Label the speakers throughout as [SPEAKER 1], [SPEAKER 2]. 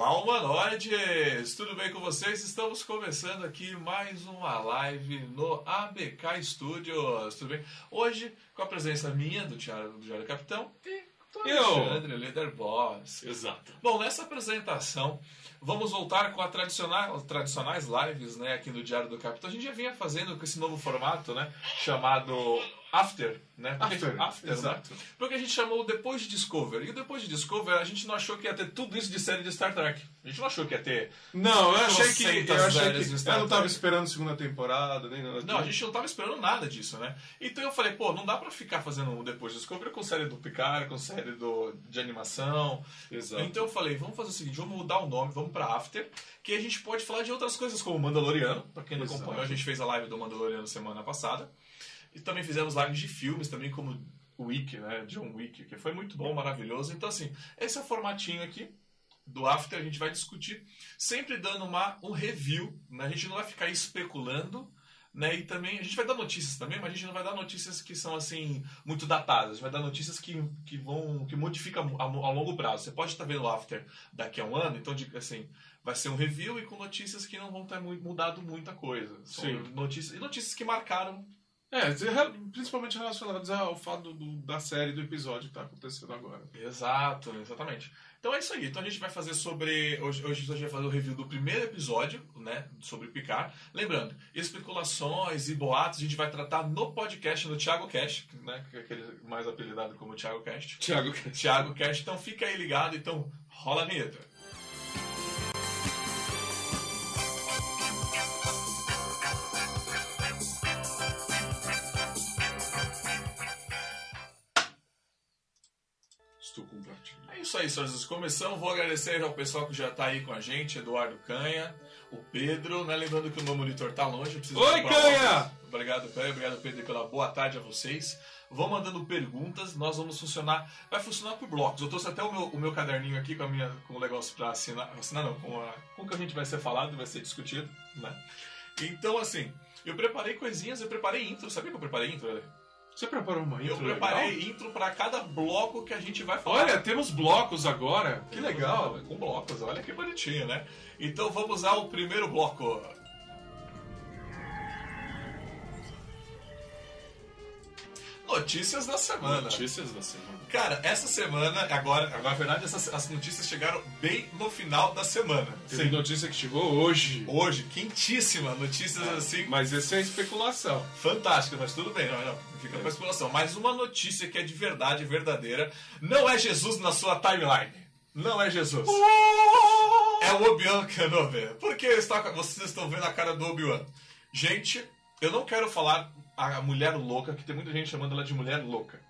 [SPEAKER 1] Olá, humanoides! Tudo bem com vocês? Estamos começando aqui mais uma live no ABK Studios, tudo bem? Hoje, com a presença minha, do Diário, do Diário Capitão, e do. Alexandre, líder boss.
[SPEAKER 2] Exato.
[SPEAKER 1] Bom, nessa apresentação, vamos voltar com a tradicional, as tradicionais lives né, aqui no Diário do Capitão. A gente já vinha fazendo com esse novo formato, né? Chamado After, né? Porque-
[SPEAKER 2] After,
[SPEAKER 1] After,
[SPEAKER 2] exato.
[SPEAKER 1] né? Porque a gente chamou Depois de Discover. E Depois de Discover, a gente não achou que ia ter tudo isso de série de Star Trek. A gente não achou que ia ter
[SPEAKER 2] Não, eu achei que. Eu, achei que eu não tava
[SPEAKER 1] Trek.
[SPEAKER 2] esperando segunda temporada, nem nada.
[SPEAKER 1] Não, a gente não tava esperando nada disso, né? Então eu falei, pô, não dá pra ficar fazendo um depois de Discovery com série do Picard, com série do, de animação.
[SPEAKER 2] Exato.
[SPEAKER 1] Então eu falei, vamos fazer o seguinte, vamos mudar o nome, vamos pra After, que a gente pode falar de outras coisas como Mandaloriano, pra quem não
[SPEAKER 2] Exato.
[SPEAKER 1] acompanhou, a gente fez a live do Mandaloriano semana passada. E também fizemos lives de filmes, também como Wick, né? John Wick, que foi muito bom, maravilhoso. Então assim, esse é o formatinho aqui do After, a gente vai discutir, sempre dando uma, um review, né? A gente não vai ficar especulando, né? E também, a gente vai dar notícias também, mas a gente não vai dar notícias que são, assim, muito datadas. A gente vai dar notícias que, que vão, que modificam a, a longo prazo. Você pode estar vendo o After daqui a um ano, então, assim, vai ser um review e com notícias que não vão ter mu- mudado muita coisa. São
[SPEAKER 2] Sim.
[SPEAKER 1] Notícias, e notícias que marcaram
[SPEAKER 2] É, principalmente relacionados ao fato do- da série, do episódio que tá acontecendo agora.
[SPEAKER 1] Exato, exatamente. Então é isso aí. Então a gente vai fazer sobre. Hoje, hoje a gente vai fazer o review do primeiro episódio, né? Sobre Picard. Lembrando, especulações e boatos a gente vai tratar no podcast, no Thiago Cast, né? Que é aquele mais apelidado como Thiago Cast.
[SPEAKER 2] Tiago,
[SPEAKER 1] Thiago Cast, então fica aí ligado, então rola a vinheta. Isso aí, senhores. Começamos. Vou agradecer ao pessoal que já está aí com a gente, Eduardo Canha, o Pedro, né? Lembrando que o meu monitor tá longe. eu preciso
[SPEAKER 2] Oi, Canha!
[SPEAKER 1] óculos. Obrigado, Canha. Obrigado, Pedro, pela boa tarde a vocês. Vão mandando perguntas, nós vamos funcionar. Vai funcionar por blocos. Eu trouxe até o meu, o meu caderninho aqui com, a minha, com o negócio para assinar. Assinar não, com, a, com o que a gente vai ser falado, vai ser discutido, né? Então, assim, eu preparei coisinhas, eu preparei intro. Sabia que eu preparei intro?
[SPEAKER 2] Você preparou uma intro
[SPEAKER 1] Eu preparei
[SPEAKER 2] legal?
[SPEAKER 1] intro para cada bloco que a gente vai falar.
[SPEAKER 2] Olha, temos blocos agora. Que legal.
[SPEAKER 1] Com blocos, olha que bonitinho, né? Então vamos ao primeiro bloco. Notícias da semana.
[SPEAKER 2] Notícias da semana.
[SPEAKER 1] Cara, essa semana, agora, agora na verdade, essas, as notícias chegaram bem no final da semana.
[SPEAKER 2] Teve
[SPEAKER 1] Sim.
[SPEAKER 2] notícia que chegou hoje.
[SPEAKER 1] Hoje, quentíssima, notícias assim,
[SPEAKER 2] Mas essa é especulação.
[SPEAKER 1] fantásticas, mas tudo bem, não, não, fica com a especulação. Mas uma notícia que é de verdade, verdadeira, não é Jesus na sua timeline. Não é Jesus. É o Obi-Wan Kenobi. Por que está, vocês estão vendo a cara do Obi-Wan? Gente, eu não quero falar a mulher louca, que tem muita gente chamando ela de mulher louca.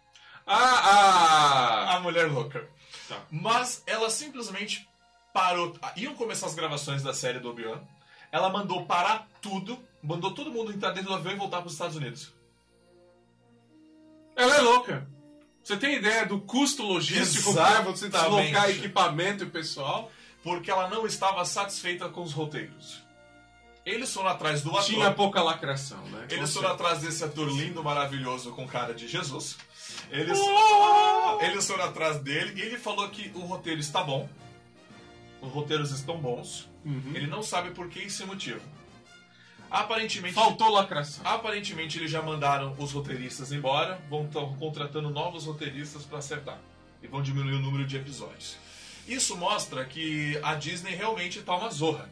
[SPEAKER 2] Ah, ah!
[SPEAKER 1] A mulher louca.
[SPEAKER 2] Tá.
[SPEAKER 1] Mas ela simplesmente parou. Iam começar as gravações da série do Obi-Wan. Ela mandou parar tudo, mandou todo mundo entrar dentro do avião e voltar para os Estados Unidos.
[SPEAKER 2] Ela é louca. Você tem ideia do custo logístico para você deslocar equipamento e pessoal?
[SPEAKER 1] Porque ela não estava satisfeita com os roteiros. Eles foram atrás do ator.
[SPEAKER 2] Tinha pouca lacração, né?
[SPEAKER 1] Eles foram atrás desse ator lindo, maravilhoso, com cara de Jesus. Eles,
[SPEAKER 2] Oh!
[SPEAKER 1] eles foram atrás dele e ele falou que o roteiro está bom. Os roteiros estão bons.
[SPEAKER 2] Uhum.
[SPEAKER 1] Ele não sabe por que esse motivo. Aparentemente,
[SPEAKER 2] Faltou lacração.
[SPEAKER 1] aparentemente eles já mandaram os roteiristas embora, vão estar contratando novos roteiristas para acertar e vão diminuir o número de episódios. Isso mostra que a Disney realmente tá uma zorra,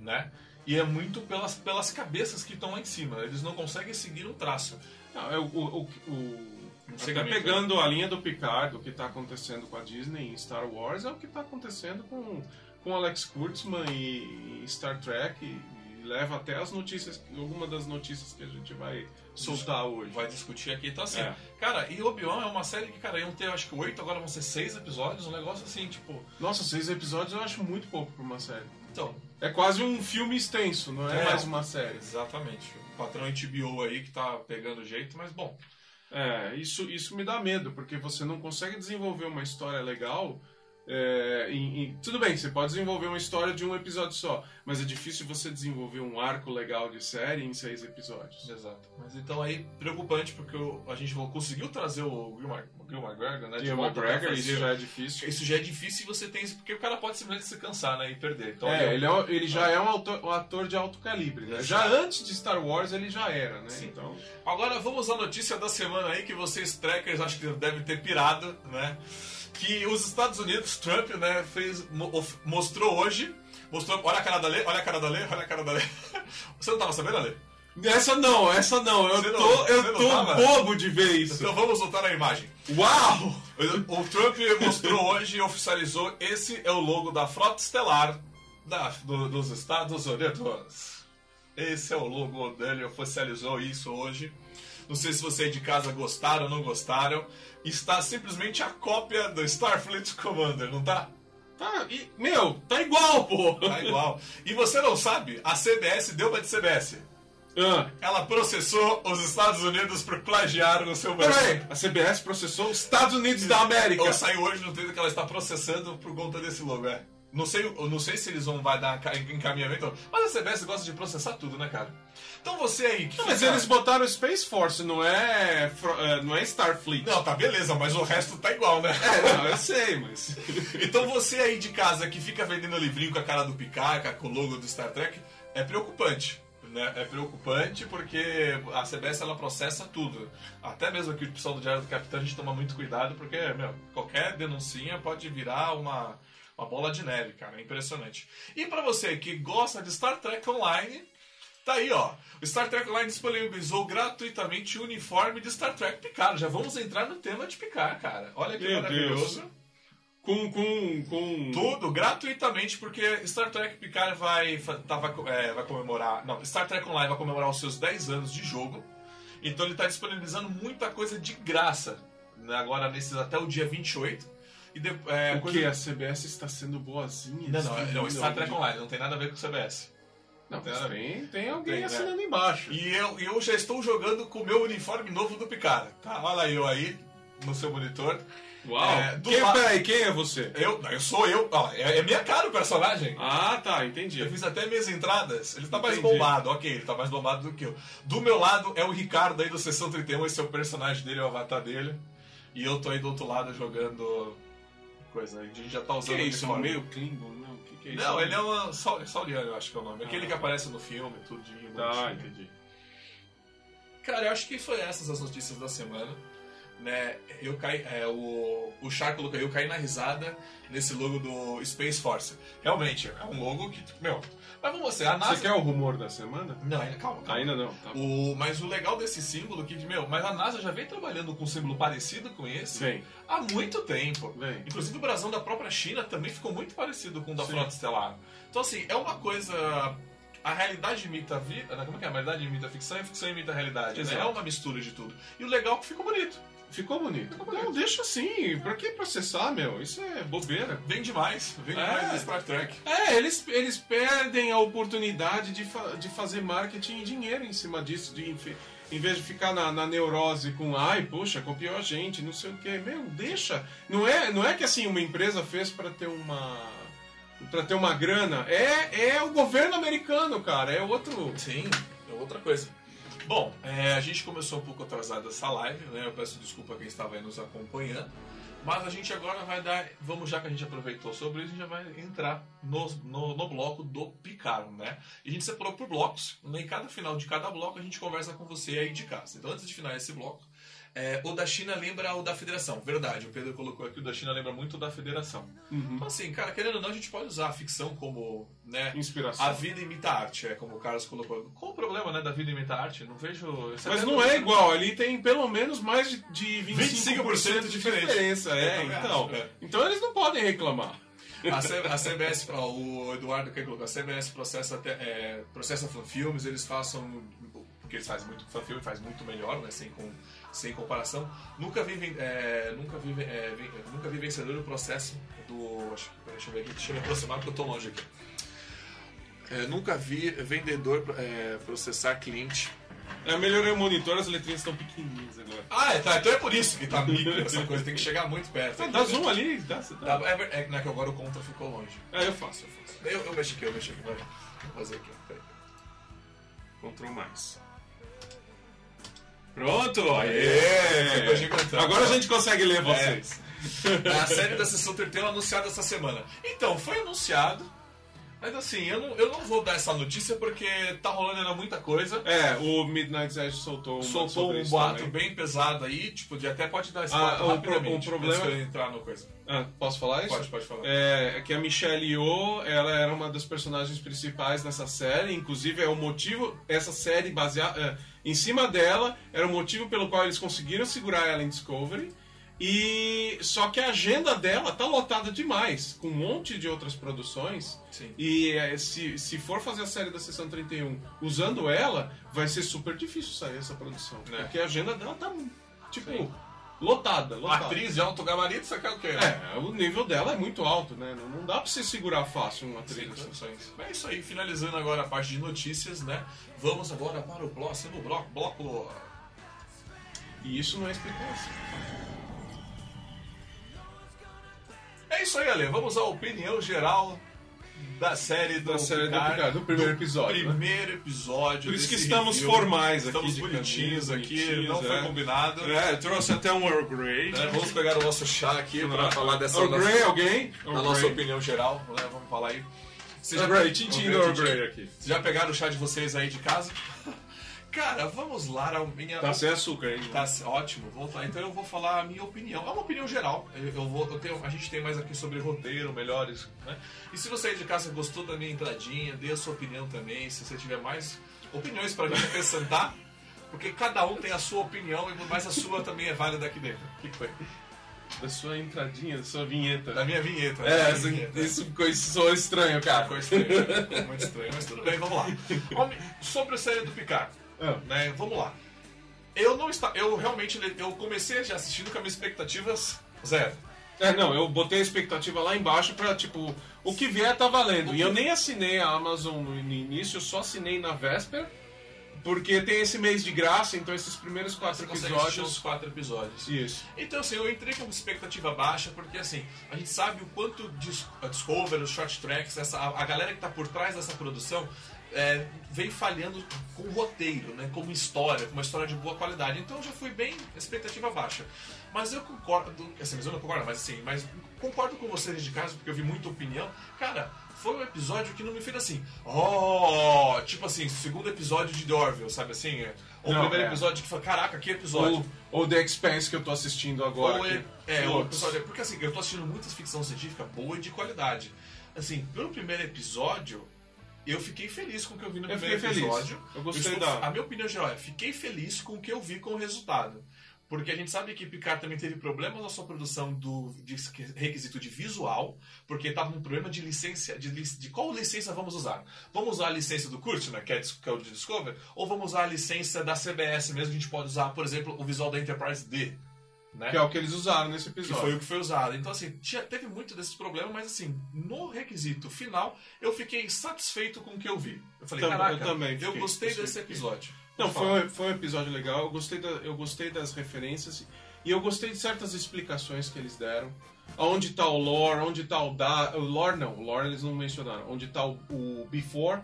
[SPEAKER 1] né? E é muito pelas, pelas cabeças que estão lá em cima. Eles não conseguem seguir um traço.
[SPEAKER 2] Não, é o, o, o, o-
[SPEAKER 1] sei
[SPEAKER 2] até
[SPEAKER 1] como é que
[SPEAKER 2] pegando a linha do Picard, o que está acontecendo com a Disney em Star Wars é o que está acontecendo com, com Alex Kurtzman e, e Star Trek e leva até as notícias, alguma das notícias que a gente vai soltar hoje.
[SPEAKER 1] Vai discutir aqui. Então, assim,
[SPEAKER 2] É.
[SPEAKER 1] cara, e Obi-Wan é uma série que, cara, iam ter acho que oito, agora vão ser seis episódios, um negócio assim, tipo.
[SPEAKER 2] Nossa, seis episódios eu acho muito pouco para uma série.
[SPEAKER 1] Então,
[SPEAKER 2] É quase um filme extenso, não é,
[SPEAKER 1] É.
[SPEAKER 2] mais uma série.
[SPEAKER 1] exatamente. O patrão HBO aí que tá pegando jeito, mas bom.
[SPEAKER 2] É, isso, isso me dá medo, porque você não consegue desenvolver uma história legal É, em- em- tudo bem, você pode desenvolver uma história de um episódio só, mas é difícil você desenvolver um arco legal de série em seis episódios.
[SPEAKER 1] Exato. Mas então aí, preocupante, porque o- a gente conseguiu trazer o Gil McGregor, né? pra
[SPEAKER 2] McGregor, isso já é difícil.
[SPEAKER 1] Isso já é difícil e você tem isso, porque o cara pode simplesmente se cansar, né? E perder. Então,
[SPEAKER 2] É,
[SPEAKER 1] aí,
[SPEAKER 2] ele, é um- ele já é um, autor- um ator de alto calibre, né? Já antes de Star Wars ele já era, né?
[SPEAKER 1] Sim.
[SPEAKER 2] Então,
[SPEAKER 1] Agora vamos à notícia da semana aí, que vocês trackers acho que devem ter pirado, né? Que os Estados Unidos, Trump, né, fez, mostrou hoje. Mostrou. Olha a cara da Lê, olha a cara da Lê, olha a cara da Lê. Você não tava sabendo, Ale?
[SPEAKER 2] essa não, essa não. Eu
[SPEAKER 1] Você não-
[SPEAKER 2] tô, eu tô
[SPEAKER 1] tava?
[SPEAKER 2] bobo de ver isso.
[SPEAKER 1] Então vamos voltar à imagem.
[SPEAKER 2] Uau!
[SPEAKER 1] O Trump mostrou hoje e oficializou: esse é o logo da Frota Estelar da- do- dos Estados Unidos. Esse é o logo dele, oficializou isso hoje. Não sei se vocês de casa gostaram ou não gostaram. Está simplesmente a cópia do Starfleet Commander, não tá?
[SPEAKER 2] Tá, e, meu, tá igual, pô.
[SPEAKER 1] Tá igual. E você não sabe, a CBS deu uma de CBS.
[SPEAKER 2] Ah,
[SPEAKER 1] Ela processou os Estados Unidos por plagiar no seu
[SPEAKER 2] peraí, a CBS processou os Estados Unidos da América.
[SPEAKER 1] Ou saiu hoje no Twitter que ela está processando por conta desse logo, é. Não sei, eu não sei se eles vão vai dar ca- encaminhamento, mas a CBS gosta de processar tudo, né, cara? Então você aí que
[SPEAKER 2] Não, mas eles botaram Space Force, não é, é, não é Starfleet.
[SPEAKER 1] Não, tá beleza, mas o resto tá igual, né?
[SPEAKER 2] É, não, eu sei, mas...
[SPEAKER 1] Então você aí de casa que fica vendendo livrinho com a cara do Picard, com o logo do Star Trek, é preocupante. Né? É preocupante porque a CBS ela processa tudo. Até mesmo aqui o pessoal do Diário do Capitão a gente toma muito cuidado porque, meu, qualquer denuncinha pode virar uma, uma bola de neve, cara. É impressionante. E pra você que gosta de Star Trek Online, tá aí, ó. O Star Trek Online disponibilizou gratuitamente o uniforme de Star Trek Picard. Já vamos entrar no tema de Picard, cara. Olha que
[SPEAKER 2] Meu
[SPEAKER 1] maravilhoso.
[SPEAKER 2] Deus. Com, com, com...
[SPEAKER 1] Tudo gratuitamente, porque Star Trek Picard vai, tá, vai, é, vai comemorar. Não, Star Trek Online vai comemorar os seus 10 anos de jogo. Então ele está disponibilizando muita coisa de graça. né, Agora, nesses, até o dia 28. E de, é,
[SPEAKER 2] O
[SPEAKER 1] coisa-
[SPEAKER 2] que? A CBS está sendo boazinha?
[SPEAKER 1] Não, não, é- não, Star Trek Online, não tem nada a ver com o CBS.
[SPEAKER 2] Não,
[SPEAKER 1] tem
[SPEAKER 2] mas
[SPEAKER 1] nada a ver.
[SPEAKER 2] tem, tem alguém
[SPEAKER 1] Tem, né?
[SPEAKER 2] assinando embaixo.
[SPEAKER 1] E eu, e eu já estou jogando com o meu uniforme novo do Picard. Tá? Olha eu aí no seu monitor.
[SPEAKER 2] Uau!
[SPEAKER 1] É,
[SPEAKER 2] quem,
[SPEAKER 1] la-
[SPEAKER 2] Peraí, quem é você?
[SPEAKER 1] Eu, não, eu sou eu. Ó, é, é minha cara o personagem.
[SPEAKER 2] Ah, tá, entendi.
[SPEAKER 1] Eu fiz até minhas entradas. Ele tá mais
[SPEAKER 2] Entendi.
[SPEAKER 1] bombado, ok, ele tá mais bombado do que eu. Do meu lado é o Ricardo aí do Sessão 31, esse é o personagem dele, é o avatar dele. E eu tô aí do outro lado jogando. Coisa, a gente já tá
[SPEAKER 2] Que
[SPEAKER 1] usando
[SPEAKER 2] é
[SPEAKER 1] o
[SPEAKER 2] isso?
[SPEAKER 1] uniforme.
[SPEAKER 2] Meio Klingon? Não, o que, que é isso?
[SPEAKER 1] Não, ele é. Sau- Sauliano, eu acho que é o nome. Aquele
[SPEAKER 2] Ah.
[SPEAKER 1] que aparece no filme, tudinho.
[SPEAKER 2] Tá, entendi.
[SPEAKER 1] Cara, eu acho que foi essas as notícias da semana. Né? Eu caí, é, o, o Char colocou aí, eu caí na risada nesse logo do Space Force. Realmente, é um logo que, meu. Mas vamos ser, a NASA.
[SPEAKER 2] Você quer o rumor da semana?
[SPEAKER 1] Não, ainda, calma, calma.
[SPEAKER 2] Ainda não, tá.
[SPEAKER 1] O, mas o legal desse símbolo que, meu, mas a NASA já vem trabalhando com um símbolo parecido com esse há muito tempo.
[SPEAKER 2] vem.
[SPEAKER 1] Inclusive o brasão da própria China também ficou muito parecido com o da
[SPEAKER 2] Sim.
[SPEAKER 1] Frota Estelar. Então, assim, é uma coisa. A realidade imita a vida. Como é que é? A realidade imita a ficção e a ficção imita a realidade. Né? É uma mistura de tudo. E o legal é que ficou bonito.
[SPEAKER 2] Ficou bonito.
[SPEAKER 1] Ficou
[SPEAKER 2] Não,
[SPEAKER 1] bonito.
[SPEAKER 2] deixa assim. Pra que processar, meu? Isso é bobeira.
[SPEAKER 1] Vem demais. Vem
[SPEAKER 2] É.
[SPEAKER 1] demais do Star Trek.
[SPEAKER 2] É, eles, eles perdem a oportunidade de, fa- de fazer marketing e dinheiro em cima disso, de, em vez de ficar na, na neurose com ai, poxa, copiou a gente, não sei o que. Meu, deixa. Não é, não é que assim uma empresa fez pra ter uma. para ter uma grana. É, é o governo americano, cara. É outro.
[SPEAKER 1] Sim, é outra coisa. Bom, é, a gente começou um pouco atrasado essa live, né? Eu peço desculpa a quem estava aí nos acompanhando. Mas a gente agora vai dar. Vamos, já que a gente aproveitou sobre isso, a gente já vai entrar no, no, no bloco do Picaro, né? E a gente separou por blocos. Né? Cada final de cada bloco a gente conversa com você aí de casa. Então, antes de finalizar esse bloco, é, o da China lembra o da Federação. Verdade, o Pedro colocou aqui, o da China lembra muito da Federação. Então, assim, cara, querendo ou não, a gente pode usar a ficção como, né?
[SPEAKER 2] Inspiração.
[SPEAKER 1] A vida imita a arte, é como o Carlos colocou. Qual o problema, né, da vida imita a arte? Não vejo.
[SPEAKER 2] Mas não é igual, ali tem pelo menos mais de, de 25%,
[SPEAKER 1] 25%
[SPEAKER 2] de diferença. É,
[SPEAKER 1] também
[SPEAKER 2] então.
[SPEAKER 1] é.
[SPEAKER 2] Então eles não podem reclamar.
[SPEAKER 1] A, C- a CBS, ó, o Eduardo que colocou, a CBS processa, é, processa fanfilmes, eles façam. Porque eles fazem muito fanfilme, faz muito melhor, né? Sem, com, sem comparação. Nunca vi, é, nunca, vi, é, nunca vi vencedor no processo do. acho que- Deixa eu ver aqui, deixa eu me aproximar porque eu tô longe aqui. É, nunca vi vendedor é, processar cliente
[SPEAKER 2] É, melhorei o monitor, as letrinhas estão pequenininhas agora.
[SPEAKER 1] Ah, é, tá, então é por isso que tá micro essa coisa, tem que chegar muito perto.
[SPEAKER 2] Ah, dá zoom ali, dá, dá.
[SPEAKER 1] Dá- é, é, não é que agora o contra ficou longe.
[SPEAKER 2] É, eu faço, eu faço.
[SPEAKER 1] Eu, eu mexo aqui, eu mexo aqui, vai. Vou fazer aqui, peraí.
[SPEAKER 2] Ctrl mais. Pronto! Aê!
[SPEAKER 1] gigantão.
[SPEAKER 2] Agora a gente consegue ler vocês.
[SPEAKER 1] A série da Sessão 31 anunciada essa semana. Então, foi anunciado. Mas assim, eu não, eu não vou dar essa notícia porque tá rolando ainda muita coisa.
[SPEAKER 2] É, o Midnight Edge soltou uma
[SPEAKER 1] Soltou um boato
[SPEAKER 2] também.
[SPEAKER 1] bem pesado aí, tipo, de até pode dar esse
[SPEAKER 2] Ah, o pro-
[SPEAKER 1] rapidamente.
[SPEAKER 2] o problema-
[SPEAKER 1] antes entrar no coisa.
[SPEAKER 2] Ah, posso falar isso?
[SPEAKER 1] Pode, pode falar.
[SPEAKER 2] É, é que a Michelle Yeoh, ela era uma das personagens principais nessa série, inclusive é o motivo, essa série baseada em cima dela, era o motivo pelo qual eles conseguiram segurar ela em Discovery. E só que a agenda dela tá lotada demais, com um monte de outras produções.
[SPEAKER 1] Sim.
[SPEAKER 2] E é, se, se for fazer a série da Sessão 31 usando ela, vai ser super difícil sair essa produção.
[SPEAKER 1] É.
[SPEAKER 2] Porque a agenda dela tá, tipo,
[SPEAKER 1] Sim.
[SPEAKER 2] lotada, lotada.
[SPEAKER 1] Atriz de alto gabarito, você quer o quê?
[SPEAKER 2] É, o nível dela é muito alto, né? Não, não dá pra você segurar fácil uma
[SPEAKER 1] Sim,
[SPEAKER 2] atriz. assim.
[SPEAKER 1] condições. É isso aí, finalizando agora a parte de notícias, né? Vamos agora para o próximo bloco. bloco.
[SPEAKER 2] E isso não é explicação.
[SPEAKER 1] É isso aí, Ale. Vamos à opinião geral da série do
[SPEAKER 2] Da série do
[SPEAKER 1] Picard,
[SPEAKER 2] Picard, do primeiro episódio, né?
[SPEAKER 1] Primeiro episódio.
[SPEAKER 2] Por isso que estamos
[SPEAKER 1] review.
[SPEAKER 2] formais aqui,
[SPEAKER 1] Estamos bonitinhos aqui, não foi
[SPEAKER 2] é.
[SPEAKER 1] combinado.
[SPEAKER 2] É, trouxe até um Earl Grey.
[SPEAKER 1] Né, Vamos pegar o nosso chá aqui para falar dessa
[SPEAKER 2] Earl Grey, alguém?
[SPEAKER 1] da
[SPEAKER 2] Earl
[SPEAKER 1] nossa
[SPEAKER 2] Grey.
[SPEAKER 1] opinião geral. Né? Vamos falar aí.
[SPEAKER 2] Earl Grey, tintim do Earl Grey aqui.
[SPEAKER 1] Vocês já pegaram o chá de vocês aí de casa? Cara, vamos lá, a minha...
[SPEAKER 2] Tá sem açúcar, hein?
[SPEAKER 1] Tá c- ótimo, vou falar. Então eu vou falar a minha opinião. É uma opinião geral. Eu, eu vou, eu tenho, a gente tem mais aqui sobre roteiro, melhores, né? E se você aí de casa gostou da minha entradinha, dê a sua opinião também. Se você tiver mais opiniões pra gente acrescentar, porque cada um tem a sua opinião, mas a sua também é válida aqui dentro. O que foi?
[SPEAKER 2] Da sua entradinha, da sua vinheta.
[SPEAKER 1] Da minha vinheta. da
[SPEAKER 2] É,
[SPEAKER 1] minha
[SPEAKER 2] essa-
[SPEAKER 1] vinheta.
[SPEAKER 2] isso ficou soou estranho, cara.
[SPEAKER 1] Ficou estranho, ficou muito estranho, mas tudo bem, vamos lá. Sobre a série do Picard.
[SPEAKER 2] Ah.
[SPEAKER 1] né? Vamos lá. Eu não está, eu realmente eu comecei já assistindo com as minhas expectativas zero.
[SPEAKER 2] É, não, eu botei a expectativa lá embaixo pra, tipo, o que vier tá valendo. E eu nem assinei a Amazon no início, eu só assinei na véspera, porque tem esse mês de graça, então esses primeiros quatro
[SPEAKER 1] Você
[SPEAKER 2] episódios.
[SPEAKER 1] os quatro episódios.
[SPEAKER 2] Isso.
[SPEAKER 1] Então assim, eu entrei com expectativa baixa porque assim, a gente sabe o quanto a Discovery, os short tracks, essa, a, a galera que tá por trás dessa produção é, vem falhando com o roteiro, né? Como história, com uma história de boa qualidade. Então eu já fui bem expectativa baixa. Mas eu concordo, assim, mas eu não concordo, mas assim, mas concordo com vocês de casa, porque eu vi muita opinião. Cara, foi um episódio que não me fez assim, oh, tipo assim, segundo episódio de The Orville, sabe assim? Ou o primeiro
[SPEAKER 2] é.
[SPEAKER 1] episódio que foi, caraca, que episódio.
[SPEAKER 2] Ou, ou The Expanse que eu tô assistindo agora.
[SPEAKER 1] Ou é, é, o episódio. Porque assim, eu tô assistindo muita ficção científica boa e de qualidade. Assim, pelo primeiro episódio, eu fiquei feliz com o que eu vi no
[SPEAKER 2] Eu
[SPEAKER 1] primeiro
[SPEAKER 2] feliz.
[SPEAKER 1] episódio.
[SPEAKER 2] Eu gostei
[SPEAKER 1] estou-
[SPEAKER 2] da-
[SPEAKER 1] A minha opinião geral é, fiquei feliz com o que eu vi com o resultado. Porque a gente sabe que Picard também teve problemas na sua produção do de requisito de visual, porque estava um problema de licença, de, de qual licença vamos usar. Vamos usar a licença do Kurtzner, que é, que é o de Discover, ou vamos usar a licença da CBS mesmo, a gente pode usar, por exemplo, o visual da Enterprise D. Né?
[SPEAKER 2] Que é o que eles usaram nesse
[SPEAKER 1] Que
[SPEAKER 2] episódio.
[SPEAKER 1] foi o que foi usado. Então, assim, tinha, teve muito desses problemas, mas assim, no requisito final, eu fiquei satisfeito com o que eu vi. Eu falei,
[SPEAKER 2] Tam-
[SPEAKER 1] caraca,
[SPEAKER 2] eu também
[SPEAKER 1] eu
[SPEAKER 2] fiquei,
[SPEAKER 1] gostei
[SPEAKER 2] eu
[SPEAKER 1] desse
[SPEAKER 2] fiquei.
[SPEAKER 1] episódio.
[SPEAKER 2] Não, foi, foi um episódio legal. Eu gostei, da- eu gostei das referências e eu gostei de certas explicações que eles deram. Onde tá o lore, onde tá o da... O lore não, o lore eles não mencionaram. Onde tá o, o before.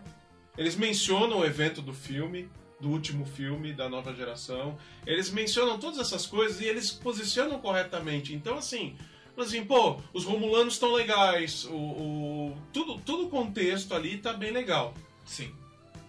[SPEAKER 2] Eles mencionam o evento do filme, do último filme, da nova geração. Eles mencionam todas essas coisas e eles posicionam corretamente. Então, assim, assim pô, os romulanos estão legais, o, o- tudo, tudo o contexto ali tá bem legal
[SPEAKER 1] Sim.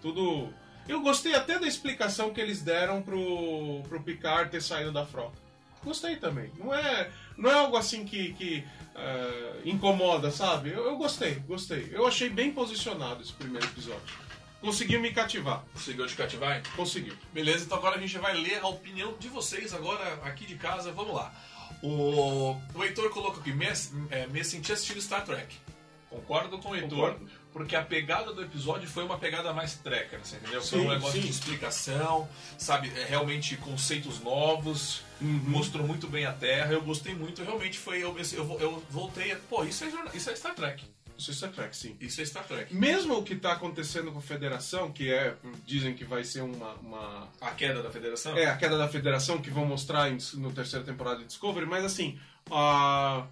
[SPEAKER 2] tudo. Eu gostei até da explicação que eles deram pro, pro Picard ter saído da frota. Gostei também. Não é, não é algo assim que, que eh, incomoda, sabe? Eu, eu gostei, gostei. Eu achei bem posicionado esse primeiro episódio. Conseguiu me cativar.
[SPEAKER 1] Conseguiu te cativar?
[SPEAKER 2] Conseguiu.
[SPEAKER 1] Beleza, então agora a gente vai ler a opinião de vocês agora aqui de casa. Vamos lá. O, o Heitor colocou aqui, me, é, me senti assistindo Star Trek. Concordo com o Heitor,
[SPEAKER 2] Concordo.
[SPEAKER 1] porque a pegada do episódio foi uma pegada mais treca, você entendeu? Foi
[SPEAKER 2] Sim,
[SPEAKER 1] um negócio
[SPEAKER 2] sim.
[SPEAKER 1] de explicação, sabe? É, realmente conceitos novos, mostrou muito bem a Terra, eu gostei muito, realmente foi. Eu, eu, eu voltei a. Pô, isso é, isso é Star Trek.
[SPEAKER 2] Isso é Star Trek, sim.
[SPEAKER 1] Isso é Star Trek.
[SPEAKER 2] Mesmo o que está acontecendo com a Federação, que é, dizem que vai ser uma, uma
[SPEAKER 1] A queda da federação?
[SPEAKER 2] É, a queda da federação que vão mostrar em, no terceira temporada de Discovery, mas assim, a...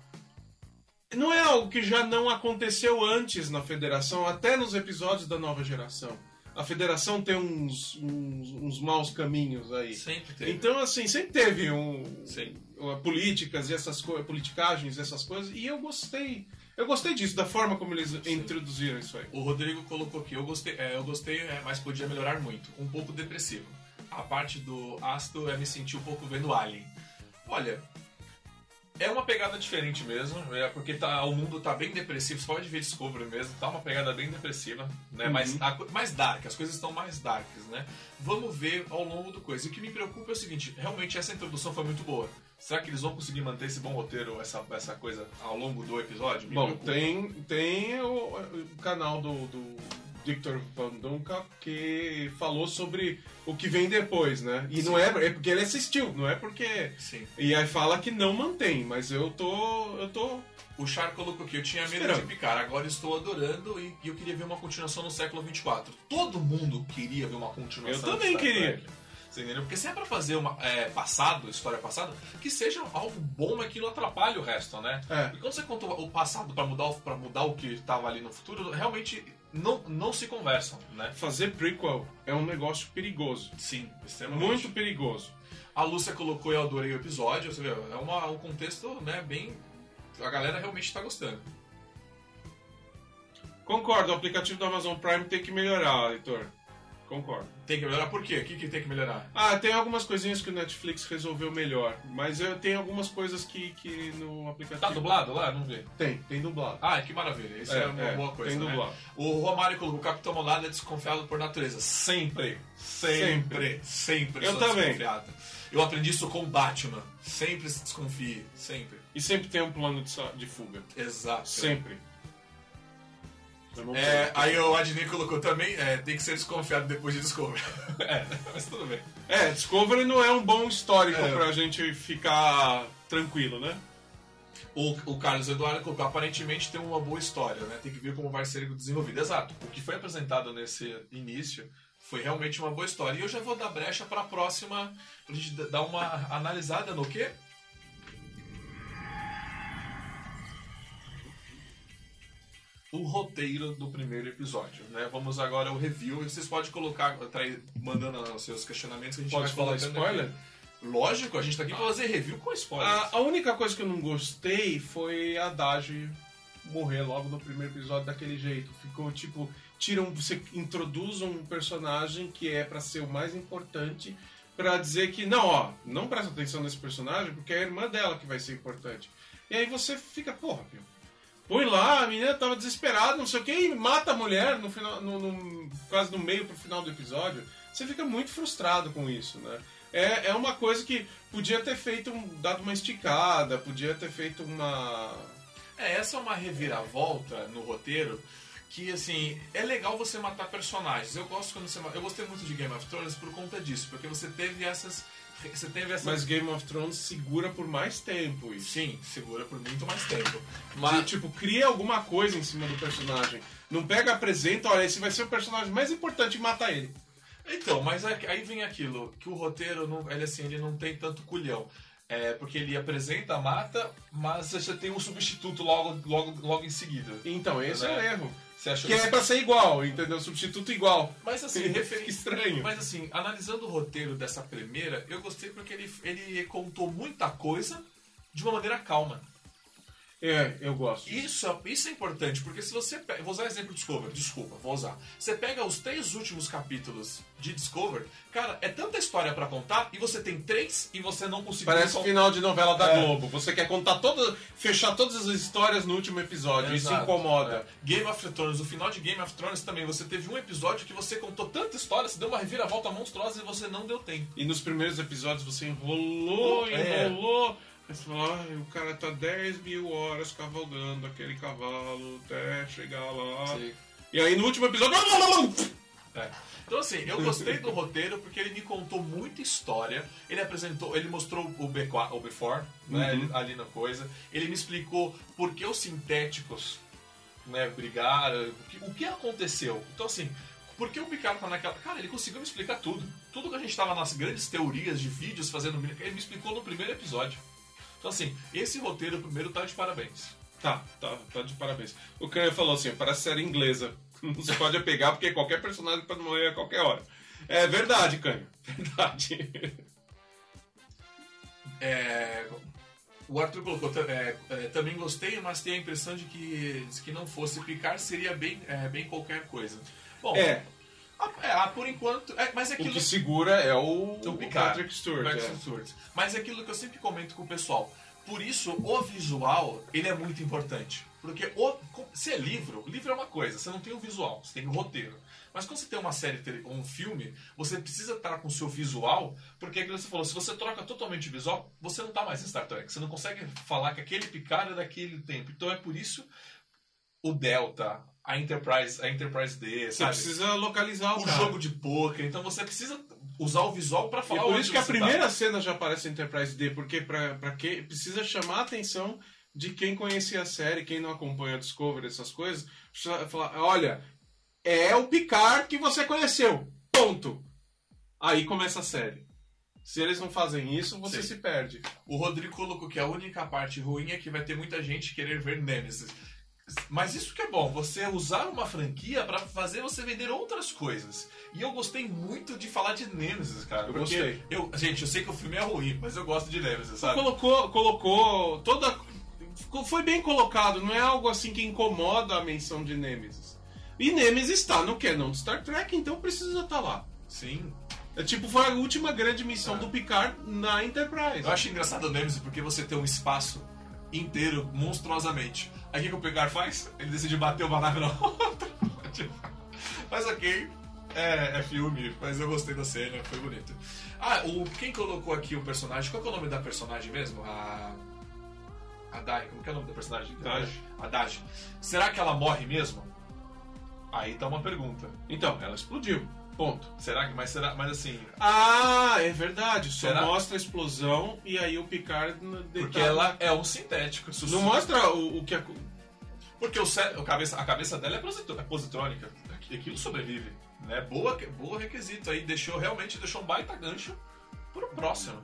[SPEAKER 2] não é algo que já não aconteceu antes na federação, até nos episódios da nova geração. A federação tem uns, uns, uns maus caminhos aí.
[SPEAKER 1] Sempre teve.
[SPEAKER 2] Então, assim, sempre teve um,
[SPEAKER 1] Sim.
[SPEAKER 2] políticas e essas coisas, politicagens e essas coisas, e eu gostei. Eu gostei disso, da forma como eles introduziram isso aí.
[SPEAKER 1] O Rodrigo colocou aqui, eu gostei, é, eu gostei, é, mas podia melhorar muito. Um pouco depressivo. A parte do ácido é me sentir um pouco vendo Alien. Olha, é uma pegada diferente mesmo, é porque tá, o mundo tá bem depressivo, você pode ver Discovery mesmo, tá uma pegada bem depressiva, né?
[SPEAKER 2] Uhum.
[SPEAKER 1] Mais, a mais dark, as coisas estão mais darks, né? Vamos ver ao longo do coisa. E o que me preocupa é o seguinte, realmente essa introdução foi muito boa. Será que eles vão conseguir manter esse bom roteiro, essa, essa coisa ao longo do episódio? Me
[SPEAKER 2] Bom,
[SPEAKER 1] preocupa.
[SPEAKER 2] tem, tem o, o canal do, do Victor Van Donka que falou sobre o que vem depois, né? E não é, é porque ele assistiu, não é porque.
[SPEAKER 1] Sim.
[SPEAKER 2] E aí fala que não mantém, mas eu tô. Eu tô.
[SPEAKER 1] O Char colocou aqui, eu tinha medo
[SPEAKER 2] Esperando.
[SPEAKER 1] de picar, agora estou adorando e, eu queria ver uma continuação no século 24. Todo mundo queria ver uma continuação.
[SPEAKER 2] Eu também queria.
[SPEAKER 1] Trek. Você entendeu? Porque se é pra fazer uma é, passado, história passada, que seja algo bom, mas que não atrapalhe o resto, né?
[SPEAKER 2] É.
[SPEAKER 1] E quando você conta o passado pra mudar, o- pra mudar o que estava ali no futuro, realmente não, não se conversam, né?
[SPEAKER 2] Fazer prequel é um negócio perigoso.
[SPEAKER 1] Sim, extremamente.
[SPEAKER 2] Muito perigoso.
[SPEAKER 1] A Lúcia colocou eu adorei o episódio, você vê, é uma, um contexto, né, bem... A galera realmente tá gostando.
[SPEAKER 2] Concordo, o aplicativo do Amazon Prime tem que melhorar, Heitor. Concordo.
[SPEAKER 1] Tem que melhorar por quê? O que, que tem que melhorar?
[SPEAKER 2] Ah, tem algumas coisinhas que o Netflix resolveu melhor, mas eu tenho algumas coisas que, que no aplicativo.
[SPEAKER 1] Tá dublado lá? Não vê.
[SPEAKER 2] Tem, tem dublado.
[SPEAKER 1] Ah, que maravilha. Isso é, uma boa coisa,
[SPEAKER 2] tem
[SPEAKER 1] né?
[SPEAKER 2] dublado.
[SPEAKER 1] O Romário colocou, o Capitão Molado é desconfiado por natureza. Sempre. Sempre. Sempre.
[SPEAKER 2] Eu
[SPEAKER 1] sou
[SPEAKER 2] também.
[SPEAKER 1] desconfiado. Eu aprendi isso com o Batman. Sempre se desconfie. Sempre.
[SPEAKER 2] E sempre tem um plano de, de fuga.
[SPEAKER 1] Exato.
[SPEAKER 2] Sempre. Eu não
[SPEAKER 1] É, aí o Adnir colocou também, é, tem que ser desconfiado depois de Discovery. é, mas tudo bem.
[SPEAKER 2] É, Discovery não é um bom histórico
[SPEAKER 1] É.
[SPEAKER 2] pra gente ficar tranquilo, né?
[SPEAKER 1] O, o Carlos Eduardo colocou, aparentemente tem uma boa história, né? Tem que ver como vai ser desenvolvido. Exato. O que foi apresentado nesse início foi realmente uma boa história. E eu já vou dar brecha para a próxima, pra gente dar uma analisada no quê? O roteiro do primeiro episódio, né? Vamos agora ao review. Vocês podem colocar, trair, mandando os seus questionamentos, a gente
[SPEAKER 2] Pode
[SPEAKER 1] vai
[SPEAKER 2] falar spoiler?
[SPEAKER 1] aqui. Lógico, a gente tá aqui pra fazer review com spoilers.
[SPEAKER 2] A, a única coisa que eu não gostei foi a Dage morrer logo no primeiro episódio daquele jeito. Ficou tipo, tiram, você introduz um personagem que é pra ser o mais importante pra dizer que não, ó, não presta atenção nesse personagem porque é a irmã dela que vai ser importante. E aí você fica, porra, meu. Põe lá, a menina tava desesperada, não sei o que, e mata a mulher no final, no, no- quase no meio pro final do episódio. Você fica muito frustrado com isso, né? É, é uma coisa que podia ter feito, um, dado uma esticada, podia ter feito uma.
[SPEAKER 1] É, essa é uma reviravolta no roteiro que, assim, é legal você matar personagens. Eu gosto quando você Eu gostei muito de Game of Thrones por conta disso, porque você teve essas. Você teve essas.
[SPEAKER 2] Mas Game of Thrones segura por mais tempo isso.
[SPEAKER 1] Sim, segura por muito mais tempo.
[SPEAKER 2] Mas,
[SPEAKER 1] Mas.
[SPEAKER 2] tipo, cria alguma coisa em cima do personagem. Não pega, apresenta, olha, esse vai ser o personagem mais importante e mata ele.
[SPEAKER 1] Então, mas aí aí vem aquilo, que o roteiro, não, ele, assim, ele não tem tanto culhão. É, porque ele apresenta, mata, mas você tem um substituto logo, logo, logo em seguida.
[SPEAKER 2] Então, esse é, o
[SPEAKER 1] É.
[SPEAKER 2] erro. Que é pra ser igual, entendeu? Substituto igual.
[SPEAKER 1] Mas assim,
[SPEAKER 2] estranho.
[SPEAKER 1] Mas assim, analisando o roteiro dessa primeira, eu gostei porque ele, ele contou muita coisa de uma maneira calma.
[SPEAKER 2] É, eu gosto.
[SPEAKER 1] Isso, é- isso é importante, porque se você pega. Vou usar o exemplo de Discover, desculpa, vou usar. Você pega os três últimos capítulos de Discover, cara, é tanta história pra contar e você tem três e você não conseguiu.
[SPEAKER 2] Parece
[SPEAKER 1] contar-
[SPEAKER 2] final de novela da
[SPEAKER 1] É.
[SPEAKER 2] Globo. Você quer contar toda. fechar todas as histórias no último episódio. Isso
[SPEAKER 1] Exato,
[SPEAKER 2] incomoda.
[SPEAKER 1] é. Game of Thrones, o final de Game of Thrones também, você teve um episódio que você contou tanta história, você deu uma reviravolta monstruosa e você não deu tempo.
[SPEAKER 2] E nos primeiros episódios você enrolou,
[SPEAKER 1] É.
[SPEAKER 2] enrolou. Aí você falou, ai, o cara tá 10 mil horas cavalgando aquele cavalo até chegar lá. E aí no último episódio.
[SPEAKER 1] É. Então assim, eu gostei do roteiro porque ele me contou muita história. Ele apresentou, ele mostrou o, B4, o Before, né,
[SPEAKER 2] Uhum.
[SPEAKER 1] ali na coisa. Ele me explicou por que os sintéticos né, brigaram, o que, o que aconteceu. Então, assim, por que o Picard tá naquela. Cara, ele conseguiu me explicar tudo. Tudo que a gente tava nas grandes teorias de vídeos fazendo. Ele me explicou no primeiro episódio. Então, assim, esse roteiro primeiro tá de parabéns.
[SPEAKER 2] Tá, tá, tá de parabéns. O Kanye falou assim, parece série inglesa. Não se pode pegar porque qualquer personagem pode morrer a qualquer hora. É verdade, Kanye. Verdade.
[SPEAKER 1] É, o Arthur colocou, é, é, também gostei, mas tenho a impressão de que se que não fosse Picard seria bem, é, bem qualquer coisa. Bom,
[SPEAKER 2] É,
[SPEAKER 1] ah, é, ah, por enquanto. é, mas é
[SPEAKER 2] o
[SPEAKER 1] aquilo
[SPEAKER 2] que segura é o,
[SPEAKER 1] O
[SPEAKER 2] o
[SPEAKER 1] Picard.
[SPEAKER 2] Patrick Stewart.
[SPEAKER 1] Patrick
[SPEAKER 2] é.
[SPEAKER 1] Stewart. Mas é aquilo que eu sempre comento com o pessoal. Por isso, o visual, ele é muito importante. Porque o, se é livro, livro é uma coisa, você não tem o visual, você tem o roteiro. Mas quando você tem uma série ou um filme, você precisa estar com o seu visual, porque é aquilo que você falou, se você troca totalmente o visual, você não está mais em Star Trek. Você não consegue falar que aquele Picard é daquele tempo. Então é por isso o Delta, a Enterprise, a Enterprise D,
[SPEAKER 2] Você
[SPEAKER 1] sabe?
[SPEAKER 2] precisa localizar o,
[SPEAKER 1] jogo de poker. Então você precisa usar o visual para
[SPEAKER 2] E
[SPEAKER 1] falar
[SPEAKER 2] por isso que a
[SPEAKER 1] você
[SPEAKER 2] primeira
[SPEAKER 1] tá.
[SPEAKER 2] cena já aparece Enterprise D, porque pra que precisa chamar a atenção de quem conhecia a série, quem não acompanha a Discovery, essas coisas, falar, olha, é o Picard que você conheceu. Ponto. Aí começa a série. Se eles não fazem isso, você
[SPEAKER 1] Sim.
[SPEAKER 2] se perde.
[SPEAKER 1] O Rodrigo colocou que a única parte ruim é que vai ter muita gente querer ver Nemesis. Mas isso que é bom, você usar uma franquia pra fazer você vender outras coisas. E eu gostei muito de falar de Nemesis, cara.
[SPEAKER 2] Eu gostei.
[SPEAKER 1] Eu, gente, eu sei que o filme é ruim, mas eu gosto de Nemesis, sabe?
[SPEAKER 2] Colocou, colocou toda. Foi bem colocado, não é algo assim que incomoda a menção de Nemesis. E Nemesis está no canon de Star Trek, então precisa estar lá.
[SPEAKER 1] Sim.
[SPEAKER 2] É tipo, foi a última grande missão
[SPEAKER 1] É.
[SPEAKER 2] do Picard na Enterprise.
[SPEAKER 1] Eu acho engraçado o Nemesis porque você tem um espaço inteiro, monstruosamente. Aí o que o Picard faz? Ele decide bater uma nave na outra. Mas ok, é, é filme, mas eu gostei da cena, foi bonito. Ah, o, quem colocou aqui o personagem, qual que é o nome da personagem mesmo? A. A Dai, como que é o nome da personagem?
[SPEAKER 2] Daj.
[SPEAKER 1] A Daj. Será que ela morre mesmo? Aí tá uma pergunta.
[SPEAKER 2] Então, ela explodiu. Ponto.
[SPEAKER 1] Será que. Mas será. Mas assim.
[SPEAKER 2] Ah, é verdade. Só
[SPEAKER 1] Será?
[SPEAKER 2] mostra a explosão e aí o Picard.
[SPEAKER 1] Porque ela é um sintético.
[SPEAKER 2] Não mostra o, o que. a-
[SPEAKER 1] Porque o cé- a, cabeça, a cabeça dela é, positro- é positrônica. Aquilo sobrevive. Né? Boa, boa requisito aí. Deixou, realmente deixou um baita gancho pro próximo.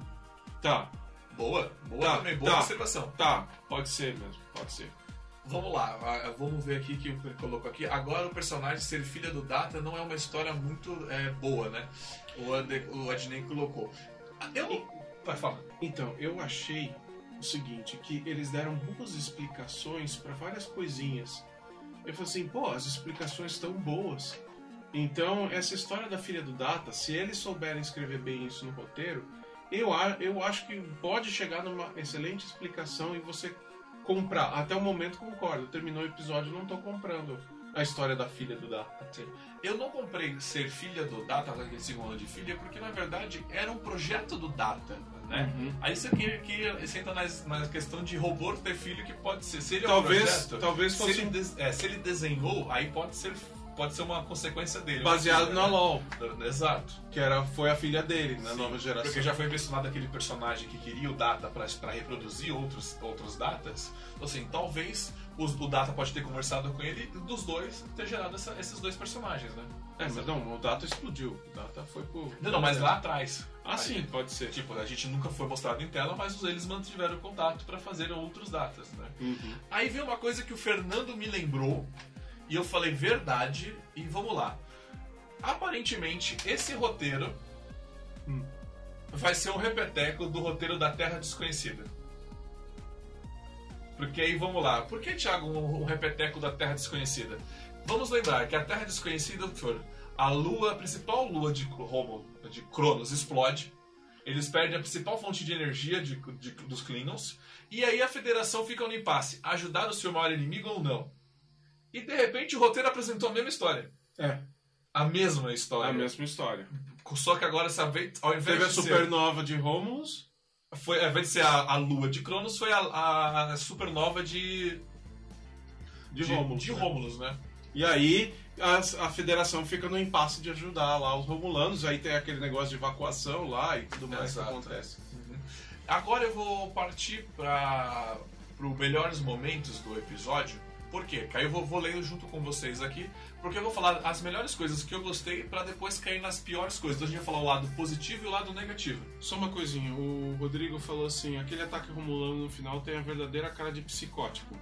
[SPEAKER 2] Tá,
[SPEAKER 1] Boa, boa
[SPEAKER 2] Tá,
[SPEAKER 1] também, boa
[SPEAKER 2] tá.
[SPEAKER 1] observação.
[SPEAKER 2] tá. Pode ser mesmo. Pode ser.
[SPEAKER 1] Vamos lá, vamos ver aqui que ele colocou aqui. Agora o personagem ser filha do Data não é uma história muito é, boa, né? O, o Adnei colocou. Eu. Vai falar.
[SPEAKER 2] Então, eu achei o seguinte, que eles deram boas explicações para várias coisinhas. Eu falei assim, pô, as explicações estão boas. Então, essa história da filha do Data, se eles souberem escrever bem isso no roteiro, eu, eu acho que pode chegar numa excelente explicação e você comprar. Até o momento, concordo. Terminou o episódio, não tô comprando a história da filha do Data.
[SPEAKER 1] Eu não comprei ser filha do Data, aquele segundo de filha, porque na verdade era um projeto do Data, né?
[SPEAKER 2] Uhum.
[SPEAKER 1] Aí você, que, que, você entra na, questão de robô ter filho que pode ser. Se ele é um
[SPEAKER 2] Talvez,
[SPEAKER 1] projeto,
[SPEAKER 2] talvez
[SPEAKER 1] se,
[SPEAKER 2] fosse
[SPEAKER 1] ele des- é, se ele desenhou, aí pode ser, pode ser uma consequência dele.
[SPEAKER 2] baseado
[SPEAKER 1] Uma
[SPEAKER 2] na
[SPEAKER 1] filha,
[SPEAKER 2] LOL,
[SPEAKER 1] né? Exato.
[SPEAKER 2] que era, foi a filha dele, na
[SPEAKER 1] Sim,
[SPEAKER 2] nova geração.
[SPEAKER 1] Porque já foi mencionado aquele personagem que queria o Data para reproduzir outros, outros datas. Então, assim, talvez os- o Data pode ter conversado com ele e dos dois ter gerado essa- esses dois personagens, né?
[SPEAKER 2] É, mas não, o Data explodiu. O Data foi pro.
[SPEAKER 1] Não, não, mas lá atrás.
[SPEAKER 2] Ah, sim, pode ser.
[SPEAKER 1] Tipo, a gente nunca foi mostrado em tela, mas eles mantiveram contato para fazer outros datas, né?
[SPEAKER 2] Uhum.
[SPEAKER 1] Aí veio uma coisa que o Fernando me lembrou e eu falei verdade e vamos lá. Aparentemente, esse roteiro
[SPEAKER 2] Hum.
[SPEAKER 1] vai ser um repeteco do roteiro da Terra Desconhecida. Porque aí vamos lá. Por que, Thiago, um, um repeteco da Terra Desconhecida? Vamos lembrar que a Terra Desconhecida foi a lua, a principal lua de Romo, de Cronos, explode. Eles perdem a principal fonte de energia de- de- dos Klingons. E aí a Federação fica no impasse: ajudar o seu maior inimigo ou não? E de repente o roteiro apresentou a mesma história.
[SPEAKER 2] É,
[SPEAKER 1] A mesma
[SPEAKER 2] é
[SPEAKER 1] história.
[SPEAKER 2] a mesma história.
[SPEAKER 1] Só que agora, essa vez, ao invés
[SPEAKER 2] Teve a
[SPEAKER 1] de ser-
[SPEAKER 2] supernova de Romulus.
[SPEAKER 1] foi, ao invés de ser a, a lua de Cronos, foi a, a supernova de,
[SPEAKER 2] De, Romulus.
[SPEAKER 1] de
[SPEAKER 2] né?
[SPEAKER 1] Romulus, né?
[SPEAKER 2] E aí a, a federação fica no impasse de ajudar lá os Romulanos. Aí tem aquele negócio de evacuação lá e tudo mais
[SPEAKER 1] Exato.
[SPEAKER 2] que acontece.
[SPEAKER 1] Agora eu vou partir para os melhores momentos do episódio. Por quê? Que aí eu vou, vou lendo junto com vocês aqui, porque eu vou falar as melhores coisas que eu gostei para depois cair nas piores coisas. Então a gente vai falar o lado positivo e o lado negativo.
[SPEAKER 2] Só uma coisinha, o Rodrigo falou assim, aquele ataque romulano no final tem a verdadeira cara de psicótico.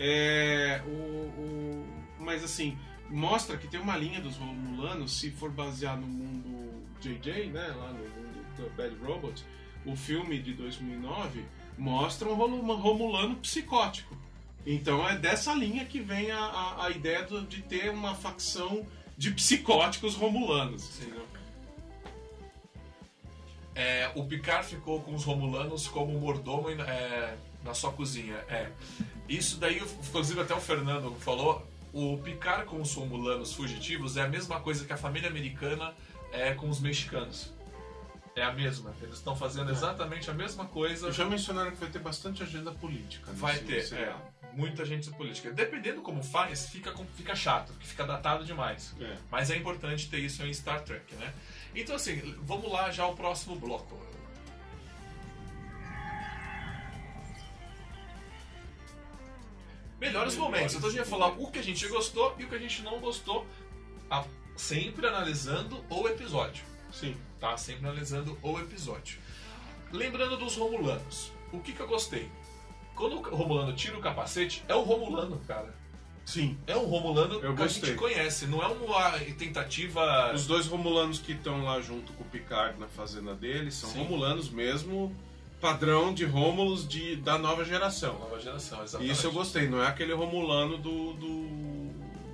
[SPEAKER 2] É, o, o- mas assim, mostra que tem uma linha dos romulanos, se for basear no mundo JJ, né, lá no mundo do Bad Robot, o filme de 2009 mostra um romulano psicótico. Então é dessa linha que vem a, a, a ideia do- de ter uma facção de psicóticos romulanos.
[SPEAKER 1] É, o Picard ficou com os Romulanos como mordomo é, na sua cozinha. É. Isso daí, inclusive até o Fernando falou, o Picard com os Romulanos fugitivos é a mesma coisa que a família americana é com os mexicanos. É a mesma. Eles estão fazendo exatamente a mesma coisa.
[SPEAKER 2] Já mencionaram que vai ter bastante agenda política. nesse
[SPEAKER 1] Vai ter, é, muita gente política. Dependendo como faz, fica, fica chato, porque fica datado demais.
[SPEAKER 2] É.
[SPEAKER 1] Mas é importante ter isso em Star Trek, né? Então, assim, vamos lá já ao próximo bloco. Melhores momentos. Então a gente vai falar o que a gente gostou e o que a gente não gostou, sempre analisando o episódio.
[SPEAKER 2] Sim.
[SPEAKER 1] Tá? Sempre analisando o episódio. Lembrando dos Romulanos. O que, que eu gostei? Quando o Romulano tira o capacete, é o Romulano, cara.
[SPEAKER 2] Sim.
[SPEAKER 1] É um Romulano
[SPEAKER 2] Eu
[SPEAKER 1] que a
[SPEAKER 2] gostei.
[SPEAKER 1] gente conhece, não é uma tentativa.
[SPEAKER 2] Os dois romulanos que estão lá junto com o Picard na fazenda dele são
[SPEAKER 1] Sim.
[SPEAKER 2] romulanos mesmo, padrão de Rómulos de, da nova geração.
[SPEAKER 1] Nova geração,
[SPEAKER 2] E
[SPEAKER 1] exatamente.
[SPEAKER 2] isso eu gostei, não é aquele romulano do, do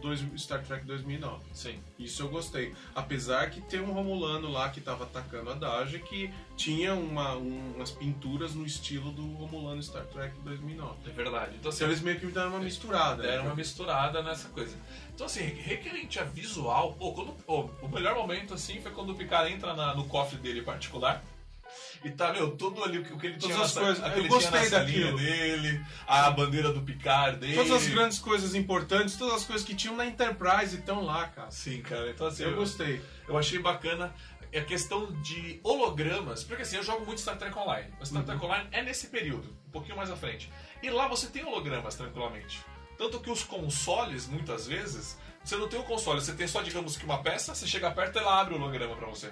[SPEAKER 2] dois- Star Trek 2009.
[SPEAKER 1] Sim,
[SPEAKER 2] Isso eu gostei. Apesar que tem um romulano lá que estava atacando a Daja que tinha uma, um- umas pinturas no estilo do romulano Star Trek 2009.
[SPEAKER 1] é verdade. Então, assim,
[SPEAKER 2] Então eles meio que deram uma misturada. né?
[SPEAKER 1] deram uma misturada nessa coisa. Então, assim, requerente a visual, pô, quando- pô, o melhor momento, assim, foi quando o Picard entra na- no cofre dele particular. E tá, meu, tudo ali, o que- ele
[SPEAKER 2] Todas
[SPEAKER 1] tinha
[SPEAKER 2] as coisas. Eu gostei daquilo.
[SPEAKER 1] dele, a bandeira do Picard dele.
[SPEAKER 2] Todas as grandes coisas importantes, todas as coisas que tinham na Enterprise estão lá, cara.
[SPEAKER 1] Sim, cara, então assim,
[SPEAKER 2] Eu gostei.
[SPEAKER 1] Eu achei bacana a questão de hologramas, porque assim, eu jogo muito Star Trek Online. O Star Trek Online é nesse período, um pouquinho mais à frente. E lá você tem hologramas tranquilamente. Tanto que os consoles, muitas vezes, você não tem o console, você tem só, digamos que uma peça, você chega perto ela abre o holograma pra você.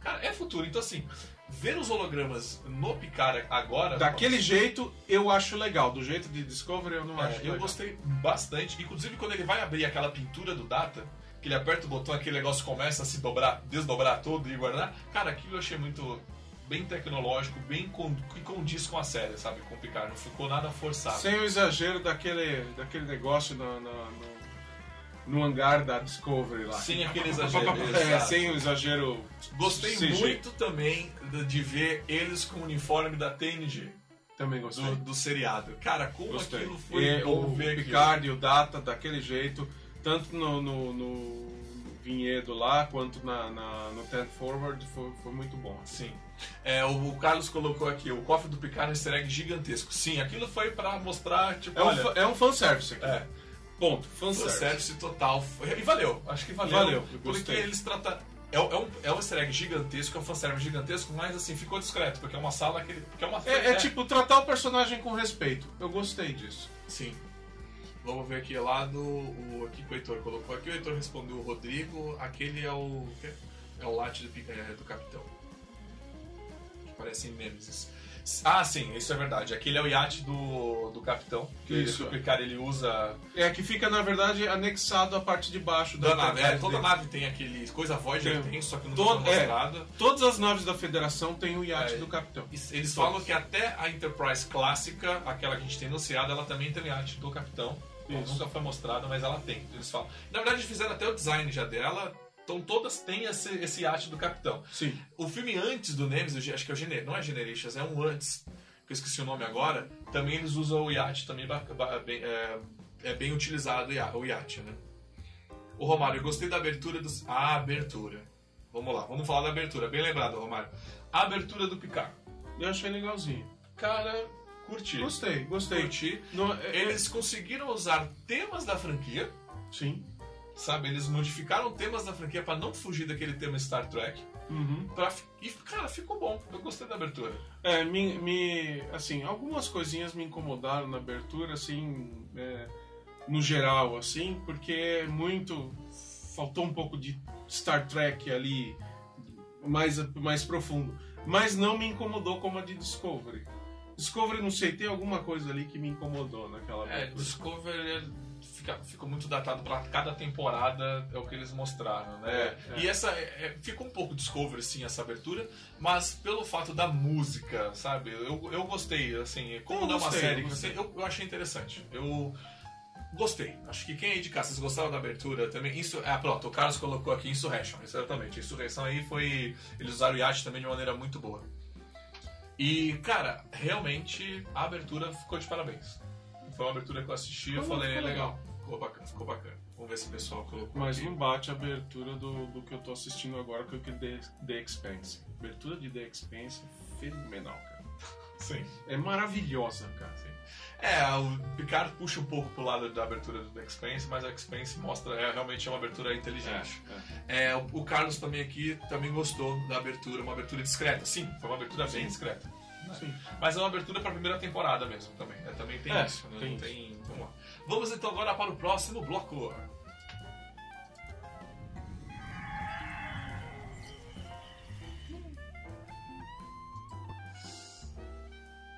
[SPEAKER 1] Cara, é futuro. Então assim, ver os hologramas no Picard agora...
[SPEAKER 2] Daquele jeito, eu acho legal. Do jeito de Discovery, eu não
[SPEAKER 1] É,
[SPEAKER 2] acho
[SPEAKER 1] eu
[SPEAKER 2] legal.
[SPEAKER 1] gostei bastante. Inclusive, quando ele vai abrir aquela pintura do Data, que ele aperta o botão, aquele negócio começa a se dobrar, desdobrar tudo e guardar. Cara, aquilo eu achei muito bem tecnológico, bem que condiz com a série, sabe? Com o Picard. Não ficou nada forçado.
[SPEAKER 2] Sem o exagero daquele, daquele negócio no, no, no- no hangar da Discovery lá.
[SPEAKER 1] Sem aquele exagero.
[SPEAKER 2] É, sem o exagero.
[SPEAKER 1] Gostei
[SPEAKER 2] CG.
[SPEAKER 1] muito também de- ver eles com o uniforme da TNG,
[SPEAKER 2] Também gostei.
[SPEAKER 1] do, do seriado. Cara, como
[SPEAKER 2] Gostei.
[SPEAKER 1] aquilo foi
[SPEAKER 2] E
[SPEAKER 1] bom
[SPEAKER 2] o
[SPEAKER 1] ver aquilo.
[SPEAKER 2] Picard e o Data daquele jeito, tanto no, no, no vinhedo lá quanto na, na- no Ten Forward, foi, foi muito bom.
[SPEAKER 1] Sim. É, o, Carlos colocou aqui, o cofre do Picard é um easter egg gigantesco. Sim, aquilo foi pra mostrar, tipo,
[SPEAKER 2] É um,
[SPEAKER 1] olha...
[SPEAKER 2] é um fanservice aqui.
[SPEAKER 1] É,
[SPEAKER 2] Ponto. Fanservice.
[SPEAKER 1] fanservice total. E valeu, acho que valeu.
[SPEAKER 2] Valeu, eu
[SPEAKER 1] porque eles tratam... É, um- é um, é um easter egg gigantesco, é um fanservice gigantesco, mas assim, ficou discreto, porque é uma sala que... Porque é uma
[SPEAKER 2] É, é tipo tratar o personagem com respeito. Eu gostei disso.
[SPEAKER 1] Sim. Vamos ver aqui lá do. O, aqui que o Heitor colocou. Aqui o Heitor respondeu o Rodrigo. Aquele é o. É o latte do, é, do capitão. Que parece em Nemesis. Ah, sim, isso é verdade. Aquele é o iate do, do capitão. Que
[SPEAKER 2] Isso.
[SPEAKER 1] o Picard ele usa.
[SPEAKER 2] É que fica, na verdade, anexado à parte de baixo da
[SPEAKER 1] Da nave. É, toda nave tem aquele. Coisa Voyager
[SPEAKER 2] Tem.
[SPEAKER 1] tem, só que não
[SPEAKER 2] Todo-
[SPEAKER 1] foi
[SPEAKER 2] é.
[SPEAKER 1] mostrada.
[SPEAKER 2] Todas as naves da Federação têm o iate
[SPEAKER 1] É.
[SPEAKER 2] do capitão.
[SPEAKER 1] Eles falam que até a Enterprise clássica, aquela que a gente tem seriado, ela também tem o iate do capitão.
[SPEAKER 2] Isso.
[SPEAKER 1] nunca foi mostrada, mas ela tem. Eles falam. Na verdade, fizeram até o design já dela. Então todas têm esse, esse iate do capitão.
[SPEAKER 2] Sim.
[SPEAKER 1] O filme antes do Nemesis, acho que é o Gener, não é Generations, é um antes, que eu esqueci o nome agora. Também eles usam o iate, também bem- é, é bem utilizado o ia- o iate, né? O Romário, eu gostei da abertura dos. A abertura. Vamos lá, vamos falar da abertura. Bem lembrado, Romário. A abertura do Picard.
[SPEAKER 2] Eu achei legalzinho.
[SPEAKER 1] Cara, curti.
[SPEAKER 2] Gostei, gostei.
[SPEAKER 1] Curti.
[SPEAKER 2] Não, é-
[SPEAKER 1] Eles conseguiram usar temas da franquia,
[SPEAKER 2] Sim.
[SPEAKER 1] Sabe? Eles modificaram temas da franquia para não fugir daquele tema Star Trek.
[SPEAKER 2] Uhum.
[SPEAKER 1] Pra... E, cara, ficou bom. Eu gostei da abertura.
[SPEAKER 2] É, me, me- assim, algumas coisinhas me incomodaram na abertura, assim, é, no geral, assim, porque é muito. Faltou um pouco de Star Trek ali, mais, mais profundo. Mas não me incomodou como a de Discovery. Discovery, não sei, tem alguma coisa ali que me incomodou naquela
[SPEAKER 1] É. Discovery é- fica, ficou muito datado pra cada temporada, é o que eles mostraram, né?
[SPEAKER 2] É, é.
[SPEAKER 1] E essa, é, é, ficou um pouco Discovery, sim, essa abertura, mas pelo fato da música, sabe? Eu, eu gostei, assim, como
[SPEAKER 2] Eu
[SPEAKER 1] é uma série,
[SPEAKER 2] eu gostei.
[SPEAKER 1] eu, eu achei interessante. Eu gostei. Acho que quem aí de casa, vocês gostaram da abertura também? Isso, ah, pronto, o Carlos colocou aqui Insurrection, exatamente. Insurreição aí foi. Eles usaram o Yacht também de maneira muito boa. E, cara, realmente a abertura ficou de parabéns. Foi uma abertura que eu assisti e eu falei,
[SPEAKER 2] ficou
[SPEAKER 1] legal. Ficou bacana, ficou bacana. Vamos ver se o pessoal colocou.
[SPEAKER 2] Mas
[SPEAKER 1] aqui.
[SPEAKER 2] não bate a abertura do, do que eu tô assistindo agora, que é o que The, The Expanse. A abertura de The Expanse é fenomenal, cara.
[SPEAKER 1] Sim.
[SPEAKER 2] É maravilhosa, cara.
[SPEAKER 1] Sim. É, o Picard puxa um pouco pro lado da abertura do The Expanse, mas a Expanse mostra, é, realmente é uma abertura inteligente. É, o, o Carlos também aqui também gostou da abertura, uma abertura discreta. Sim, foi uma abertura bem discreta.
[SPEAKER 2] Sim.
[SPEAKER 1] Mas é uma abertura pra primeira temporada mesmo também. É, também tem
[SPEAKER 2] É,
[SPEAKER 1] isso, né?
[SPEAKER 2] tem
[SPEAKER 1] tem- Vamos então agora para o próximo bloco.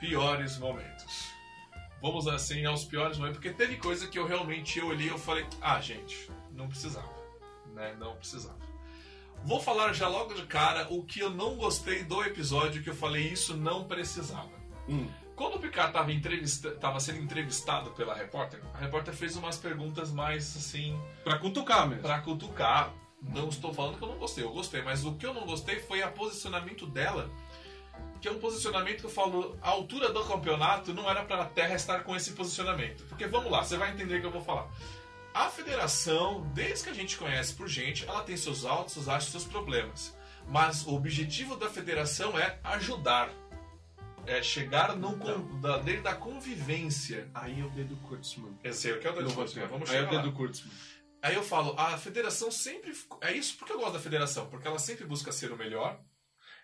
[SPEAKER 1] Piores momentos. Vamos assim aos piores momentos, porque teve coisa que eu realmente eu olhei e falei, ah, gente, não precisava, né? Não precisava. Vou falar já logo de cara o que eu não gostei do episódio que eu falei isso não precisava.
[SPEAKER 2] Hum.
[SPEAKER 1] Quando o Picard estava entrevista... sendo entrevistado pela repórter, a repórter fez umas perguntas mais assim
[SPEAKER 2] Pra cutucar mesmo.
[SPEAKER 1] Pra cutucar. Não estou falando que eu não gostei, eu gostei, mas o que eu não gostei foi o posicionamento dela, que é um posicionamento que eu falo, a altura do campeonato não era para a Terra estar com esse posicionamento. Porque vamos lá, você vai entender o que eu vou falar. A federação, desde que a gente conhece por gente, ela tem seus altos, seus baixos, seus problemas. Mas o objetivo da federação é ajudar. É chegar no con- da, desde a convivência.
[SPEAKER 2] Aí é o dedo Kurtzman.
[SPEAKER 1] Esse é o que é o dedo. Vamos
[SPEAKER 2] Aí é o
[SPEAKER 1] lá.
[SPEAKER 2] dedo Kurtzman.
[SPEAKER 1] Aí eu falo, a federação sempre. É isso porque eu gosto da federação, porque ela sempre busca ser o melhor,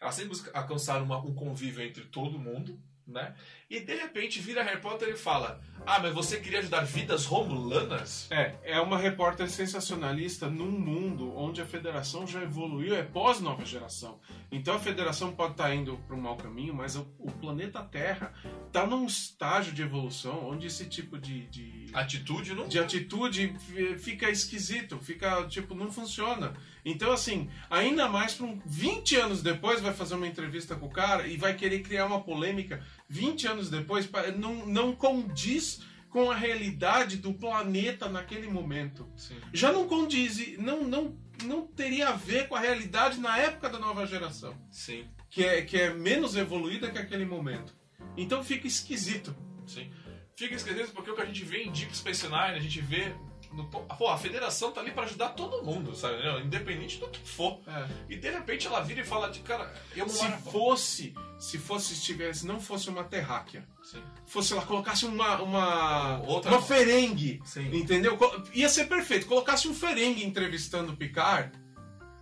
[SPEAKER 1] ela sempre busca alcançar uma- um convívio entre todo mundo, né? E de repente vira Harry Potter e fala: Ah, mas você queria ajudar vidas romulanas?
[SPEAKER 2] É, é uma repórter sensacionalista num mundo onde a federação já evoluiu, é pós-nova geração. Então a federação pode estar indo para um mau caminho, mas o, o planeta Terra está num estágio de evolução onde esse tipo de, de,
[SPEAKER 1] Atitude não.
[SPEAKER 2] de atitude fi- fica esquisito, fica tipo, não funciona. Então, assim, ainda mais para um 20 anos depois vai fazer uma entrevista com o cara e vai querer criar uma polêmica 20 anos depois, não, não condiz com a realidade do planeta naquele momento.
[SPEAKER 1] Sim.
[SPEAKER 2] Já não condiz, não, não, não teria a ver com a realidade na época da nova geração,
[SPEAKER 1] Sim,
[SPEAKER 2] que é, que é menos evoluída que aquele momento. Então fica esquisito.
[SPEAKER 1] sim. Fica esquisito porque o que a gente vê em Deep Space Nine, a gente vê. No, pô, a federação tá ali para ajudar todo mundo, sabe? né? Independente do que for.
[SPEAKER 2] É.
[SPEAKER 1] E de repente ela vira e fala de cara, eu
[SPEAKER 2] Se
[SPEAKER 1] moro-
[SPEAKER 2] fosse, se fosse estivesse, não fosse uma terráquea,
[SPEAKER 1] Sim.
[SPEAKER 2] fosse ela colocasse uma uma
[SPEAKER 1] Outra-
[SPEAKER 2] uma ferengue,
[SPEAKER 1] Sim.
[SPEAKER 2] entendeu? Ia ser perfeito. Colocasse um ferengue entrevistando o Picard,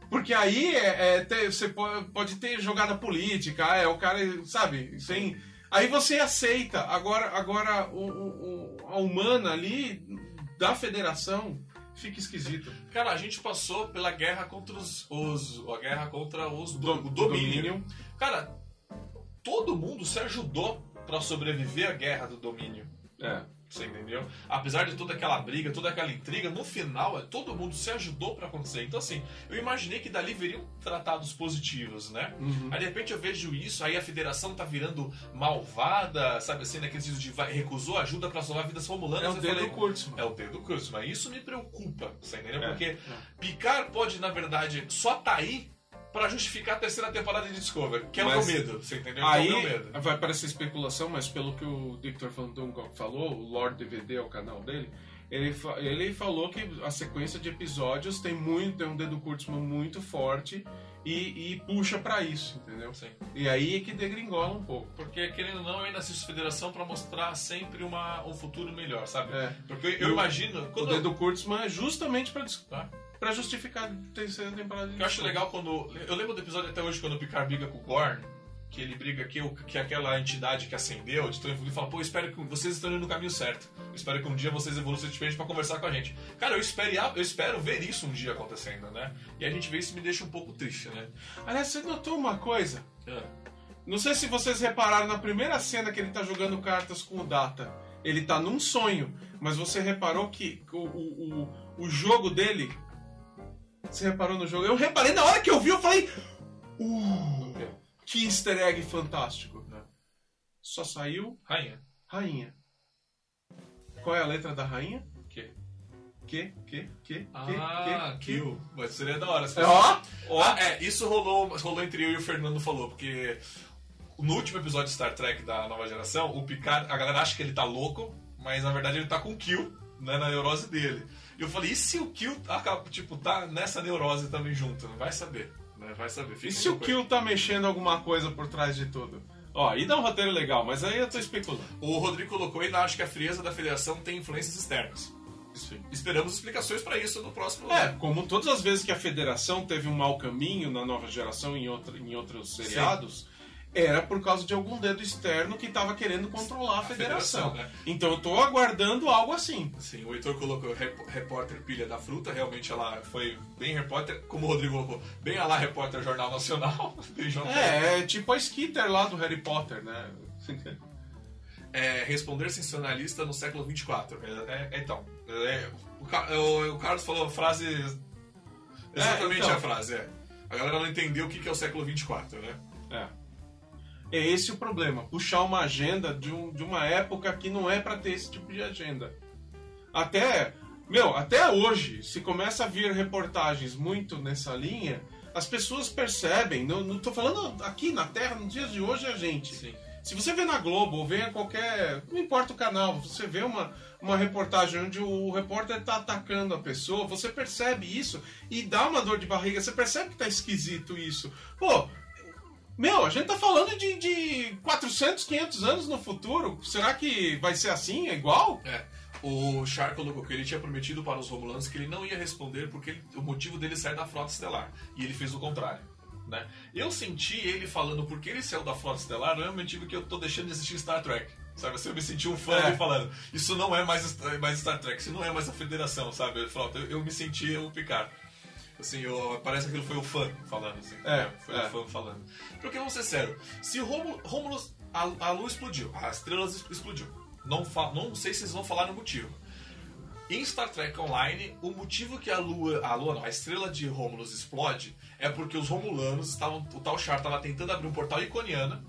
[SPEAKER 2] porque aí é, é ter- você po- pode ter jogada política, é o cara, sabe? Tem, aí você aceita. Agora, agora o- o- a humana ali da Federação fica esquisito.
[SPEAKER 1] Cara, a gente passou pela guerra contra os. os a guerra contra os do, o domínio. Cara, todo mundo se ajudou pra sobreviver à guerra do domínio.
[SPEAKER 2] É.
[SPEAKER 1] Você entendeu? Apesar de toda aquela briga, toda aquela intriga, no final é, todo mundo se ajudou pra acontecer. Então, assim, eu imaginei que dali viriam tratados positivos, né?
[SPEAKER 2] Uhum.
[SPEAKER 1] Aí de repente eu vejo isso, aí a federação tá virando malvada, sabe assim, naquele sentido de vai- recusou ajuda pra salvar vidas romulanas.
[SPEAKER 2] É o
[SPEAKER 1] eu
[SPEAKER 2] dedo
[SPEAKER 1] falei,
[SPEAKER 2] Kurtzman.
[SPEAKER 1] é o dedo curso, mas isso me preocupa, você entendeu?
[SPEAKER 2] É,
[SPEAKER 1] Porque
[SPEAKER 2] é.
[SPEAKER 1] Picard pode, na verdade, só tá aí pra justificar a terceira temporada de Discovery, que é
[SPEAKER 2] Mas
[SPEAKER 1] o meu medo, você entendeu?
[SPEAKER 2] Aí
[SPEAKER 1] que é o meu medo.
[SPEAKER 2] vai parecer especulação, mas pelo que o Victor Van Dungok falou, o Lord DVD é o canal dele, ele, ele falou que a sequência de episódios tem muito, tem um dedo Kurtzman muito forte e, e puxa pra isso, entendeu?
[SPEAKER 1] Sim.
[SPEAKER 2] E aí é que degringola um pouco.
[SPEAKER 1] Porque, querendo ou não, eu ainda assisto Federação pra mostrar sempre uma, um futuro melhor, sabe?
[SPEAKER 2] É.
[SPEAKER 1] Porque eu, eu imagino.
[SPEAKER 2] O
[SPEAKER 1] Quando eu,
[SPEAKER 2] dedo Kurtzman é justamente pra, dis-
[SPEAKER 1] Tá.
[SPEAKER 2] Pra justificar a terceira temporada
[SPEAKER 1] eu acho legal quando. Eu lembro do episódio até hoje quando o Picard briga com o Gorn. que ele briga que, que aquela entidade que acendeu, de tão evoluído, fala, pô, espero que vocês estão indo no caminho certo. Eu espero que um dia vocês evoluam suficiente pra conversar com a gente. Cara, eu espero, eu espero ver isso um dia acontecendo, né? E a gente vê isso e me deixa um pouco triste, né?
[SPEAKER 2] Aliás, você notou uma coisa?
[SPEAKER 1] É.
[SPEAKER 2] Não sei se vocês repararam na primeira cena que ele tá jogando cartas com o Data. Ele tá num sonho, mas você reparou que o, o, o, o jogo dele. Você reparou no jogo? Eu reparei na hora que eu vi, eu falei. Uh, que easter egg fantástico.
[SPEAKER 1] Não.
[SPEAKER 2] Só saiu
[SPEAKER 1] Rainha.
[SPEAKER 2] rainha. Qual é a letra da rainha?
[SPEAKER 1] Que?
[SPEAKER 2] Que, que, que,
[SPEAKER 1] Ah,
[SPEAKER 2] que, que,
[SPEAKER 1] Kill. Mas seria da hora.
[SPEAKER 2] É, Ó, ó.
[SPEAKER 1] Ah, é, isso rolou, rolou entre eu e o Fernando falou, porque no último episódio de Star Trek da nova geração, o Picard, a galera acha que ele tá louco, mas na verdade ele tá com Kill, né, na neurose dele. E eu falei, e se o Kill acaba, tipo, tá nessa neurose também junto? Vai saber, né? Vai saber. Fica
[SPEAKER 2] E se o
[SPEAKER 1] coisa.
[SPEAKER 2] Kill tá mexendo alguma coisa por trás de tudo? Ó, aí dá um roteiro legal, mas aí eu tô especulando.
[SPEAKER 1] O Rodrigo colocou, ele acha que a frieza da federação tem influências externas. Esperamos explicações pra isso no próximo.
[SPEAKER 2] É, como todas as vezes que a federação teve um mau caminho na nova geração em, outra, em outros seriados, era por causa de algum dedo externo que tava querendo controlar a federação.
[SPEAKER 1] federação, né?
[SPEAKER 2] Então eu tô aguardando algo assim.
[SPEAKER 1] Sim, o Heitor colocou rep- repórter pilha da fruta, realmente ela foi bem repórter, como o Rodrigo colocou, bem a lá repórter Jornal Nacional.
[SPEAKER 2] É, é tipo a Skitter lá do Harry Potter, né?
[SPEAKER 1] É, responder sensacionalista no século 24. É, é, então, é, o, Ca- o- o Carlos falou a frase. Exatamente
[SPEAKER 2] então.
[SPEAKER 1] a frase, é. A galera não entendeu o que que é o século 24, né?
[SPEAKER 2] É. É esse o problema, puxar uma agenda de, um- de uma época que não é pra ter esse tipo de agenda. Até, meu, até hoje, se começa a vir reportagens muito nessa linha, as pessoas percebem, não, não tô falando aqui na Terra, nos dias de hoje, a gente.
[SPEAKER 1] Sim.
[SPEAKER 2] Se você vê na Globo ou vê em qualquer. Não importa o canal, você vê uma, uma reportagem onde o repórter tá atacando a pessoa, você percebe isso e dá uma dor de barriga, você percebe que tá esquisito isso. Pô, meu, a gente tá falando de, de 400, 500 anos no futuro. Será que vai ser assim? É igual?
[SPEAKER 1] É. O Char colocou que ele tinha prometido para os Romulanos que ele não ia responder porque ele- o motivo dele sair da Frota Estelar. E ele fez o contrário. Né? Eu senti ele falando porque ele saiu da Frota Estelar, não é o motivo que eu tô deixando de assistir Star Trek. Sabe, assim, eu me senti um fã
[SPEAKER 2] É.
[SPEAKER 1] falando, isso não é mais, mais Star Trek, isso não é mais a Federação, sabe? Eu, falo, eu, eu me senti o Picard. Assim, eu, parece que ele foi o fã falando, assim.
[SPEAKER 2] É,
[SPEAKER 1] foi
[SPEAKER 2] é.
[SPEAKER 1] o fã falando. Porque, vamos ser sério, se Rômulus, a, a lua explodiu, as estrelas es- explodiu. Não, fa- não sei se vocês vão falar no motivo. Em Star Trek Online, o motivo que a lua, a lua não, a estrela de Romulus explode é porque os Romulanos estavam, o tal Char estava tentando abrir um portal iconiana,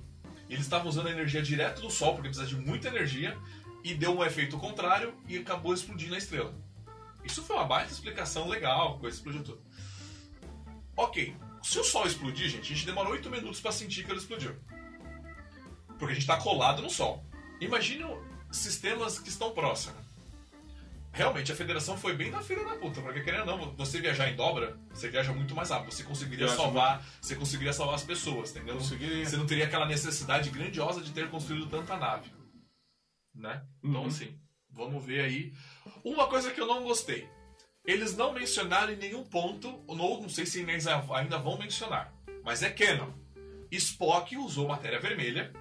[SPEAKER 1] e eles estavam usando a energia direto do Sol, porque precisa de muita energia, e deu um efeito contrário e acabou explodindo a estrela. Isso foi uma baita explicação legal, coisa explodiu tudo. Ok, se o Sol explodir, gente, a gente demorou 8 minutos para sentir que ele explodiu. Porque a gente está colado no Sol. Imagine sistemas que estão próximos. Realmente, a federação foi bem na filha da puta, porque querendo ou não, você viajar em dobra, você viaja muito mais rápido, você conseguiria
[SPEAKER 2] Viaja
[SPEAKER 1] salvar, você conseguiria salvar as pessoas, entendeu?
[SPEAKER 2] Conseguiria.
[SPEAKER 1] Você não teria aquela necessidade grandiosa de ter construído tanta nave. Né? Então,
[SPEAKER 2] Uhum.
[SPEAKER 1] assim, vamos ver aí. Uma coisa que eu não gostei. Eles não mencionaram em nenhum ponto, ou não sei se eles ainda vão mencionar, mas é canon. Spock usou matéria vermelha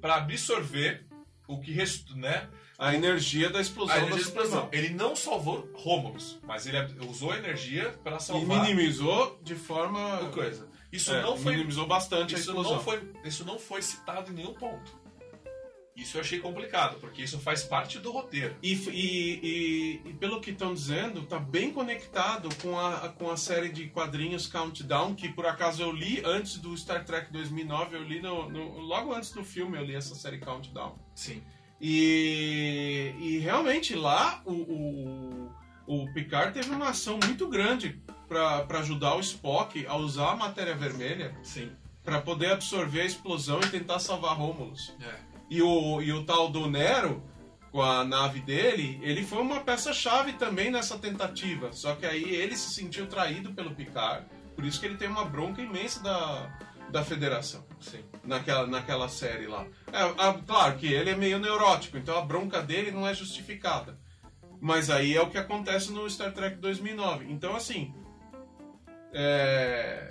[SPEAKER 1] para absorver o que restou, né?
[SPEAKER 2] A energia da explosão
[SPEAKER 1] A
[SPEAKER 2] da
[SPEAKER 1] energia de explosão. Ele não salvou Romulus, mas ele usou a energia para
[SPEAKER 2] E
[SPEAKER 1] salvar
[SPEAKER 2] minimizou de forma.
[SPEAKER 1] a coisa. Isso
[SPEAKER 2] É,
[SPEAKER 1] não foi
[SPEAKER 2] minimizou bastante a
[SPEAKER 1] isso
[SPEAKER 2] explosão.
[SPEAKER 1] não foi isso não foi citado em nenhum ponto. Isso eu achei complicado, porque isso faz parte do roteiro.
[SPEAKER 2] E, e- e- e pelo que estão dizendo, tá bem conectado com a, com a série de quadrinhos Countdown, que por acaso eu li antes do Star Trek 2009, eu li no, no- logo antes do filme, eu li essa série Countdown.
[SPEAKER 1] Sim.
[SPEAKER 2] E, e realmente lá o, o, o Picard teve uma ação muito grande para ajudar o Spock a usar a matéria vermelha
[SPEAKER 1] Sim.
[SPEAKER 2] para poder absorver a explosão e tentar salvar Romulus.
[SPEAKER 1] É.
[SPEAKER 2] E o, e o tal do Nero, com a nave dele, ele foi uma peça-chave também nessa tentativa. Só que aí ele se sentiu traído pelo Picard. Por isso que ele tem uma bronca imensa da, da federação.
[SPEAKER 1] Sim.
[SPEAKER 2] Naquela, naquela série lá. É, a- claro que ele é meio neurótico, então a bronca dele não é justificada. Mas aí é o que acontece no Star Trek 2009. Então, assim. É.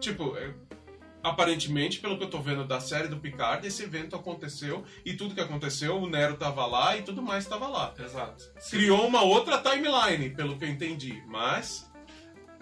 [SPEAKER 2] Tipo, é, aparentemente, pelo que eu tô vendo da série do Picard, esse evento aconteceu e tudo que aconteceu, o Nero tava lá e tudo mais tava lá.
[SPEAKER 1] Exato.
[SPEAKER 2] Criou uma outra timeline, pelo que eu entendi, mas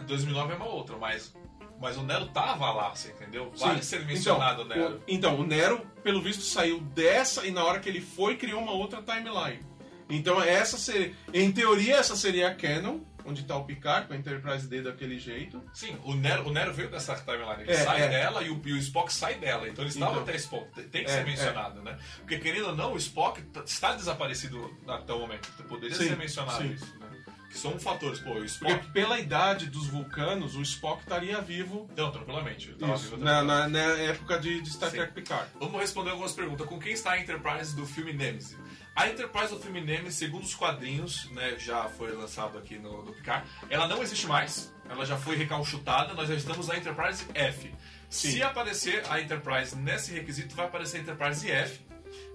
[SPEAKER 1] 2009 é uma outra, mas, mas o Nero tava lá, você entendeu?
[SPEAKER 2] Sim.
[SPEAKER 1] Vale ser mencionado
[SPEAKER 2] então,
[SPEAKER 1] o Nero.
[SPEAKER 2] O, então, o Nero, pelo visto, saiu dessa e na hora que ele foi, criou uma outra timeline. Então, essa seria. Em teoria, essa seria a Canon, onde tá o Picard, com a Enterprise D daquele jeito.
[SPEAKER 1] Sim, o Nero, o Nero veio dessa timeline. Ele
[SPEAKER 2] É,
[SPEAKER 1] sai
[SPEAKER 2] é.
[SPEAKER 1] dela e o, e o Spock sai dela. Então eles estavam
[SPEAKER 2] Então.
[SPEAKER 1] até ponto. Tem- que
[SPEAKER 2] É,
[SPEAKER 1] ser mencionado, né? Porque, querendo ou não, o Spock está desaparecido até o momento. Poderia
[SPEAKER 2] Sim,
[SPEAKER 1] ser mencionado
[SPEAKER 2] sim.
[SPEAKER 1] isso, né? Que são fatores. Pô, o Spock.
[SPEAKER 2] Porque pela idade dos vulcanos, o Spock estaria vivo.
[SPEAKER 1] Não, tranquilamente. ele tava
[SPEAKER 2] Isso,
[SPEAKER 1] vivo
[SPEAKER 2] na, na, na época de, de Star. Trek Picard.
[SPEAKER 1] Vamos responder algumas perguntas. Com quem está a Enterprise do filme Nemesis? A Enterprise do filme segundo os quadrinhos, né, já foi lançado aqui no, no Picard, ela não existe mais. Ela já foi recalchutada. Nós já estamos na Enterprise F.
[SPEAKER 2] Sim.
[SPEAKER 1] Se aparecer a Enterprise nesse requisito, vai aparecer a Enterprise F.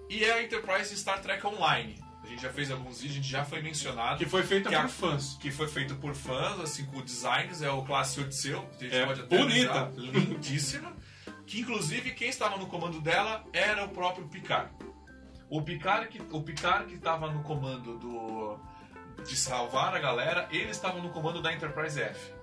[SPEAKER 1] E é a Enterprise Star Trek Online. A gente já fez alguns vídeos, a gente já foi mencionado.
[SPEAKER 2] Que foi feita
[SPEAKER 1] Que
[SPEAKER 2] por
[SPEAKER 1] a-
[SPEAKER 2] fãs.
[SPEAKER 1] que foi feito por fãs, assim, com designs, é o Classe Odisseu. A gente
[SPEAKER 2] É
[SPEAKER 1] pode até
[SPEAKER 2] bonita.
[SPEAKER 1] Lindíssima. Que inclusive quem estava no comando dela era o próprio Picard. O Picard que o Picard que estava no comando do de salvar a galera, ele estava no comando da Enterprise F.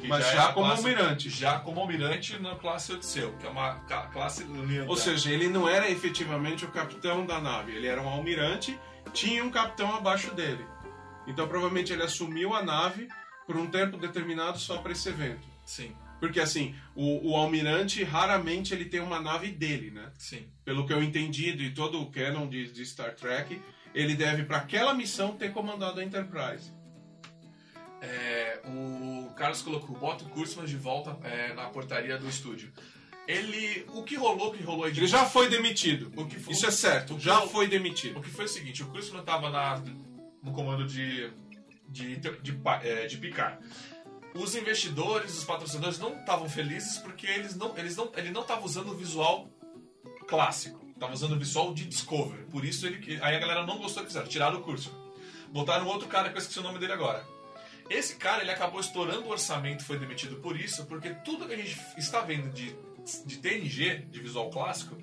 [SPEAKER 1] que
[SPEAKER 2] Mas
[SPEAKER 1] é
[SPEAKER 2] já como
[SPEAKER 1] classe-
[SPEAKER 2] almirante.
[SPEAKER 1] Já como almirante na classe Odisseu, que é uma classe linda.
[SPEAKER 2] Ou seja, ele não era efetivamente o capitão da nave, ele era um almirante, tinha um capitão abaixo dele. Então provavelmente ele assumiu a nave por um tempo determinado só para esse evento.
[SPEAKER 1] sim,
[SPEAKER 2] Porque assim, o, o almirante raramente ele tem uma nave dele, né?
[SPEAKER 1] sim.
[SPEAKER 2] Pelo que eu entendi de todo o canon de, de Star Trek, ele deve para aquela missão ter comandado a Enterprise.
[SPEAKER 1] É, o Carlos colocou, bota o Kurtzman de volta é, na portaria do estúdio. Ele. O que rolou, que rolou aí de
[SPEAKER 2] Ele já foi demitido.
[SPEAKER 1] O que foi-
[SPEAKER 2] Isso é certo,
[SPEAKER 1] o
[SPEAKER 2] já
[SPEAKER 1] eu-
[SPEAKER 2] foi demitido.
[SPEAKER 1] O que foi o seguinte, o Kurtzman estava na, no comando de, de, de, é, de Picard. Os investidores, os patrocinadores não estavam felizes porque eles não, eles não, ele não estava usando o visual clássico. Estava usando o visual de Discovery. Por isso ele, aí a galera não gostou que fizeram. Tiraram o Kurtzman. Botaram outro cara que eu esqueci o nome dele agora. Esse cara ele acabou estourando o orçamento, foi demitido por isso, porque tudo que a gente está vendo de, de TNG, de visual clássico,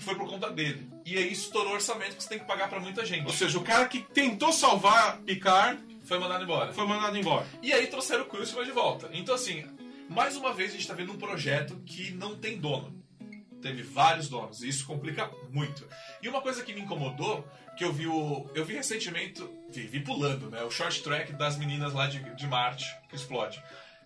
[SPEAKER 1] foi por conta dele. E aí estourou o orçamento que você tem que pagar pra muita gente.
[SPEAKER 2] Ou seja, o cara que tentou salvar Picard
[SPEAKER 1] Foi mandado embora.
[SPEAKER 2] foi mandado embora.
[SPEAKER 1] E aí trouxeram o Kurtzman de volta. Então, assim, mais uma vez a gente tá vendo um projeto que não tem dono. Teve vários donos, e isso complica muito. E uma coisa que me incomodou, que eu vi o. Eu vi recentemente. Vi, vi pulando, né? O short track das meninas lá de, de Marte, que explode.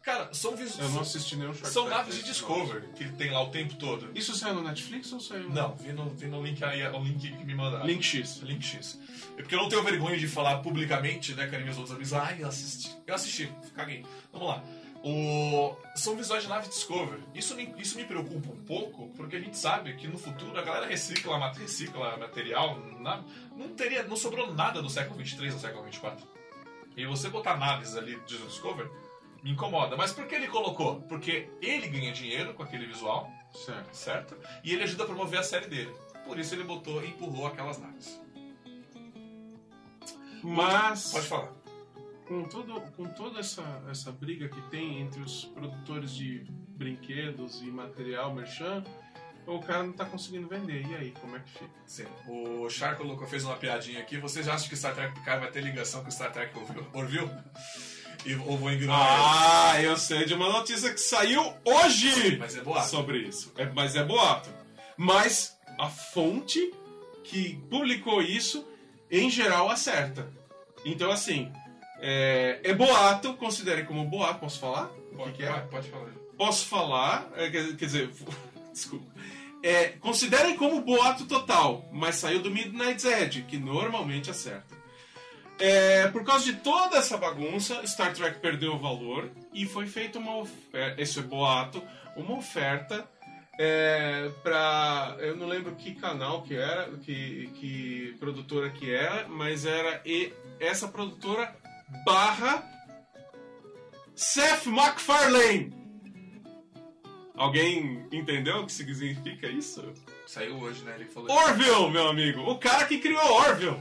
[SPEAKER 1] Cara, são
[SPEAKER 2] Eu não
[SPEAKER 1] visuais.
[SPEAKER 2] assisti nenhum short
[SPEAKER 1] São naves de Discovery que tem lá o tempo todo.
[SPEAKER 2] Isso saiu no Netflix ou saiu?
[SPEAKER 1] Não, vi no, vi no link aí, o link que me mandaram.
[SPEAKER 2] Link X.
[SPEAKER 1] Link X. É porque eu não tenho vergonha de falar publicamente, né, com meus outros amigos. Ai, eu assisti. Eu assisti, caguei. Vamos lá. O... São visuais de nave Discovery. Isso me, isso me preocupa um pouco, porque a gente sabe que no futuro a galera recicla, recicla material. na- Não, teria, não sobrou nada do século 23 ao século 24. E você botar naves ali de Discovery me incomoda. Mas por que ele colocou? Porque ele ganha dinheiro com aquele visual,
[SPEAKER 2] Certo.
[SPEAKER 1] certo? E ele ajuda a promover a série dele. Por isso ele botou e empurrou aquelas naves.
[SPEAKER 2] Mas
[SPEAKER 1] Pode falar.
[SPEAKER 2] com, todo, com toda essa, essa briga que tem entre os produtores de brinquedos e material merchan, o cara não tá conseguindo vender. E aí, como é que fica?
[SPEAKER 1] Sim. O Char colocou, fez uma piadinha aqui. Vocês acham que Star Trek Picard vai ter ligação com Star Trek Orville? E, ou vou ignorar
[SPEAKER 2] Ah, eu sei de uma notícia que saiu hoje?
[SPEAKER 1] Mas é boato.
[SPEAKER 2] sobre isso. É, mas é boato. Mas a fonte que publicou isso, em geral, acerta. Então, assim, é, é boato, considere como boato. Posso falar? O que,
[SPEAKER 1] Pode,
[SPEAKER 2] que é?
[SPEAKER 1] pode, pode falar.
[SPEAKER 2] Posso falar? é, quer, quer dizer, desculpa. É, considerem como boato total, mas saiu do Midnight's Edge, que normalmente acerta. É, por causa de toda essa bagunça, Star Trek perdeu o valor e foi feita uma oferta, esse é boato, uma oferta é, para eu não lembro que canal que era, que, que produtora que era, mas era e essa produtora barra Seth MacFarlane. Alguém entendeu o que significa isso?
[SPEAKER 1] Saiu hoje, né? Ele falou.
[SPEAKER 2] Orville, meu amigo, o cara que criou Orville.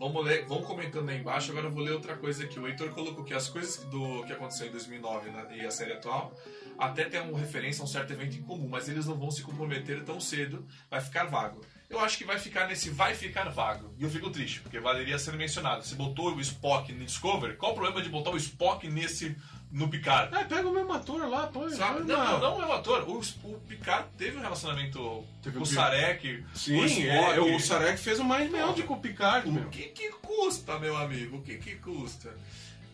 [SPEAKER 1] Vamos ler, vamos comentando aí embaixo. Agora eu vou ler outra coisa aqui. O Heitor colocou que as coisas do que aconteceu em 2009 né, e a série atual até tem uma referência a um certo evento em comum, mas eles não vão se comprometer tão cedo, vai ficar vago. Eu acho que vai ficar nesse vai ficar vago. E eu fico triste, porque valeria ser mencionado. Se botou o Spock no Discovery, qual o problema de botar o Spock nesse no Picard?
[SPEAKER 2] É, pega o mesmo ator lá, põe.
[SPEAKER 1] Sabe? Não, não, não é o ator. O, o Picard teve um relacionamento
[SPEAKER 2] Teve
[SPEAKER 1] com
[SPEAKER 2] o
[SPEAKER 1] o Sarek.
[SPEAKER 2] Sim,
[SPEAKER 1] o
[SPEAKER 2] é,
[SPEAKER 1] Spock.
[SPEAKER 2] o Sarek fez uma melde com o Picard,
[SPEAKER 1] O
[SPEAKER 2] meu.
[SPEAKER 1] que que custa, meu amigo? O que que custa?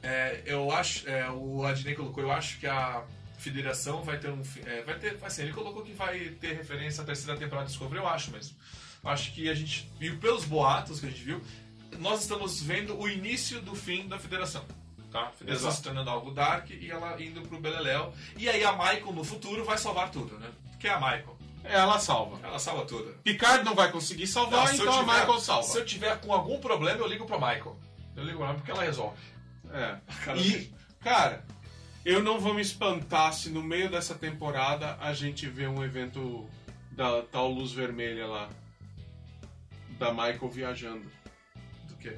[SPEAKER 1] É, eu acho, é, o Adnei colocou, eu acho que a federação vai ter um, é, vai ter, assim, ele colocou que vai ter referência à terceira temporada de Discovery, eu acho mesmo. Eu acho que a gente, e pelos boatos que a gente viu, nós estamos vendo o início do fim da federação. Tá?
[SPEAKER 2] Exato.
[SPEAKER 1] se tornando algo dark e ela indo pro Beleléu. E aí a Michael no futuro vai salvar tudo, né? Que é a Michael.
[SPEAKER 2] Ela salva.
[SPEAKER 1] Ela salva tudo.
[SPEAKER 2] Picard não vai conseguir salvar,
[SPEAKER 1] Não, se eu
[SPEAKER 2] então
[SPEAKER 1] tiver-
[SPEAKER 2] a Michael salva.
[SPEAKER 1] Se eu tiver com algum problema, eu ligo pra Michael. Eu ligo pra ela porque ela resolve.
[SPEAKER 2] É.
[SPEAKER 1] Cara,
[SPEAKER 2] E, cara, eu não vou me espantar se no meio dessa temporada a gente vê um evento da tal luz vermelha lá. Da Michael viajando.
[SPEAKER 1] Do quê?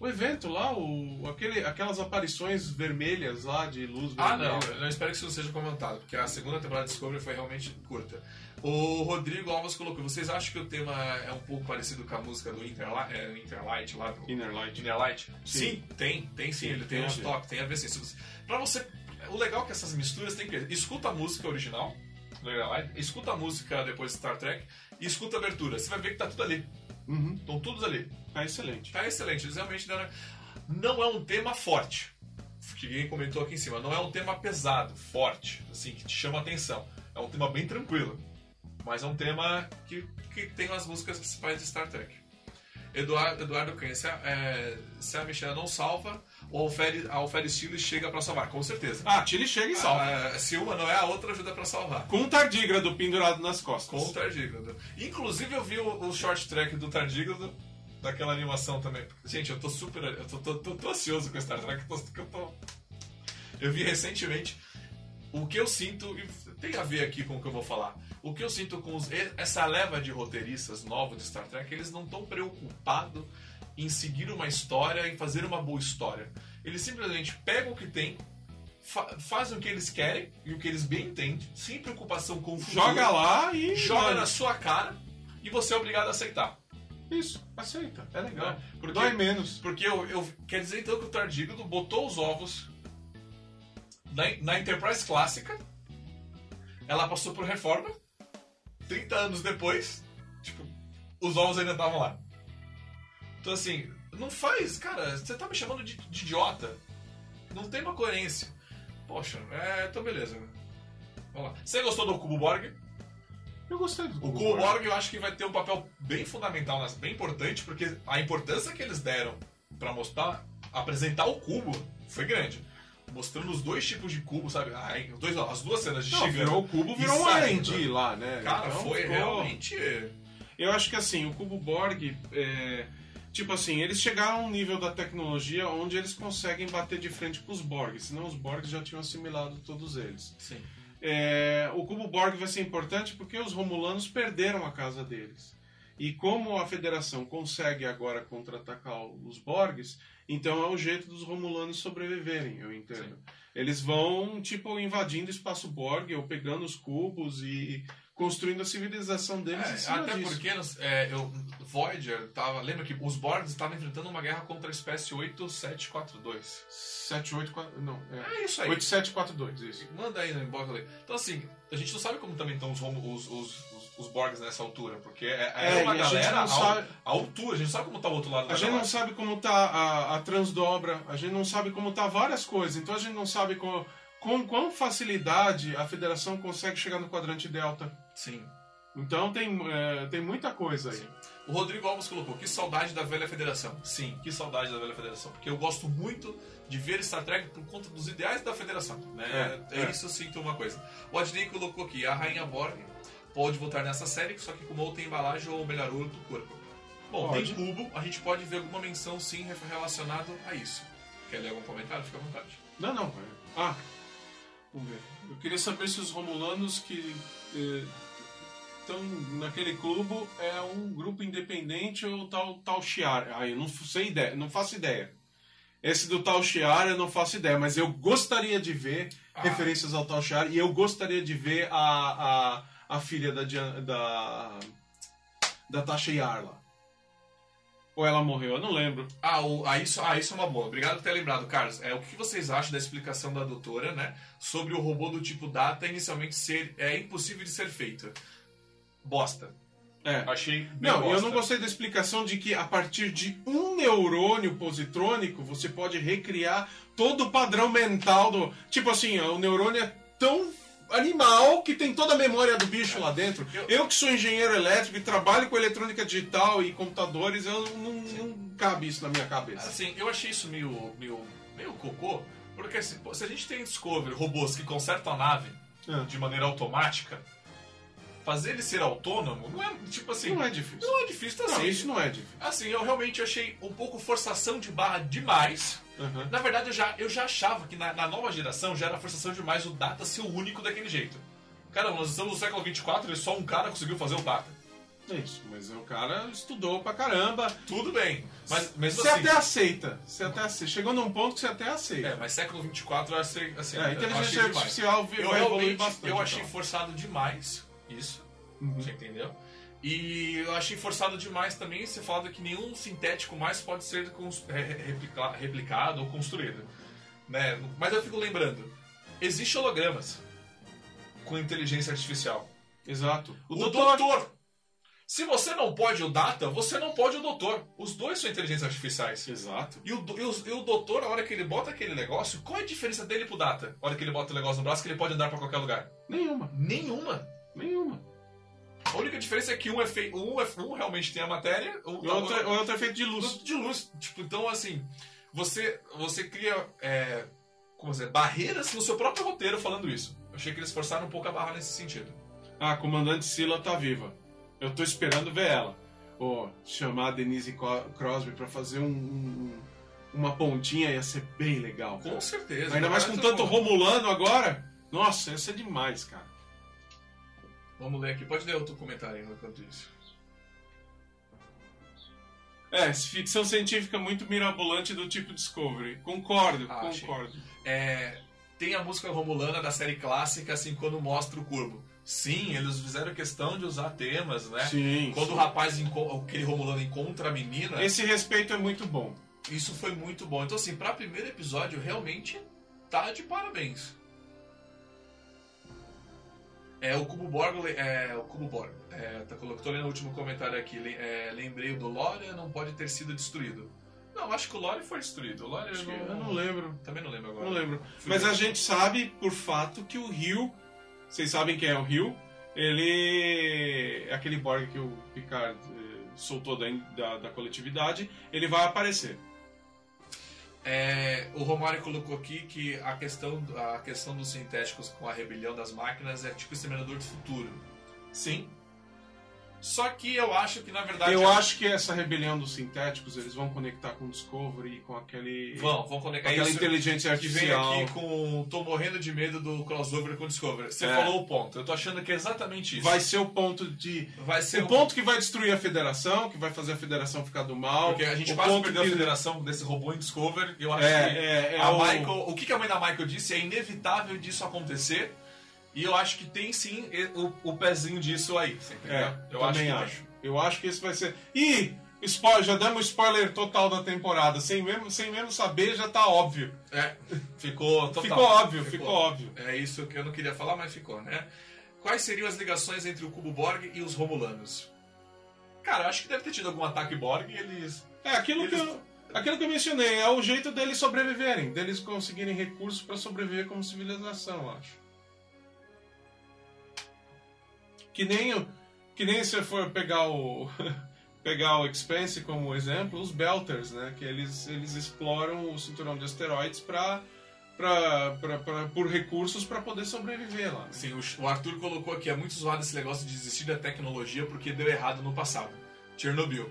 [SPEAKER 2] O evento lá, o, aquele, aquelas aparições vermelhas lá de luz
[SPEAKER 1] Ah,
[SPEAKER 2] vermelha.
[SPEAKER 1] não. Eu espero que isso não seja comentado, porque a segunda temporada de Discovery foi realmente curta. O Rodrigo Alves colocou: vocês acham que o tema é um pouco parecido com a música do Interlight, é, Interlight lá do.
[SPEAKER 2] Inner Light.
[SPEAKER 1] Inner Light?
[SPEAKER 2] Sim.
[SPEAKER 1] Sim, tem, tem sim,
[SPEAKER 2] Sim,
[SPEAKER 1] ele tem
[SPEAKER 2] tem ver.
[SPEAKER 1] toques, tem a ver sim. Você- Pra você. O legal é que essas misturas tem que. Escuta a música original do Inner Light, escuta a música depois de Star Trek e escuta a abertura. Você vai ver que tá tudo ali.
[SPEAKER 2] Uhum.
[SPEAKER 1] Estão todos ali.
[SPEAKER 2] Tá excelente.
[SPEAKER 1] Tá excelente, eles realmente deram. Não é um tema forte, que ninguém comentou aqui em cima. Não é um tema pesado, forte, assim, que te chama a atenção. É um tema bem tranquilo. Mas é um tema que, que tem as músicas principais de Star Trek. Eduardo, Eduardo Cunha, se a, é, se a Michelle não salva, o Alferi, a Stiles chega pra salvar, com certeza.
[SPEAKER 2] Ah, Tilly chega e salva.
[SPEAKER 1] Ah, se uma não é, a outra ajuda pra salvar.
[SPEAKER 2] Com um tardígrado pendurado nas costas.
[SPEAKER 1] Com o Tardígrado. Inclusive eu vi o, o short track do Tardígrado, daquela animação também. Gente, eu tô super. Eu tô, tô, tô, tô ansioso com Star Trek, eu tô. Eu vi recentemente o que eu sinto, e tem a ver aqui com o que eu vou falar. O que eu sinto com os- essa leva de roteiristas novos de Star Trek, eles não estão preocupados em seguir uma história, em fazer uma boa história. Eles simplesmente pegam o que tem, fa fazem o que eles querem e o que eles bem entendem, sem preocupação com o futuro
[SPEAKER 2] Joga lá e.
[SPEAKER 1] joga
[SPEAKER 2] mano,
[SPEAKER 1] na sua cara e você é obrigado a aceitar.
[SPEAKER 2] Isso, aceita. É legal.
[SPEAKER 1] Porque,
[SPEAKER 2] Dói menos.
[SPEAKER 1] porque eu, eu- quer dizer então que o Tardígrado botou os ovos na, na Enterprise clássica, ela passou por reforma, 30 anos depois, tipo, os ovos ainda estavam lá. Então assim, não faz, cara, você tá me chamando de, de idiota. Não tem uma coerência. Poxa, é, então beleza. Vamos lá. Você gostou do Cubo Borg?
[SPEAKER 2] Eu gostei do
[SPEAKER 1] O Cubo Borg eu acho que vai ter um papel bem fundamental, bem importante, porque a importância que eles deram pra mostrar, apresentar o cubo foi grande. Mostrando os dois tipos de cubo, sabe? Ah, os dois, não, as duas cenas de
[SPEAKER 2] Não, virou o cubo, virou um. R&D lá, né?
[SPEAKER 1] Cara,
[SPEAKER 2] Então
[SPEAKER 1] foi
[SPEAKER 2] ficou-
[SPEAKER 1] realmente.
[SPEAKER 2] Eu acho que assim, o Cubo Borg, é, tipo assim, eles chegaram a um nível da tecnologia onde eles conseguem bater de frente com os Borg, senão os Borg já tinham assimilado todos eles.
[SPEAKER 1] Sim.
[SPEAKER 2] É, o Cubo Borg vai ser importante porque os Romulanos perderam a casa deles. E como a Federação consegue agora contra-atacar os Borgs, então é o jeito dos Romulanos sobreviverem, eu entendo. Eles vão, tipo, invadindo o espaço Borg, ou pegando os cubos e construindo a civilização deles em
[SPEAKER 1] É,
[SPEAKER 2] cima
[SPEAKER 1] até
[SPEAKER 2] disso.
[SPEAKER 1] porque é, eu, Voyager tava. Lembra que os Borgs estavam enfrentando uma guerra contra a espécie 8742.
[SPEAKER 2] 784. Não, é.
[SPEAKER 1] É isso aí.
[SPEAKER 2] 8742, isso.
[SPEAKER 1] Manda aí no inbox ali. Então, assim, a gente não sabe como também estão os, os, os, os, os Borgs nessa altura, porque é, é
[SPEAKER 2] É,
[SPEAKER 1] uma
[SPEAKER 2] a
[SPEAKER 1] galera
[SPEAKER 2] não
[SPEAKER 1] à,
[SPEAKER 2] sabe-
[SPEAKER 1] à altura, a gente não sabe como tá o outro lado da
[SPEAKER 2] A gente não sabe como tá a, a transdobra, a gente não sabe como tá várias coisas, então a gente não sabe com, com quão facilidade a federação consegue chegar no quadrante delta.
[SPEAKER 1] Sim.
[SPEAKER 2] Então tem, é, tem muita coisa aí.
[SPEAKER 1] Sim. O Rodrigo Alves colocou, que saudade da velha federação. Sim, que saudade da velha federação. Porque eu gosto muito de ver Star Trek por conta dos ideais da federação. Né?
[SPEAKER 2] É,
[SPEAKER 1] É,
[SPEAKER 2] é.
[SPEAKER 1] isso eu sinto uma coisa. O Adnei colocou aqui, a Rainha Borg pode voltar nessa série, só que com outra embalagem ou melhor, outro corpo. Bom,
[SPEAKER 2] Pode.
[SPEAKER 1] tem cubo, a gente pode ver alguma menção sim relacionado a isso. Quer ler algum comentário? Fica à vontade.
[SPEAKER 2] Não, não. é- Ah, vamos ver. Eu queria saber se os romulanos que eh, estão naquele clube é um grupo independente ou tal tal Shiar. Ah, eu não sei ideia, não faço ideia. Esse do tal Shiar eu não faço ideia, mas eu gostaria de ver
[SPEAKER 1] Ah.
[SPEAKER 2] referências ao tal Shiar e eu gostaria de ver a, a, a filha da da da Tasha Yar lá. Ou ela morreu, eu não lembro.
[SPEAKER 1] Ah, o- ah, isso, ah, isso é uma boa. Obrigado por ter lembrado, Carlos. É, o que vocês acham da explicação da doutora, né? Sobre o robô do tipo Data inicialmente ser é impossível de ser feito. Bosta.
[SPEAKER 2] É.
[SPEAKER 1] Achei
[SPEAKER 2] Não, eu
[SPEAKER 1] bosta.
[SPEAKER 2] não gostei da explicação de que a partir de um neurônio positrônico você pode recriar todo o padrão mental do. Tipo assim, ó, o neurônio é tão animal que tem toda a memória do bicho lá dentro.
[SPEAKER 1] Eu-
[SPEAKER 2] Eu, que sou engenheiro elétrico e trabalho com eletrônica digital e computadores, eu não, não cabe isso na minha cabeça.
[SPEAKER 1] Assim, eu achei isso meio, meio, meio cocô, porque assim, se a gente tem em Discovery robôs que consertam a nave
[SPEAKER 2] Ah.
[SPEAKER 1] de maneira automática, fazer ele ser autônomo não é, tipo assim,
[SPEAKER 2] Não é difícil.
[SPEAKER 1] não é difícil
[SPEAKER 2] Não,
[SPEAKER 1] assim.
[SPEAKER 2] isso não é difícil.
[SPEAKER 1] Assim, eu realmente achei um pouco forçação de barra demais.
[SPEAKER 2] Aham.
[SPEAKER 1] Na verdade, eu já, eu já achava que na, na nova geração já era forçação demais o Data ser o único daquele jeito. Cara, nós estamos no século 24 e só um cara conseguiu fazer o Data.
[SPEAKER 2] É isso, mas o cara estudou pra caramba.
[SPEAKER 1] Tudo bem, mas mesmo
[SPEAKER 2] Você
[SPEAKER 1] assim...
[SPEAKER 2] até aceita. Você até aceita. Chegou num ponto que você até aceita.
[SPEAKER 1] É, mas século 24 eu achei, assim,
[SPEAKER 2] É,
[SPEAKER 1] achei
[SPEAKER 2] inteligência artificial vai
[SPEAKER 1] Eu
[SPEAKER 2] evoluir
[SPEAKER 1] realmente
[SPEAKER 2] bastante.
[SPEAKER 1] eu achei
[SPEAKER 2] então.
[SPEAKER 1] forçado demais isso,
[SPEAKER 2] Uhum.
[SPEAKER 1] você entendeu? E eu achei forçado demais também você falado que nenhum sintético mais pode ser re- replica- replicado ou construído. Né? Mas eu fico lembrando, existe hologramas com inteligência artificial.
[SPEAKER 2] Exato.
[SPEAKER 1] O, doutor. Se você não pode o Data, você não pode o doutor. Os dois são inteligências artificiais.
[SPEAKER 2] Exato.
[SPEAKER 1] E o, e, o, e o doutor, a hora que ele bota aquele negócio, qual é a diferença dele pro Data? A hora que ele bota o negócio no braço, que ele pode andar pra qualquer lugar?
[SPEAKER 2] Nenhuma.
[SPEAKER 1] Nenhuma.
[SPEAKER 2] Nenhuma.
[SPEAKER 1] A única diferença é que um é feito. Um, é, um realmente tem a matéria, um,
[SPEAKER 2] O outro, é- o outro é feito de luz.
[SPEAKER 1] de luz. Tipo, então assim, você, você cria é, como dizer, barreiras no seu próprio roteiro falando isso. Eu achei que eles forçaram um pouco a barra nesse sentido.
[SPEAKER 2] Ah, a comandante Sila tá viva. Eu tô esperando ver ela. Ou chamar a Denise Crosby pra fazer um, um- uma pontinha ia ser bem legal.
[SPEAKER 1] Com certeza.
[SPEAKER 2] Ainda mais com tanto
[SPEAKER 1] pô,
[SPEAKER 2] Romulano agora. Nossa, ia ser demais, cara.
[SPEAKER 1] Vamos ler aqui. Pode ler outro comentário enquanto isso.
[SPEAKER 2] É, ficção científica muito mirabolante do tipo Discovery. Concordo,
[SPEAKER 1] Ah,
[SPEAKER 2] concordo.
[SPEAKER 1] É, tem a música romulana da série clássica, assim, quando mostra o curvo. Sim, eles fizeram questão de usar temas, né?
[SPEAKER 2] Sim.
[SPEAKER 1] Quando
[SPEAKER 2] sim.
[SPEAKER 1] o rapaz, aquele romulano encontra a menina,
[SPEAKER 2] Esse respeito é muito bom.
[SPEAKER 1] isso foi muito bom. Então, assim, pra primeiro episódio, realmente tá de parabéns. É, o Cubo Borg, é, o Cubo Borg, é, tá, colo- tô lendo o último comentário aqui, é, lembrei do Lore não pode ter sido destruído. Não, acho que o Lore foi destruído. O Lore
[SPEAKER 2] que-
[SPEAKER 1] não,
[SPEAKER 2] eu não lembro.
[SPEAKER 1] Também não lembro agora.
[SPEAKER 2] Não lembro.
[SPEAKER 1] Fui
[SPEAKER 2] Mas
[SPEAKER 1] ver.
[SPEAKER 2] a gente sabe, por fato, que o Rio. Vocês sabem quem é o Rio? Ele. é Aquele Borg que o Picard eh, soltou da, da, da coletividade. Ele vai aparecer.
[SPEAKER 1] É, o Romário colocou aqui que a questão, a questão dos sintéticos com a rebelião das máquinas é tipo Exterminador do Futuro. Sim. Só que eu acho que na verdade.
[SPEAKER 2] Eu acho que essa rebelião dos sintéticos eles vão conectar com o Discovery e com aquele.
[SPEAKER 1] Vão, vão conectar
[SPEAKER 2] aquela
[SPEAKER 1] isso.
[SPEAKER 2] inteligência
[SPEAKER 1] Que vem
[SPEAKER 2] artificial.
[SPEAKER 1] aqui com. Tô morrendo de medo do crossover com o Discovery. Você
[SPEAKER 2] É.
[SPEAKER 1] falou o ponto. Eu tô achando que é exatamente isso.
[SPEAKER 2] Vai ser o ponto de.
[SPEAKER 1] Vai ser
[SPEAKER 2] o ponto que vai destruir a federação, que vai fazer a federação ficar do mal.
[SPEAKER 1] Porque a gente
[SPEAKER 2] o
[SPEAKER 1] quase perdeu
[SPEAKER 2] que-
[SPEAKER 1] a federação desse robô em Discovery. Eu acho
[SPEAKER 2] É,
[SPEAKER 1] que
[SPEAKER 2] é, é
[SPEAKER 1] a
[SPEAKER 2] o-
[SPEAKER 1] Michael, o que a mãe da Michael disse é inevitável disso acontecer. E eu acho que tem sim o, o pezinho disso aí. Você entendeu?
[SPEAKER 2] É,
[SPEAKER 1] eu
[SPEAKER 2] também
[SPEAKER 1] que
[SPEAKER 2] acho.
[SPEAKER 1] tem.
[SPEAKER 2] Eu acho que esse vai ser. Ih! Spoiler, já demos spoiler total da temporada. Sem mesmo, sem mesmo saber, já tá óbvio.
[SPEAKER 1] É, ficou total.
[SPEAKER 2] Ficou óbvio, ficou óbvio.
[SPEAKER 1] É isso que eu não queria falar, mas ficou, né? Quais seriam as ligações entre o Cubo Borg e os Romulanos? Cara, eu acho que deve ter tido algum ataque Borg e eles.
[SPEAKER 2] É aquilo que
[SPEAKER 1] Eles-
[SPEAKER 2] eu. Aquilo que eu mencionei, é o jeito deles sobreviverem, deles conseguirem recursos pra sobreviver como civilização, eu acho. Que nem, que nem se for pegar o pegar o Expanse como exemplo, os Belters, né, que eles, eles exploram o cinturão de asteroides pra, pra, pra, pra- por recursos pra poder sobreviver lá. né?
[SPEAKER 1] O- o Arthur colocou aqui, é muito zoado esse negócio de desistir da tecnologia porque deu errado no passado. Chernobyl.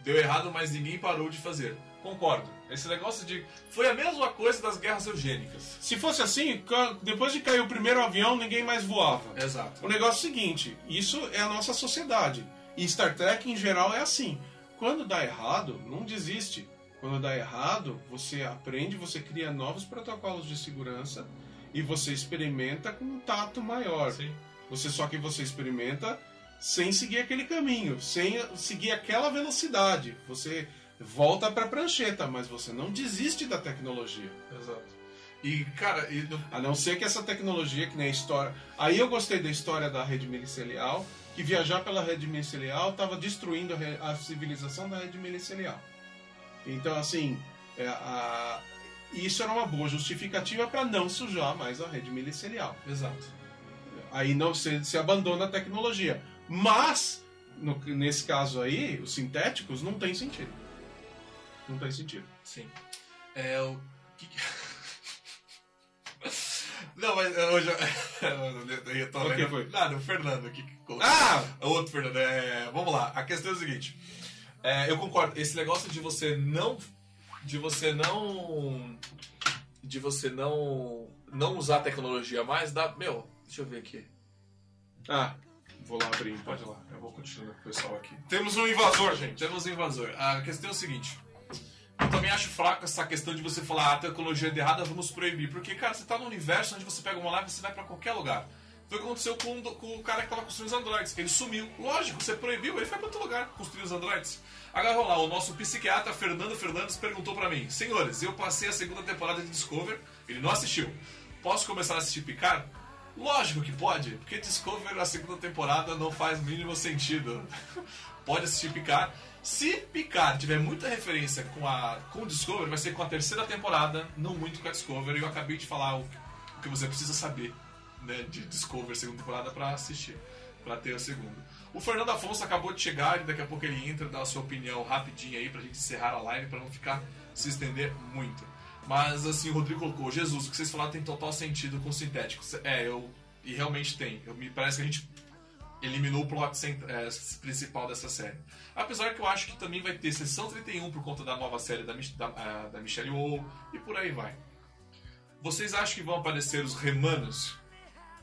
[SPEAKER 1] Deu errado, mas ninguém parou de fazer. Concordo. Esse negócio de. Foi a mesma coisa das guerras eugênicas.
[SPEAKER 2] Se fosse assim, depois de cair o primeiro avião, ninguém mais voava.
[SPEAKER 1] Exato.
[SPEAKER 2] O negócio é o seguinte, isso é a nossa sociedade. E Star Trek em geral é assim. Quando dá errado, não desiste. Quando dá errado, você aprende, você cria novos protocolos de segurança e você experimenta com um tato maior.
[SPEAKER 1] Sim.
[SPEAKER 2] Você só que você experimenta sem seguir aquele caminho, sem seguir aquela velocidade. Você volta para a prancheta, mas você não desiste da tecnologia.
[SPEAKER 1] Exato. E, cara, e no-
[SPEAKER 2] A não ser que essa tecnologia, que nem a história. Aí eu gostei da história da rede milicelial, que viajar pela rede milicelial estava destruindo a, re- a civilização da rede milicelial. Então, assim, é, a- isso era uma boa justificativa para não sujar mais a rede milicelial.
[SPEAKER 1] Exato.
[SPEAKER 2] Aí não se, se abandona a tecnologia. Mas, no- nesse caso aí, os sintéticos não tem sentido. Não tem sentido.
[SPEAKER 1] Sim. É o. que que- Não, mas hoje. Eu, eu tô
[SPEAKER 2] que
[SPEAKER 1] lendo.
[SPEAKER 2] foi?
[SPEAKER 1] Nada, o Fernando aqui.
[SPEAKER 2] Ah!
[SPEAKER 1] O outro Fernando. É, vamos lá. A questão é o seguinte. É, eu concordo. Esse negócio de você não. De você não. De você não. Não usar a tecnologia mais, dá. Meu, deixa eu ver aqui.
[SPEAKER 2] Ah, vou lá abrir.
[SPEAKER 1] Pode ir lá, eu vou continuar com o pessoal aqui. Temos um invasor, gente. Temos um invasor. A questão é o seguinte. Eu também acho fraco essa questão de você falar "Ah, a tecnologia é errada, vamos proibir. Porque, cara, você tá no universo onde você pega uma live e você vai pra qualquer lugar. Foi o que aconteceu com, com o cara que tava construindo os androids. Ele sumiu. Lógico, você proibiu, ele foi pra outro lugar construir os androids. Agora vamos lá, o nosso psiquiatra Fernando Fernandes perguntou pra mim: Senhores, eu passei a segunda temporada de Discover, ele não assistiu. Posso começar a assistir Picard? Lógico que pode, porque Discover na segunda temporada não faz mínimo sentido. pode assistir Picard. Se Picard tiver muita referência com a com o Discovery, vai ser com a terceira temporada, não muito com a Discovery. Eu acabei de falar o, o que você precisa saber né, de Discovery segunda temporada para assistir, para ter a segunda. O Fernando Afonso acabou de chegar daqui a pouco ele entra, dá a sua opinião rapidinho aí pra gente encerrar a live para não ficar se estender muito. Mas assim, o Rodrigo colocou, Jesus, o que vocês falaram tem total sentido com sintéticos. É, eu e realmente tem. Eu, me parece que a gente eliminou o plot é, principal dessa série. Apesar que eu acho que também vai ter sessão 31 por conta da nova série da, da, ah, da Michelle Yeoh e por aí vai. Vocês acham que vão aparecer os remanos?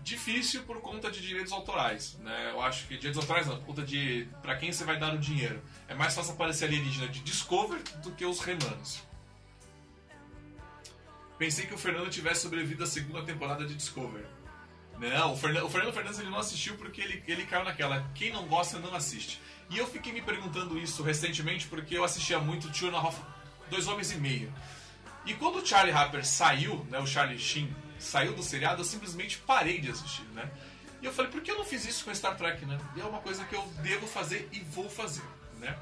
[SPEAKER 1] Difícil por conta de direitos autorais, né? Eu acho que direitos autorais não, por conta de para quem você vai dar o dinheiro. É mais fácil aparecer alienígena de Discover do que os remanos. Pensei que o Fernando tivesse sobrevivido à segunda temporada de Discover. Não, o Fernando, Fernandes ele não assistiu porque ele, ele caiu naquela. Quem não gosta não assiste. E eu fiquei me perguntando isso recentemente porque eu assistia muito Two and a Half, Dois Homens e Meio. E quando o Charlie Harper saiu, né, o Charlie Sheen saiu do seriado, eu simplesmente parei de assistir, né? E eu falei, por que eu não fiz isso com Star Trek, né? E é uma coisa que eu devo fazer e vou fazer, né?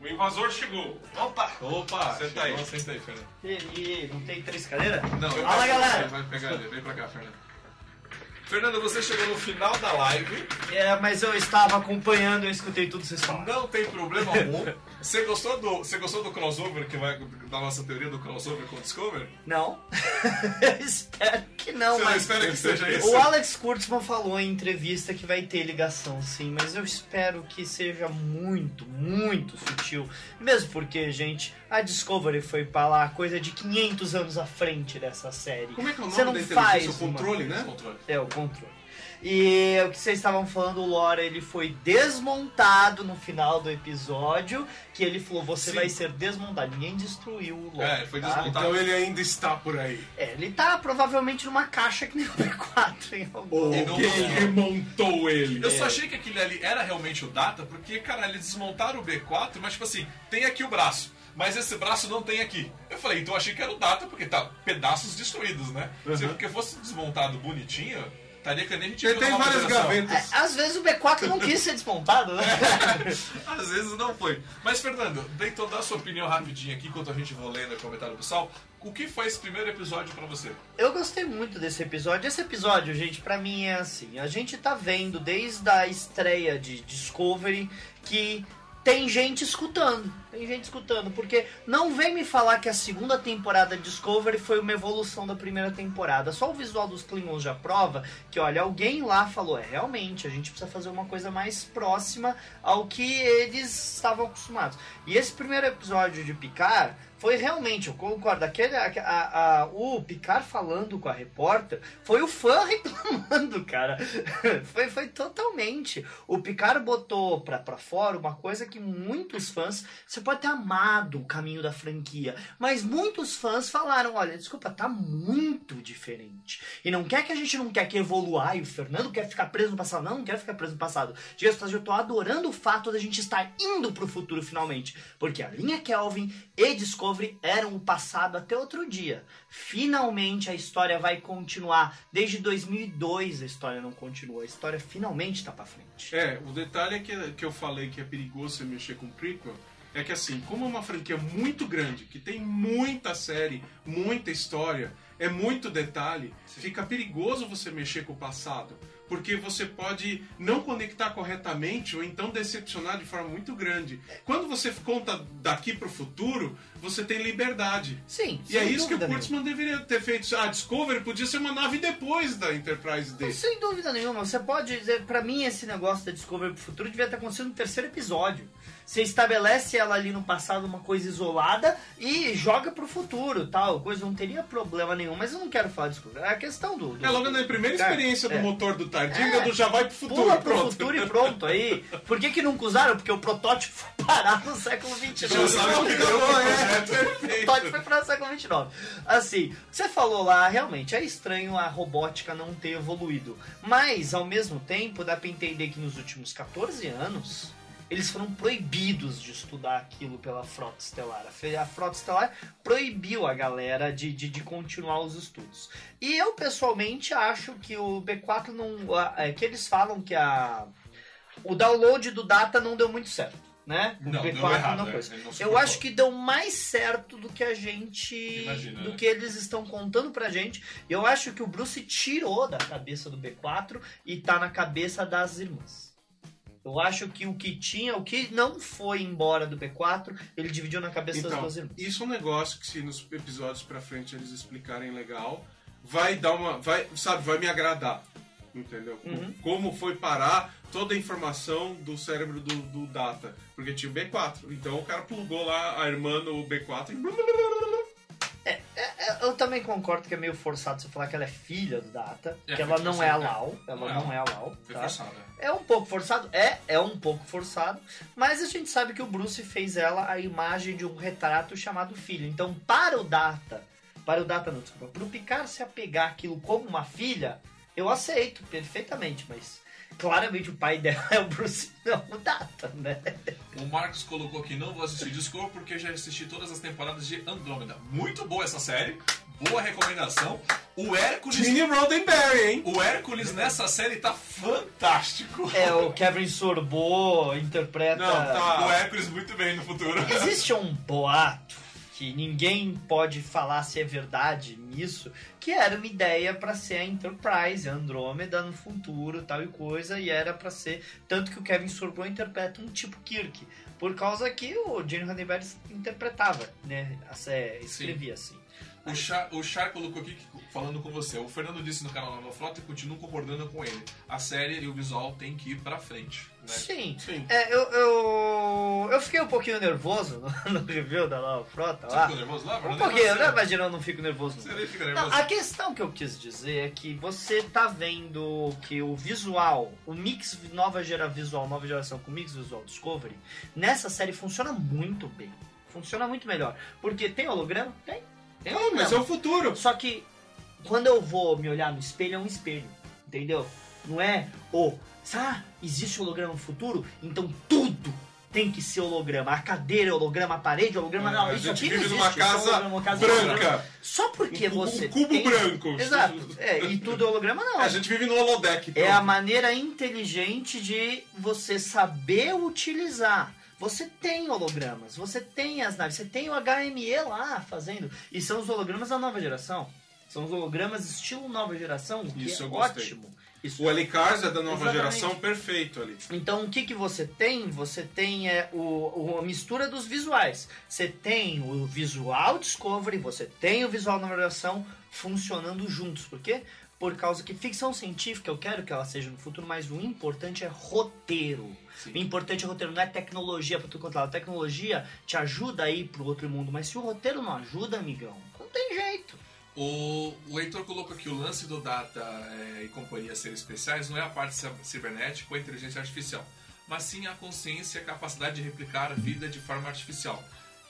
[SPEAKER 2] O invasor chegou.
[SPEAKER 3] Opa!
[SPEAKER 1] Opa,
[SPEAKER 2] Senta aí.
[SPEAKER 1] chegou, Senta aí, Fernando.
[SPEAKER 3] E, e não tem três cadeiras?
[SPEAKER 1] Não,
[SPEAKER 3] Fala, galera!
[SPEAKER 1] Vai pegar ele, vem pra cá, Fernando. Fernando, você chegou no final da live.
[SPEAKER 3] É, mas eu estava acompanhando, eu escutei tudo que vocês falaram.
[SPEAKER 1] Não tem problema algum. Você gostou do, você gostou do crossover que vai da nossa teoria do crossover com o Discover?
[SPEAKER 3] Não. eu espero que não,
[SPEAKER 1] Você não
[SPEAKER 3] mas.
[SPEAKER 1] espera que seja isso?
[SPEAKER 3] O Alex Kurtzman falou em entrevista que vai ter ligação, sim, mas eu espero que seja muito, muito sutil. Mesmo porque, gente, a Discovery foi pra lá coisa de 500 anos à frente dessa série.
[SPEAKER 2] Como é que é o
[SPEAKER 3] Você
[SPEAKER 2] nome
[SPEAKER 3] não
[SPEAKER 2] da
[SPEAKER 3] faz?
[SPEAKER 2] O
[SPEAKER 3] uma-
[SPEAKER 2] controle, né?
[SPEAKER 1] Controle.
[SPEAKER 3] É, o controle. E o que vocês estavam falando, o Lore, ele foi desmontado no final do episódio, que ele falou, você
[SPEAKER 1] Sim.
[SPEAKER 3] vai ser desmontado. Ninguém destruiu o Lore.
[SPEAKER 1] É, foi
[SPEAKER 3] tá?
[SPEAKER 1] desmontado.
[SPEAKER 2] Então ele ainda está por aí.
[SPEAKER 3] É, ele tá provavelmente numa caixa que nem o B4 em algum
[SPEAKER 2] Ou
[SPEAKER 1] não
[SPEAKER 2] quem
[SPEAKER 1] mostrou.
[SPEAKER 2] remontou ele?
[SPEAKER 1] Eu só achei que aquele ali era realmente o Data, porque, cara, eles desmontaram o B4, mas tipo assim, tem aqui o braço. Mas esse braço não tem aqui. Eu falei, então eu achei que era o Data, porque tá pedaços destruídos, né? Se
[SPEAKER 2] Uhum.
[SPEAKER 1] porque fosse desmontado bonitinho, que nem a gente
[SPEAKER 2] Ele tem várias gavetas.
[SPEAKER 3] É, às vezes o B4 não quis ser desmontado, né?
[SPEAKER 1] Às vezes não foi. Mas, Fernando, então dá a sua opinião rapidinho aqui, enquanto a gente vai lendo o comentário do pessoal. O que foi esse primeiro episódio pra você?
[SPEAKER 3] Eu gostei muito desse episódio. Esse episódio, gente, pra mim é assim. A gente tá vendo desde a estreia de Discovery que tem gente escutando. Tem gente escutando. Porque não vem me falar que a segunda temporada de Discovery foi uma evolução da primeira temporada. Só o visual dos Klingons já prova que, olha, alguém lá falou: é, realmente, a gente precisa fazer uma coisa mais próxima ao que eles estavam acostumados. E esse primeiro episódio de Picard foi realmente, eu concordo, aquele, a, a, a, o Picard falando com a repórter foi o fã reclamando, cara. foi, foi totalmente. O Picard botou pra, pra fora uma coisa que muitos fãs. Você pode ter amado o caminho da franquia, mas muitos fãs falaram: olha, desculpa, tá muito diferente. E não quer que a gente não quer que evolua. E o Fernando quer ficar preso no passado. Não, não quero ficar preso no passado. Dias eu tô adorando o fato da gente estar indo pro futuro finalmente. Porque a linha Kelvin e Discovery eram o passado até outro dia. Finalmente a história vai continuar. Desde 2002 a história não continua. A história finalmente está para frente.
[SPEAKER 2] É, o detalhe é que, que eu falei que é perigoso você mexer com prequel é que assim, como é uma franquia muito grande, que tem muita série, muita história, é muito detalhe, fica perigoso você mexer com o passado porque você pode não conectar corretamente ou então decepcionar de forma muito grande. Quando você conta daqui para o futuro, você tem liberdade.
[SPEAKER 3] Sim.
[SPEAKER 2] E é isso que o Kurtzman deveria ter feito. A Discovery podia ser uma nave depois da Enterprise D.
[SPEAKER 3] Sem dúvida nenhuma. Você pode dizer, para mim esse negócio da Discovery pro futuro devia ter acontecido no terceiro episódio. Você estabelece ela ali no passado uma coisa isolada e joga pro futuro, tal. Coisa não teria problema nenhum, mas eu não quero falar disso. É a questão do. do
[SPEAKER 2] é logo na primeira experiência é, do motor do Tardinga, é, do já vai pro futuro.
[SPEAKER 3] Pula
[SPEAKER 2] pro
[SPEAKER 3] pronto. futuro e pronto. Aí. Por que, que nunca usaram? Porque o protótipo foi parar no século XXIX. Já sabe que deu, é. O protótipo foi parar no século XXIX. Assim, você falou lá, realmente, é estranho a robótica não ter evoluído. Mas, ao mesmo tempo, dá pra entender que nos últimos 14 anos eles foram proibidos de estudar aquilo pela Frota Estelar. A Frota Estelar proibiu a galera de, de, de continuar os estudos. E eu, pessoalmente, acho que o B4 não. É, que eles falam que a, o download do data não deu muito certo. Né?
[SPEAKER 1] O não, B4 errado, não
[SPEAKER 3] coisa. É, eu acho que deu mais certo do que a gente. Imagina, do né? que eles estão contando pra gente. Eu acho que o Bruce tirou da cabeça do B4 e tá na cabeça das irmãs. Eu acho que o que tinha, o que não foi embora do B4, ele dividiu na cabeça
[SPEAKER 2] então,
[SPEAKER 3] das duas irmãs.
[SPEAKER 2] Isso é um negócio que se nos episódios pra frente eles explicarem legal, vai dar uma. Vai, sabe, vai me agradar. Entendeu? Uhum. Como foi parar toda a informação do cérebro do, do Data. Porque tinha o B4. Então o cara plugou lá a irmã no B4 e
[SPEAKER 3] é, é, é, eu também concordo que é meio forçado você falar que ela é filha do Data, é, que ela não é a Lau, ela não, não é a Lau. Tá? É um pouco forçado, é, é um pouco forçado, mas a gente sabe que o Bruce fez ela a imagem de um retrato chamado filho. Então, para o Data, para o Data não, desculpa, para o Picard se apegar aquilo como uma filha, eu aceito perfeitamente, mas claramente o pai dela é o Bruce, não o Data, né?
[SPEAKER 1] O Marcos colocou que não vou assistir Discovery porque já assisti todas as temporadas de Andrômeda. Muito boa essa série, boa recomendação. O Hércules.
[SPEAKER 2] Gene Roddenberry, hein?
[SPEAKER 1] O Hércules nessa série tá fantástico.
[SPEAKER 3] É, o Kevin Sorbo interpreta. Não,
[SPEAKER 1] tá. O Hércules muito bem no futuro.
[SPEAKER 3] Existe um boato que ninguém pode falar se é verdade nisso, que era uma ideia para ser a Enterprise, a Andrômeda no futuro, tal e coisa, e era para ser tanto que o Kevin Sorbo interpreta um tipo Kirk, por causa que o Gene Roddenberry interpretava, né, escrevia Sim. assim.
[SPEAKER 1] O Char, o Char colocou aqui falando com você. O Fernando disse no canal Nova Frota e continuo concordando com ele. A série e o visual tem que ir pra frente. Né?
[SPEAKER 3] Sim. Sim. É, eu, eu, eu fiquei um pouquinho nervoso no, no review da Nova Frota. Você
[SPEAKER 1] lá. ficou nervoso lá?
[SPEAKER 3] Um pouquinho, né? Imagina, eu não fico nervoso.
[SPEAKER 1] Você nem fica nervoso.
[SPEAKER 3] Não, a questão que eu quis dizer é que você tá vendo que o visual, o mix nova geração visual, nova geração com mix visual Discovery, nessa série funciona muito bem. Funciona muito melhor. Porque tem holograma? Tem
[SPEAKER 2] é, não, mas é o futuro.
[SPEAKER 3] Só que quando eu vou me olhar no espelho, é um espelho. Entendeu? Não é o. Oh, ah, existe holograma no futuro? Então tudo tem que ser holograma. A cadeira é holograma, a parede é holograma. É, não, isso aqui não
[SPEAKER 2] numa casa, uma casa branca.
[SPEAKER 3] Só porque
[SPEAKER 2] um,
[SPEAKER 3] você.
[SPEAKER 2] Um cubo
[SPEAKER 3] tem...
[SPEAKER 2] branco.
[SPEAKER 3] Exato. É, e tudo é holograma, não.
[SPEAKER 2] É, a gente vive no holodeck.
[SPEAKER 3] Pronto. É a maneira inteligente de você saber utilizar. Você tem hologramas, você tem as naves, você tem o HME lá fazendo. E são os hologramas da nova geração. São os hologramas estilo nova geração, que
[SPEAKER 2] Isso
[SPEAKER 3] é
[SPEAKER 2] eu gostei.
[SPEAKER 3] ótimo. Isso.
[SPEAKER 2] O L-Cars é da nova
[SPEAKER 3] Exatamente.
[SPEAKER 2] geração, perfeito ali.
[SPEAKER 3] Então, o que, que você tem? Você tem é, o, o- a mistura dos visuais. Você tem o visual Discovery, você tem o visual nova geração funcionando juntos. Por quê? Por causa que ficção científica, eu quero que ela seja no futuro, mas o importante é roteiro.
[SPEAKER 1] Sim.
[SPEAKER 3] O importante é roteiro, não é tecnologia pra tudo quanto é lado. A tecnologia te ajuda a ir pro outro mundo, mas se o roteiro não ajuda, amigão, não tem jeito.
[SPEAKER 1] O, o Heitor colocou aqui o lance do Data é, e companhia serem especiais não é a parte ci- cibernética ou a inteligência artificial, mas sim a consciência e a capacidade de replicar a vida de forma artificial.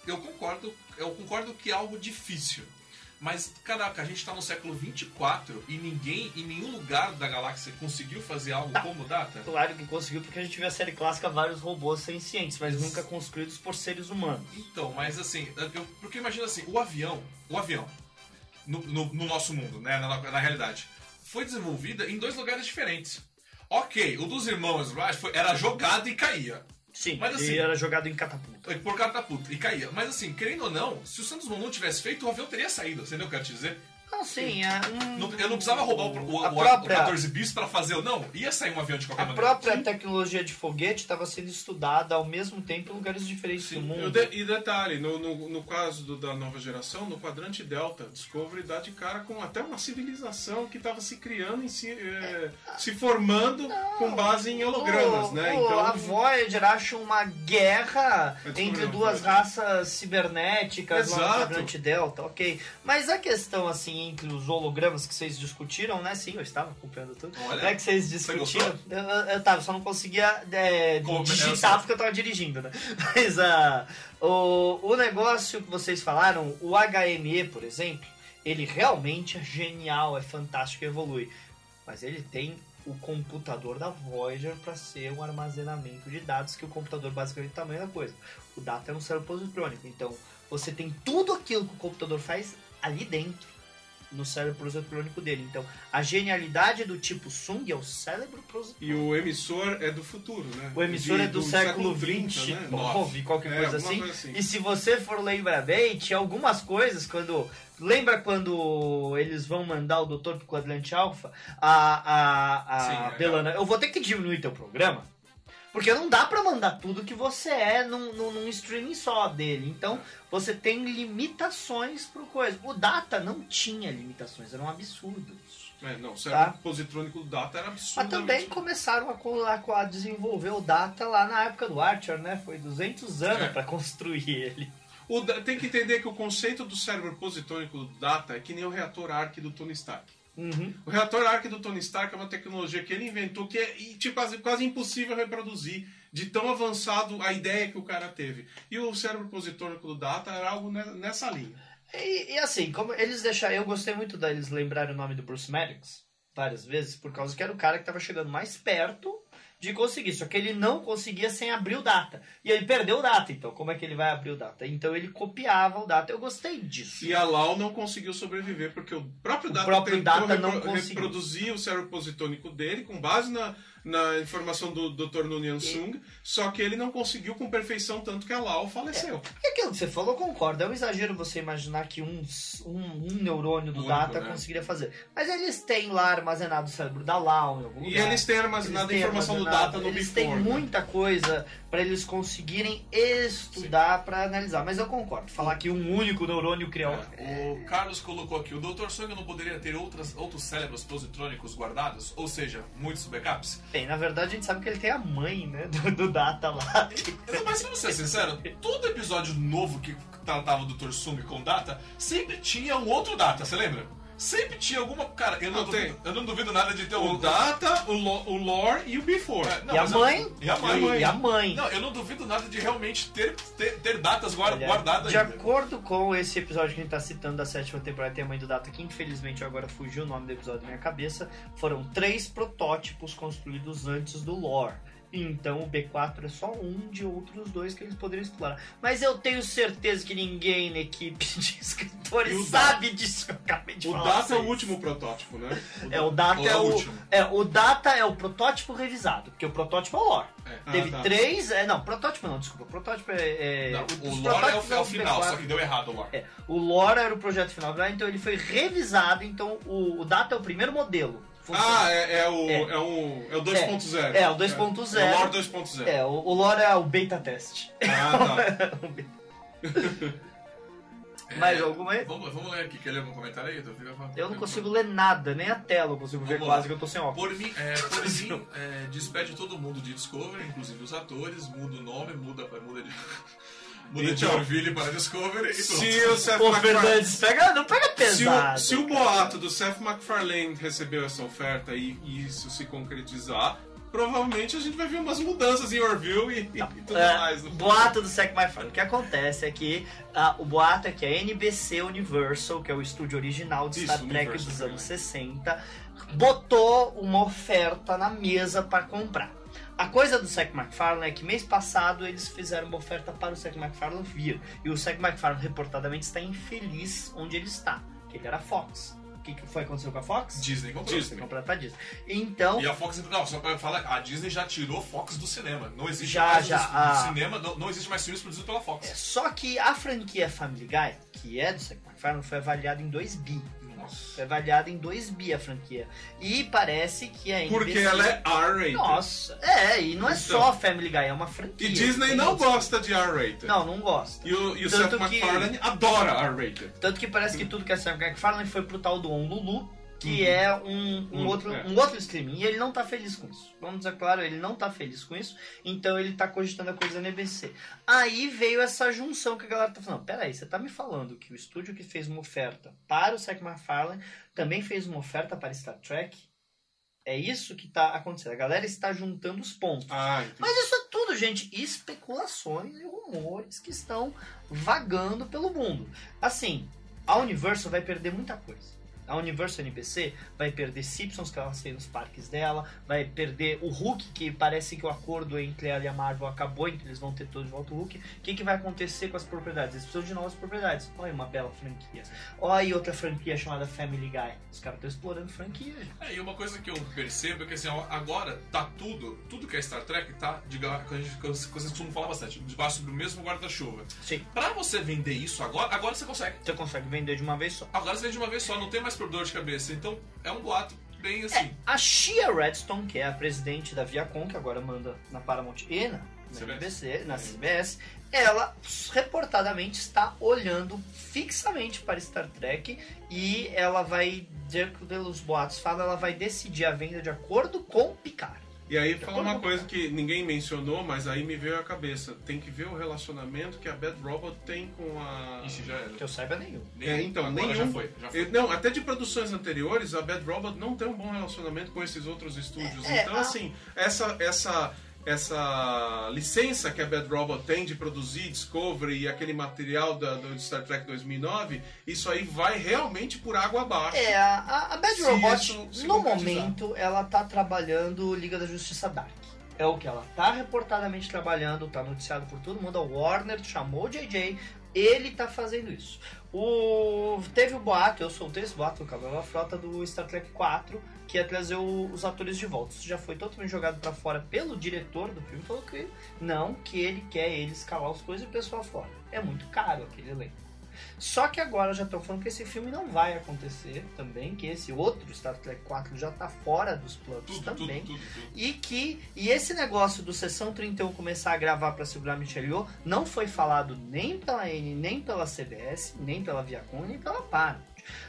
[SPEAKER 1] Eu concordo, eu concordo que é algo difícil, mas caraca, a gente está no século 24 e ninguém em nenhum lugar da galáxia conseguiu fazer algo como o Data.
[SPEAKER 3] Claro que conseguiu, porque a gente viu a série clássica vários robôs sencientes, mas nunca construídos por seres humanos.
[SPEAKER 1] Então, mas assim, eu, porque imagina assim, o avião, o avião, no, no- no nosso mundo, né, na, na realidade, foi desenvolvida em dois lugares diferentes. Ok, o dos irmãos Wright era jogado e caía.
[SPEAKER 3] Sim,
[SPEAKER 1] Mas assim-
[SPEAKER 3] ele era jogado em catapulta.
[SPEAKER 1] Por catapulta, e caía. Mas assim, querendo ou não, se o Santos Dumont tivesse feito, o avião teria saído, entendeu o que eu quero te dizer?
[SPEAKER 3] Não, sim, é um...
[SPEAKER 1] Não- eu não precisava roubar o, o,
[SPEAKER 3] a própria,
[SPEAKER 1] o 14 bis pra fazer, o não, ia sair um avião de qualquer
[SPEAKER 3] a
[SPEAKER 1] maneira.
[SPEAKER 3] própria tecnologia de foguete estava sendo estudada ao mesmo tempo em lugares diferentes
[SPEAKER 1] Sim,
[SPEAKER 3] do mundo.
[SPEAKER 2] de- E detalhe, no, no, no caso do- da nova geração, no quadrante Delta, Discovery dá de cara com até uma civilização que estava se criando, em si, eh, se formando com base em hologramas,
[SPEAKER 3] O-
[SPEAKER 2] né?
[SPEAKER 3] o-
[SPEAKER 2] Então,
[SPEAKER 3] a Voyager acha uma guerra
[SPEAKER 2] É
[SPEAKER 3] entre duas
[SPEAKER 2] Voyager.
[SPEAKER 3] raças cibernéticas lá no
[SPEAKER 2] Exato.
[SPEAKER 3] quadrante Delta, ok. Mas a questão, assim, entre os hologramas que vocês discutiram, né? Sim, eu estava acompanhando tudo.
[SPEAKER 1] Olha,
[SPEAKER 3] é que vocês
[SPEAKER 1] você
[SPEAKER 3] discutiram. Eu, eu, eu tava, só não conseguia é,
[SPEAKER 1] Como- sei.
[SPEAKER 3] digitar porque eu tava dirigindo, né? Mas ah, o, o negócio que vocês falaram, o HME, por exemplo, ele realmente é genial, é fantástico, evolui. Mas ele tem o computador da Voyager para ser um armazenamento de dados, que o computador basicamente é o tamanho da coisa. O data é um cérebro positrônico, então você tem tudo aquilo que o computador faz ali dentro, no cérebro positrônico dele. Então, a genialidade do tipo Sung é o cérebro
[SPEAKER 2] e
[SPEAKER 3] positrônico.
[SPEAKER 2] o emissor é do futuro, né?
[SPEAKER 3] O emissor
[SPEAKER 2] De-
[SPEAKER 3] é do, século
[SPEAKER 2] 30,
[SPEAKER 3] XX,
[SPEAKER 2] né?
[SPEAKER 3] nove, qualquer
[SPEAKER 2] É,
[SPEAKER 3] coisa assim.
[SPEAKER 2] coisa assim.
[SPEAKER 3] E se você for lembrar bem, tinha algumas coisas quando. Lembra quando eles vão mandar o doutor pro quadrante alfa? A, a, a
[SPEAKER 1] Sim, é.
[SPEAKER 3] Belana, eu vou ter que diminuir teu programa. Porque não dá pra mandar tudo que você é num, num, num streaming só dele. Então você tem limitações pro coisa. O Data não tinha limitações, eram absurdos.
[SPEAKER 2] É, não, o
[SPEAKER 3] Tá.
[SPEAKER 2] positrônico do Data era
[SPEAKER 3] Mas
[SPEAKER 2] absurdo.
[SPEAKER 3] também começaram a, a, desenvolver o Data lá na época do Archer, né? Foi 200 anos
[SPEAKER 2] É.
[SPEAKER 3] pra construir ele.
[SPEAKER 2] O tem que entender que o conceito do cérebro positrônico do Data é que nem o reator Arc do Tony Stark.
[SPEAKER 3] Uhum.
[SPEAKER 2] O reator Arc do Tony Stark é uma tecnologia que ele inventou que é tipo, quase, quase impossível reproduzir de tão avançado a ideia que o cara teve. E o cérebro positrônico do Data era algo ne- nessa linha.
[SPEAKER 3] E, e assim, como eles deixaram. Eu gostei muito deles lembrarem o nome do Bruce Maddox várias vezes, por causa que era o cara que tava chegando mais perto de conseguir. Só que ele não conseguia sem abrir o data. E ele perdeu o data, então como é que ele vai abrir o data? Então ele copiava o data. Eu gostei disso.
[SPEAKER 2] E a Lau não conseguiu sobreviver porque o próprio
[SPEAKER 3] O
[SPEAKER 2] Data
[SPEAKER 3] próprio Data não
[SPEAKER 2] repro-
[SPEAKER 3] conseguiu.
[SPEAKER 2] reproduzir o cérebro positônico dele com base na, na informação do Dr. Nunyan Sung, só que ele não conseguiu com perfeição, tanto que a Lau faleceu.
[SPEAKER 3] E aquilo que você falou, concordo. É um exagero você imaginar que um, um, um neurônio do
[SPEAKER 2] Único,
[SPEAKER 3] data
[SPEAKER 2] né?
[SPEAKER 3] conseguiria fazer. Mas eles têm lá armazenado o cérebro da Lau em algum
[SPEAKER 2] E
[SPEAKER 3] lugar.
[SPEAKER 2] eles têm armazenado a
[SPEAKER 3] Eles têm
[SPEAKER 2] informação do
[SPEAKER 3] armazenado,
[SPEAKER 2] Data no
[SPEAKER 3] Eles
[SPEAKER 2] Before.
[SPEAKER 3] têm
[SPEAKER 2] né?
[SPEAKER 3] muita coisa para eles conseguirem estudar para analisar. Mas eu concordo. Falar que um único neurônio criou.
[SPEAKER 1] É, O Carlos colocou aqui, o Dr. Song não poderia ter outras, outros cérebros positrônicos guardados? Ou seja, muitos backups?
[SPEAKER 3] Bem, na verdade a gente sabe que ele tem a mãe, né? Do, do Data lá.
[SPEAKER 1] Mas vamos ser sinceros, todo episódio novo que tratava o Dr. Sung com data, sempre tinha um outro data, você lembra? Sempre tinha alguma. Cara, eu não,
[SPEAKER 2] Não tem.
[SPEAKER 1] duvido, eu não duvido nada de ter
[SPEAKER 2] O
[SPEAKER 1] um.
[SPEAKER 2] Data, o, lo, o Lore e o Before.
[SPEAKER 1] É, não,
[SPEAKER 3] e a
[SPEAKER 1] eu-
[SPEAKER 3] mãe?
[SPEAKER 1] E a mãe.
[SPEAKER 3] E a mãe.
[SPEAKER 1] Não, eu não duvido nada de realmente ter, ter, ter datas guar-
[SPEAKER 3] Olha,
[SPEAKER 1] guardadas
[SPEAKER 3] de
[SPEAKER 1] ainda.
[SPEAKER 3] acordo com esse episódio que a gente tá citando da sétima temporada, tem a mãe do Data, que infelizmente agora fugiu o nome do episódio da minha cabeça, foram três protótipos construídos antes do lore. Então o B4 é só um de outros dois que eles poderiam explorar. Mas eu tenho certeza que ninguém na equipe de escritores
[SPEAKER 2] o
[SPEAKER 3] sabe disso que eu acabei gente
[SPEAKER 2] O
[SPEAKER 3] falasse
[SPEAKER 2] Data é o último protótipo, né?
[SPEAKER 3] É, o Data é
[SPEAKER 1] é o
[SPEAKER 3] o.
[SPEAKER 1] último?
[SPEAKER 3] É, o Data é o protótipo revisado, porque o protótipo é o lore.
[SPEAKER 2] Ah,
[SPEAKER 3] Teve
[SPEAKER 2] tá.
[SPEAKER 3] três. É, não, protótipo não, desculpa. Protótipo é. é
[SPEAKER 1] Não, o lore é o,
[SPEAKER 3] protótipos
[SPEAKER 1] é o final,
[SPEAKER 3] B4.
[SPEAKER 1] só que deu errado o lore.
[SPEAKER 3] É, o lore era o projeto final, então ele foi revisado, então o, o Data é o primeiro modelo.
[SPEAKER 2] Ah, é, é o,
[SPEAKER 3] É.
[SPEAKER 2] é. o, é o 2.0.
[SPEAKER 3] É, o 2.0.
[SPEAKER 2] É, o Lore 2.0.
[SPEAKER 3] É, o, o lore é o beta teste.
[SPEAKER 2] Ah, tá.
[SPEAKER 3] Mais alguma aí?
[SPEAKER 1] É, Vamos, vamos ler aqui. Quer ler algum comentário aí? Eu,
[SPEAKER 3] Eu não consigo ler nada, nem a tela eu consigo ver
[SPEAKER 1] Vamos
[SPEAKER 3] quase
[SPEAKER 1] lá.
[SPEAKER 3] que eu tô sem óculos.
[SPEAKER 1] Por mim, é, por mim é, despede todo mundo de Discovery, inclusive os atores, muda o nome, muda, muda de. Muda de Orville para Discovery e pronto.
[SPEAKER 2] Se o Seth
[SPEAKER 3] Pô,
[SPEAKER 2] MacFarlane...
[SPEAKER 3] Fernandes, pega, não pega
[SPEAKER 2] Se
[SPEAKER 3] pesado.
[SPEAKER 2] o, se o boato do Seth MacFarlane recebeu essa oferta e, e isso se concretizar, provavelmente a gente vai ver umas mudanças em Orville e, e tudo
[SPEAKER 3] É,
[SPEAKER 2] mais. no
[SPEAKER 3] boato do Zack McFarlane. O que acontece é que ah, o boato é que a NBC Universal, que é o estúdio original de
[SPEAKER 2] Isso,
[SPEAKER 3] Star Trek
[SPEAKER 2] Universal,
[SPEAKER 3] dos anos
[SPEAKER 2] verdade.
[SPEAKER 3] 60, botou uma oferta na mesa para comprar. A coisa do Zack McFarlane é que mês passado eles fizeram uma oferta para o Zack McFarlane vir. E o Zack McFarlane reportadamente está infeliz onde ele está, que ele era Fox. O que, que foi que aconteceu com a Fox?
[SPEAKER 1] Disney comprou.
[SPEAKER 2] Disney.
[SPEAKER 3] Comprou pra Disney. Então,
[SPEAKER 1] E a Fox, não, só pra falar, a Disney já tirou Fox do cinema. Não existe
[SPEAKER 3] Já,
[SPEAKER 1] mais
[SPEAKER 3] já,
[SPEAKER 1] do, do
[SPEAKER 3] a-
[SPEAKER 1] cinema, não, não existe mais filmes produzidos pela Fox.
[SPEAKER 3] É, Só que a franquia Family Guy, que é do Zack McFarlane, foi avaliada em 2 bi.
[SPEAKER 1] Nossa.
[SPEAKER 3] Foi avaliada em 2 bi a franquia. E parece que a NBC...
[SPEAKER 2] Porque ela é R-rated.
[SPEAKER 3] Nossa, é, e não é
[SPEAKER 2] Então.
[SPEAKER 3] só Family Guy, é uma franquia.
[SPEAKER 2] E Disney não gosta de R-rated.
[SPEAKER 3] Não, não gosta.
[SPEAKER 2] E o, e o Seth
[SPEAKER 3] que-
[SPEAKER 2] MacFarlane adora R-rated.
[SPEAKER 3] Tanto que parece que tudo que a Sam McFarlane foi pro tal do On Lulu, que
[SPEAKER 2] Uhum.
[SPEAKER 3] é um, um outro,
[SPEAKER 2] é.
[SPEAKER 3] um outro streaming. E ele não tá feliz com isso. Vamos dizer claro, ele não tá feliz com isso. Então ele tá cogitando a coisa na NBC. Aí veio essa junção que a galera tá falando. Peraí, você tá me falando que o estúdio que fez uma oferta para o Zack McFarlane também fez uma oferta para Star Trek? É isso que tá acontecendo. A galera está juntando os pontos.
[SPEAKER 2] Ah.
[SPEAKER 3] Mas isso é tudo, gente, especulações e rumores que estão vagando pelo mundo. Assim, a Universal vai perder muita coisa. A Universal NBC vai perder Simpsons, que ela tem nos parques dela, vai perder o Hulk, que parece que o acordo entre ela e a Marvel acabou, então eles vão ter todos de volta o Hulk. O que, que vai acontecer com as propriedades? Eles precisam de novas propriedades. Olha uma bela franquia. Olha outra franquia chamada Family Guy. Os caras estão explorando franquia.
[SPEAKER 1] É, e uma coisa que eu percebo é que assim, agora tá tudo, tudo que é Star Trek tá, diga, que a gente, que vocês costumam falar bastante, debaixo do mesmo guarda-chuva.
[SPEAKER 3] Sim,
[SPEAKER 1] Pra você vender isso agora, agora você consegue.
[SPEAKER 3] você consegue vender de uma vez só.
[SPEAKER 1] Agora você vende de uma vez só, não tem mais por dor de cabeça. Então é um boato bem assim.
[SPEAKER 3] A Shia Redstone, que é a presidente da Viacom, que agora manda na Paramount e na, na
[SPEAKER 1] CBS.
[SPEAKER 3] NBC, na CBS, ela reportadamente está olhando fixamente para Star Trek e ela vai, de acordo pelos boatos fala, ela vai decidir a venda de acordo com Picard.
[SPEAKER 2] E aí fala uma coisa que ninguém mencionou, mas aí me veio à cabeça. Tem que ver o relacionamento que a Bad Robot tem com a...
[SPEAKER 1] Isso já era.
[SPEAKER 3] Que eu saiba nenhum.
[SPEAKER 2] É, então,
[SPEAKER 1] agora
[SPEAKER 2] nenhum.
[SPEAKER 1] já foi. Já foi.
[SPEAKER 2] Não, até de produções anteriores, a Bad Robot não tem um bom relacionamento com esses outros estúdios.
[SPEAKER 3] É,
[SPEAKER 2] então,
[SPEAKER 3] a-
[SPEAKER 2] assim, essa, essa, essa licença que a Bad Robot tem de produzir Discovery e aquele material da, do Star Trek 2009, isso aí vai realmente por água abaixo.
[SPEAKER 3] É, a, a- Bad Robot, no momento, ela tá trabalhando Liga da Justiça Dark. É o que ela tá reportadamente trabalhando, tá noticiado por todo mundo. A Warner chamou o JJ, ele tá fazendo isso. O... Teve o boato, eu soltei esse boato no Cabelo da Frota do Star Trek 4, que ia trazer o- os atores de volta. Isso já foi totalmente jogado pra fora pelo diretor do filme, falou que não, que ele quer ele escalar as coisas e o pessoal fora. É muito caro aquele elenco. Só que agora já estão falando que esse filme não vai acontecer também, que esse outro Star Trek 4 já tá fora dos planos
[SPEAKER 1] Tudo,
[SPEAKER 3] também.
[SPEAKER 1] tudo, tudo.
[SPEAKER 3] E que e esse negócio do Sessão 31 começar a gravar para segurar Michelle Yeoh não foi falado nem pela N, nem pela CBS, nem pela Viacom, nem pela Paramount.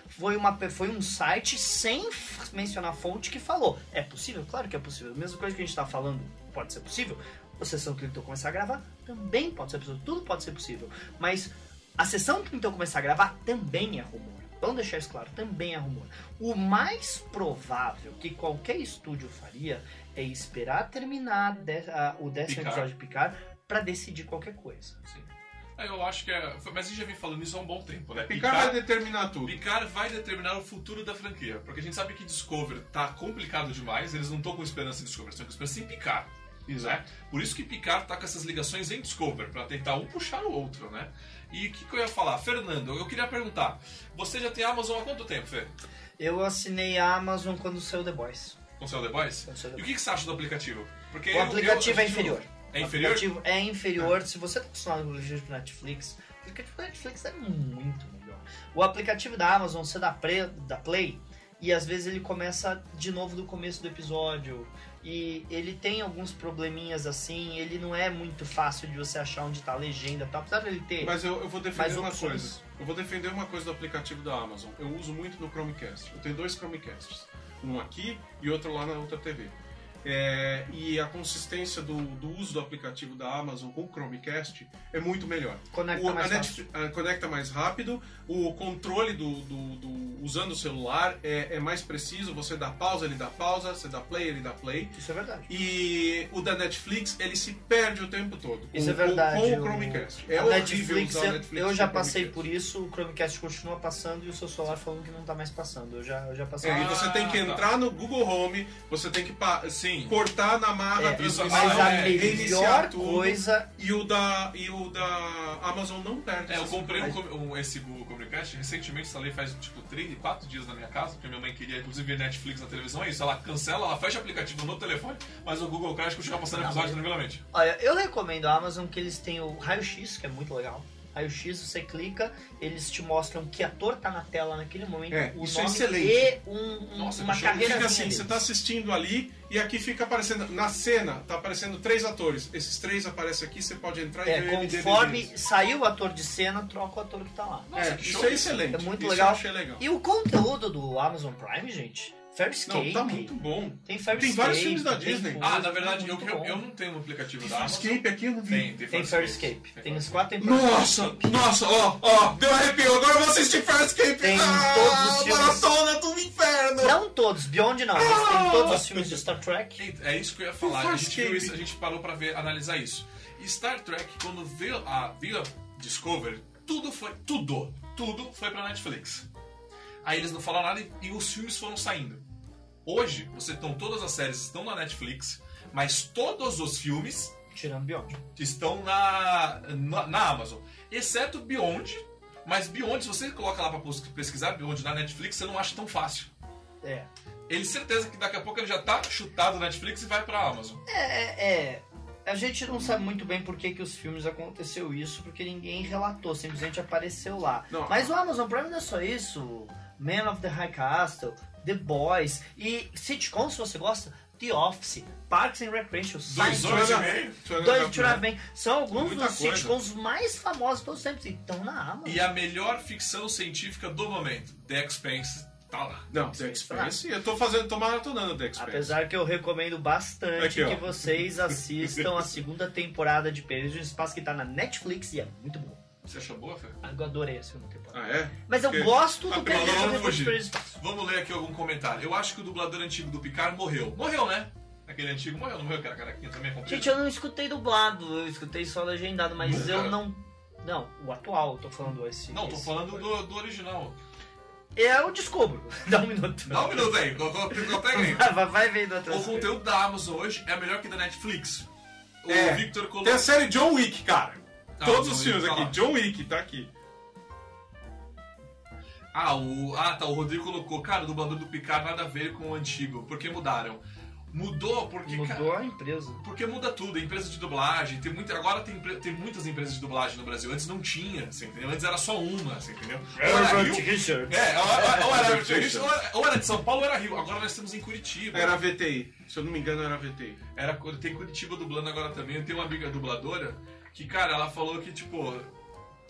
[SPEAKER 3] Foi, uma, foi um site sem mencionar fonte que falou. É possível? Claro que é possível. A mesma coisa que a gente tá falando pode ser possível. O Sessão 31 começar a gravar também pode ser possível. Tudo pode ser possível. Mas a Sessão 31 começar a gravar também é rumor. Vamos deixar isso claro, também é rumor. O mais provável que qualquer estúdio faria é esperar terminar a- o décimo episódio de Picard pra decidir qualquer coisa.
[SPEAKER 1] Sim. É, eu acho que é. Mas a gente já vem falando isso há um bom tempo, né?
[SPEAKER 2] Picard vai determinar tudo.
[SPEAKER 1] Picard vai determinar o futuro da franquia. Porque a gente sabe que Discovery tá complicado demais, eles não estão com esperança em Discovery, eles estão com esperança em Picard. Né? Por isso que Picard tá com essas ligações em Discovery, pra tentar um puxar o outro, né? E o que, que eu ia falar? Fernando, eu queria perguntar. Você já tem Amazon há quanto tempo, Fê?
[SPEAKER 3] Eu assinei a Amazon quando saiu The Boys.
[SPEAKER 1] Com seu The Boys?
[SPEAKER 3] Quando saiu The
[SPEAKER 1] E o que, que você acha do aplicativo? Porque
[SPEAKER 3] O
[SPEAKER 1] eu-
[SPEAKER 3] aplicativo
[SPEAKER 1] eu-
[SPEAKER 3] é inferior.
[SPEAKER 1] É inferior?
[SPEAKER 3] é inferior. Se você tá acostumado com o aplicativo do Netflix, o aplicativo do Netflix é muito melhor. O aplicativo da Amazon, você dá, pre, dá play e às vezes ele começa de novo do começo do episódio. E ele tem alguns probleminhas assim, ele não é muito fácil de você achar onde tá a legenda tal. Apesar dele ter.
[SPEAKER 2] Mas eu, eu vou defender uma
[SPEAKER 3] opções.
[SPEAKER 2] coisa. Eu vou defender uma coisa do aplicativo da Amazon. Eu uso muito no Chromecast. Eu tenho dois Chromecasts. Um aqui e outro lá na outra TV. É, e a consistência do, do uso do aplicativo da Amazon com o Chromecast é muito melhor.
[SPEAKER 3] Conecta
[SPEAKER 2] O- a
[SPEAKER 3] mais
[SPEAKER 2] Netflix- a- conecta mais rápido, o controle do, do- do- usando o celular é, é mais preciso, você dá pausa, ele dá pausa, você dá play, ele dá play.
[SPEAKER 3] Isso é verdade.
[SPEAKER 2] E o da Netflix, ele se perde o tempo todo.
[SPEAKER 3] Isso
[SPEAKER 2] com,
[SPEAKER 3] é verdade.
[SPEAKER 2] Com, com
[SPEAKER 3] o-
[SPEAKER 2] o Chromecast. É
[SPEAKER 3] a
[SPEAKER 2] horrível
[SPEAKER 3] Netflix,
[SPEAKER 2] usar o Netflix
[SPEAKER 3] eu já passei por isso, o Chromecast continua passando e o seu celular falando que não tá mais passando. Eu já, eu já passei
[SPEAKER 2] É,
[SPEAKER 3] por
[SPEAKER 2] e
[SPEAKER 3] isso.
[SPEAKER 2] você tem que
[SPEAKER 1] Ah, tá.
[SPEAKER 2] entrar no Google Home, você tem que
[SPEAKER 1] Sim.
[SPEAKER 2] cortar na marra,
[SPEAKER 3] É,
[SPEAKER 2] transmissão,
[SPEAKER 3] mas a
[SPEAKER 1] é,
[SPEAKER 3] melhor
[SPEAKER 2] tudo.
[SPEAKER 3] coisa
[SPEAKER 2] E o da, e o da Amazon não perde.
[SPEAKER 1] É, eu comprei um,
[SPEAKER 3] Mas-
[SPEAKER 1] um- esse Google Chromecast, recentemente instalei faz tipo 3, 4 dias na minha casa, porque minha mãe queria inclusive ver Netflix na televisão, é isso, ela cancela, ela fecha o aplicativo no telefone, mas o Google Cast continua passando episódio tranquilamente.
[SPEAKER 3] Olha, eu recomendo a Amazon que eles têm o raio-x, que é muito legal. Raio-x, você clica, eles te mostram que ator tá na tela naquele momento,
[SPEAKER 2] É,
[SPEAKER 3] o
[SPEAKER 2] isso é
[SPEAKER 3] nome
[SPEAKER 2] excelente.
[SPEAKER 3] e um, um-
[SPEAKER 1] Nossa,
[SPEAKER 3] uma carreira
[SPEAKER 2] Fica assim, você tá assistindo ali e aqui fica aparecendo, na cena, tá aparecendo três atores. Esses três aparecem aqui, você pode entrar e
[SPEAKER 3] É,
[SPEAKER 2] ver ele
[SPEAKER 3] conforme
[SPEAKER 2] deles.
[SPEAKER 3] saiu o ator de cena, troca o ator que tá lá.
[SPEAKER 1] Nossa,
[SPEAKER 2] É,
[SPEAKER 1] que
[SPEAKER 2] isso
[SPEAKER 1] show
[SPEAKER 2] é excelente.
[SPEAKER 3] É muito
[SPEAKER 2] Isso
[SPEAKER 3] legal.
[SPEAKER 2] Eu achei legal.
[SPEAKER 3] E o conteúdo do Amazon Prime, gente, Farscape.
[SPEAKER 2] Não, tá muito bom.
[SPEAKER 3] Tem Farscape.
[SPEAKER 2] Tem vários filmes da Disney.
[SPEAKER 3] coisa,
[SPEAKER 1] Ah, na verdade, eu, eu, eu não tenho um aplicativo
[SPEAKER 2] Tem
[SPEAKER 1] da Amazon.
[SPEAKER 2] Farscape aqui, eu não vi.
[SPEAKER 1] Tem, tem
[SPEAKER 3] Tem
[SPEAKER 1] Farscape.
[SPEAKER 3] Tem as quatro temporadas.
[SPEAKER 2] Nossa, nossa, ó, ó, deu arrepio. Agora eu vou assistir Farscape.
[SPEAKER 3] Tem
[SPEAKER 2] ah,
[SPEAKER 3] todos os filmes.
[SPEAKER 2] maratona do inferno.
[SPEAKER 3] Não todos, Beyond não, mas tem todos os filmes de Star Trek.
[SPEAKER 1] É isso que eu ia falar. A gente viu isso, a gente parou pra ver, analisar isso. E Star Trek, quando veio a, veio a Discovery, tudo foi. Tudo! Tudo foi pra Netflix. Aí eles não falaram nada e, e os filmes foram saindo. Hoje, você estão todas as séries estão na Netflix, mas todos os filmes
[SPEAKER 3] Tirando Beyond.
[SPEAKER 1] estão na, na, na Amazon. Exceto Beyond. Mas Beyond, se você coloca lá pra pesquisar Beyond na Netflix, você não acha tão fácil.
[SPEAKER 3] É.
[SPEAKER 1] Ele certeza que daqui a pouco ele já tá chutado na Netflix e vai pra Amazon.
[SPEAKER 3] É, é. A gente não sabe muito bem por que, que os filmes aconteceu isso, porque ninguém relatou, simplesmente apareceu lá.
[SPEAKER 2] Não.
[SPEAKER 3] Mas o Amazon Prime não é só isso. Man of the High Castle, The Boys e sitcom, se você gosta, The Office, Parks and Recreation,
[SPEAKER 1] Dois
[SPEAKER 3] Bem. São alguns dos sitcoms mais famosos de todos os tempos. e estão na Amazon.
[SPEAKER 1] E a melhor ficção científica do momento, The Expanse, tá lá.
[SPEAKER 2] Não, The Expanse, eu tô fazendo, tô maratonando The Expanse.
[SPEAKER 3] Apesar que eu recomendo bastante
[SPEAKER 2] Aqui,
[SPEAKER 3] que vocês assistam a segunda temporada de Perdidos no Espaço que tá na Netflix e é muito bom.
[SPEAKER 1] Você achou boa, Fê?
[SPEAKER 3] Eu adorei a segunda temporada.
[SPEAKER 2] Ah, é?
[SPEAKER 3] Mas eu
[SPEAKER 2] Porque-
[SPEAKER 3] gosto
[SPEAKER 2] Ah,
[SPEAKER 3] do Espaço.
[SPEAKER 1] Vamos ler aqui algum comentário. Eu acho que o dublador antigo do Picard morreu. Morreu, né? Aquele antigo morreu, não morreu? Que era carequinha também, comprido?
[SPEAKER 3] Gente, eu não escutei dublado, eu escutei só legendado, mas
[SPEAKER 1] Nunca?
[SPEAKER 3] eu não. Não, o atual, eu tô falando esse.
[SPEAKER 1] Não, tô
[SPEAKER 3] esse-
[SPEAKER 1] falando do, do original.
[SPEAKER 3] É, eu descubro. Dá um minuto.
[SPEAKER 1] Dá um minuto aí.
[SPEAKER 3] Vai, vai vendo outra
[SPEAKER 1] O conteúdo da Amazon hoje é melhor que da Netflix. O
[SPEAKER 2] É.
[SPEAKER 1] Victor colocou...
[SPEAKER 2] Tem a série John Wick, cara.
[SPEAKER 1] Ah,
[SPEAKER 2] Todos os filmes
[SPEAKER 1] tá
[SPEAKER 2] aqui. John Wick, tá aqui.
[SPEAKER 1] Ah, o... ah, tá, o Rodrigo colocou, cara, o dublador do Picard nada a ver com o antigo. Por que mudaram? Mudou porque...
[SPEAKER 3] Mudou
[SPEAKER 1] cara,
[SPEAKER 3] a empresa.
[SPEAKER 1] Porque muda tudo, empresa de dublagem, tem muita, agora tem, tem muitas empresas de dublagem no Brasil, antes não tinha, assim, entendeu? Antes era só uma, assim, entendeu? Ou era Rio,
[SPEAKER 3] Richard.
[SPEAKER 1] é, ou, era, ou era- ou era de São Paulo ou era Rio, agora nós estamos em Curitiba.
[SPEAKER 2] Era a VTI. Se eu não me engano, era a VTI.
[SPEAKER 1] Era, tem Curitiba dublando agora também, eu tenho uma amiga dubladora que, cara, ela falou que, tipo,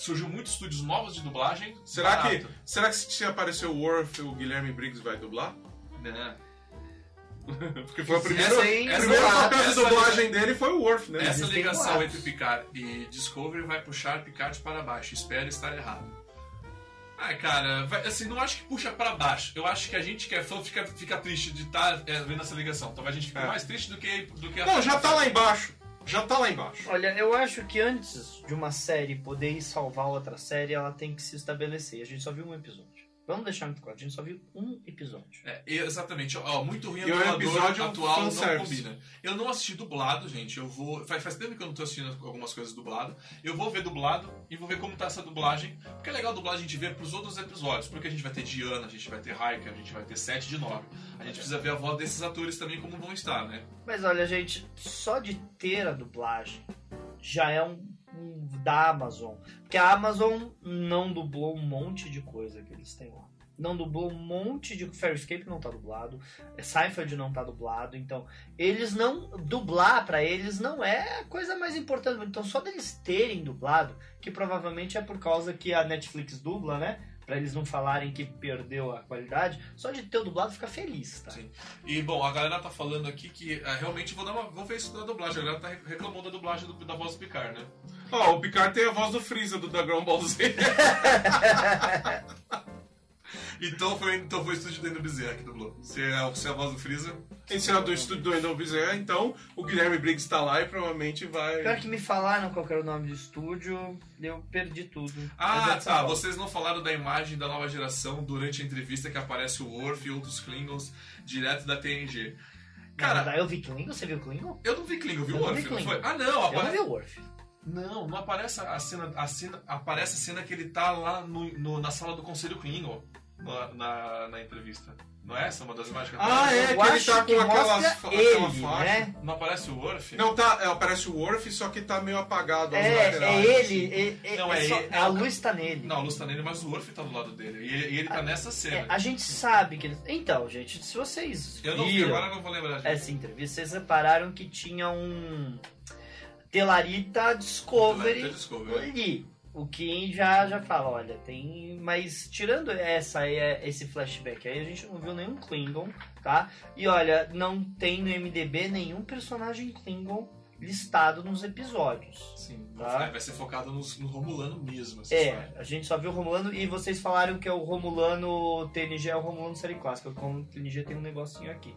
[SPEAKER 1] surgiu muitos estúdios novos de dublagem.
[SPEAKER 2] Será que,
[SPEAKER 1] barato.
[SPEAKER 2] será que se aparecer o Worth, o Guilherme Briggs vai dublar?
[SPEAKER 1] Né?
[SPEAKER 2] Porque foi o primeiro,
[SPEAKER 1] Essa-
[SPEAKER 2] o
[SPEAKER 1] essa-
[SPEAKER 2] primeiro papel de dublagem dele foi o Worth, né?
[SPEAKER 1] Essa ligação entre Picard e Discovery vai puxar Picard para baixo. Espero estar errado. Ah, cara, vai- assim, não acho que puxa para baixo. Eu acho que a gente que é fã fica, fica triste de estar vendo essa ligação. Talvez a gente fique
[SPEAKER 2] É.
[SPEAKER 1] mais triste do que, do que a
[SPEAKER 2] Não, já tá lá embaixo. Já tá lá embaixo.
[SPEAKER 3] Olha, eu acho que antes de uma série poder salvar outra série, ela tem que se estabelecer. A gente só viu um episódio. Vamos deixar muito claro, a gente só viu um episódio.
[SPEAKER 1] É, exatamente. Ó, muito ruim
[SPEAKER 2] E
[SPEAKER 1] o
[SPEAKER 2] episódio
[SPEAKER 1] atual não
[SPEAKER 2] fanservice.
[SPEAKER 1] combina. Eu não assisti dublado, gente. Eu vou. Faz, faz tempo que eu não tô assistindo algumas coisas dublado. Eu vou ver dublado e vou ver como tá essa dublagem. Porque é legal a dublagem a gente ver pros outros episódios. Porque a gente vai ter Diana, a gente vai ter Raika, a gente vai ter 7 de 9. A gente precisa ver a voz desses atores também como vão estar, né?
[SPEAKER 3] Mas olha, gente, só de ter a dublagem já é um da Amazon. Porque a Amazon não dublou um monte de coisa que eles têm lá. Não dublou um monte de. Farscape não tá dublado. Seinfeld não tá dublado. Então, eles não. Dublar pra eles não é a coisa mais importante. Então, só deles terem dublado, que provavelmente é por causa que a Netflix dubla, né? Pra eles não falarem que perdeu a qualidade. Só de ter o dublado fica feliz, tá?
[SPEAKER 1] Sim. E bom, a galera tá falando aqui que é, realmente vou dar uma. Vou ver isso da dublagem. A galera tá reclamando da dublagem do- da voz do Picard, né?
[SPEAKER 2] Ó, o Picard tem a voz do Freeza do Dragon Ball Z.
[SPEAKER 1] Então foi, então foi o estúdio do Bezerra que dublou. Se é, se é a voz do Freeza.
[SPEAKER 2] Esse é do estúdio do Endon Bezerra, então o Guilherme Briggs tá lá e provavelmente vai.
[SPEAKER 3] Pior que me falaram qual era o nome do estúdio, eu perdi tudo. É
[SPEAKER 1] Ah,
[SPEAKER 3] São
[SPEAKER 1] tá.
[SPEAKER 3] Paulo.
[SPEAKER 1] Vocês não falaram da imagem da nova geração durante a entrevista que aparece o Worf e outros Klingons direto da TNG. Cara,
[SPEAKER 3] verdade, eu vi Klingon, você viu Klingon?
[SPEAKER 1] eu não vi Klingon, vi o
[SPEAKER 3] Eu não
[SPEAKER 1] Worf, não
[SPEAKER 3] Klingon.
[SPEAKER 1] foi? Ah, não,
[SPEAKER 3] Eu não
[SPEAKER 1] apare...
[SPEAKER 3] vi o Worf.
[SPEAKER 1] não, não aparece a cena, a cena. Aparece a cena que ele tá lá no, no- na sala do Conselho Klingon na, na, na entrevista. Não é essa uma das imagens que
[SPEAKER 2] Ah,
[SPEAKER 1] aparece?
[SPEAKER 2] é,
[SPEAKER 3] Eu
[SPEAKER 2] que ele tá
[SPEAKER 3] que
[SPEAKER 2] com aquelas, fa-
[SPEAKER 3] ele,
[SPEAKER 2] aquela faixa.
[SPEAKER 3] né?
[SPEAKER 1] Não aparece o Worf?
[SPEAKER 2] Não, tá, é, aparece o Worf, só que tá meio apagado
[SPEAKER 3] É, é ele, é, é-
[SPEAKER 1] Não,
[SPEAKER 3] é
[SPEAKER 1] é
[SPEAKER 3] só-
[SPEAKER 1] ele-
[SPEAKER 3] a luz tá nele.
[SPEAKER 1] Não, a luz tá nele, mas o Worf tá do lado dele. E ele, e ele tá nessa
[SPEAKER 3] É,
[SPEAKER 1] cena.
[SPEAKER 3] a gente sabe que eles. Então, gente, se vocês
[SPEAKER 1] Eu não vi, agora eu não vou lembrar. gente.
[SPEAKER 3] essa entrevista, vocês repararam que tinha um Telarita Discovery
[SPEAKER 1] Discovery.
[SPEAKER 3] ali. O que já, já fala, olha, tem. Mas tirando essa, é, esse flashback aí, a gente não viu nenhum Klingon, tá? E olha, não tem no MDB nenhum personagem Klingon listado nos episódios.
[SPEAKER 1] Sim,
[SPEAKER 3] Tá.
[SPEAKER 1] vai ser focado nos- no, Romulano mesmo.
[SPEAKER 3] É,
[SPEAKER 1] história.
[SPEAKER 3] a gente só viu o Romulano e vocês falaram que é o Romulano TNG é o Romulano série clássica. O TNG tem um negocinho aqui.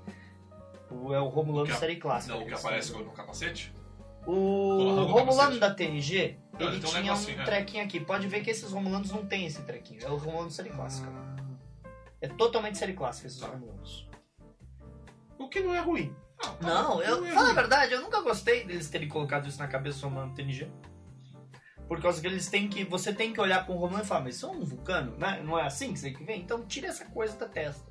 [SPEAKER 3] O, é o Romulano
[SPEAKER 1] que
[SPEAKER 3] série clássica.
[SPEAKER 1] Não, o que aparece no capacete?
[SPEAKER 3] O Romulano da TNG,
[SPEAKER 1] Ah,
[SPEAKER 3] ele
[SPEAKER 1] um
[SPEAKER 3] tinha um
[SPEAKER 1] negocinho, é.
[SPEAKER 3] trequinho aqui. Pode ver que esses Romulanos não tem esse trequinho. É o Romulano série clássica. É totalmente série clássica esses
[SPEAKER 1] Tá.
[SPEAKER 3] Romulanos.
[SPEAKER 2] O que não é ruim.
[SPEAKER 1] Ah,
[SPEAKER 3] Não, eu,
[SPEAKER 2] não é
[SPEAKER 3] fala a
[SPEAKER 2] ruim.
[SPEAKER 3] verdade, eu nunca gostei deles terem colocado isso na cabeça do Romulano TNG. Por causa que eles têm que. Você tem que olhar para um Romulano e falar, mas isso é um vulcano, né? Não é assim que você tem que ver? Então tira essa coisa da testa.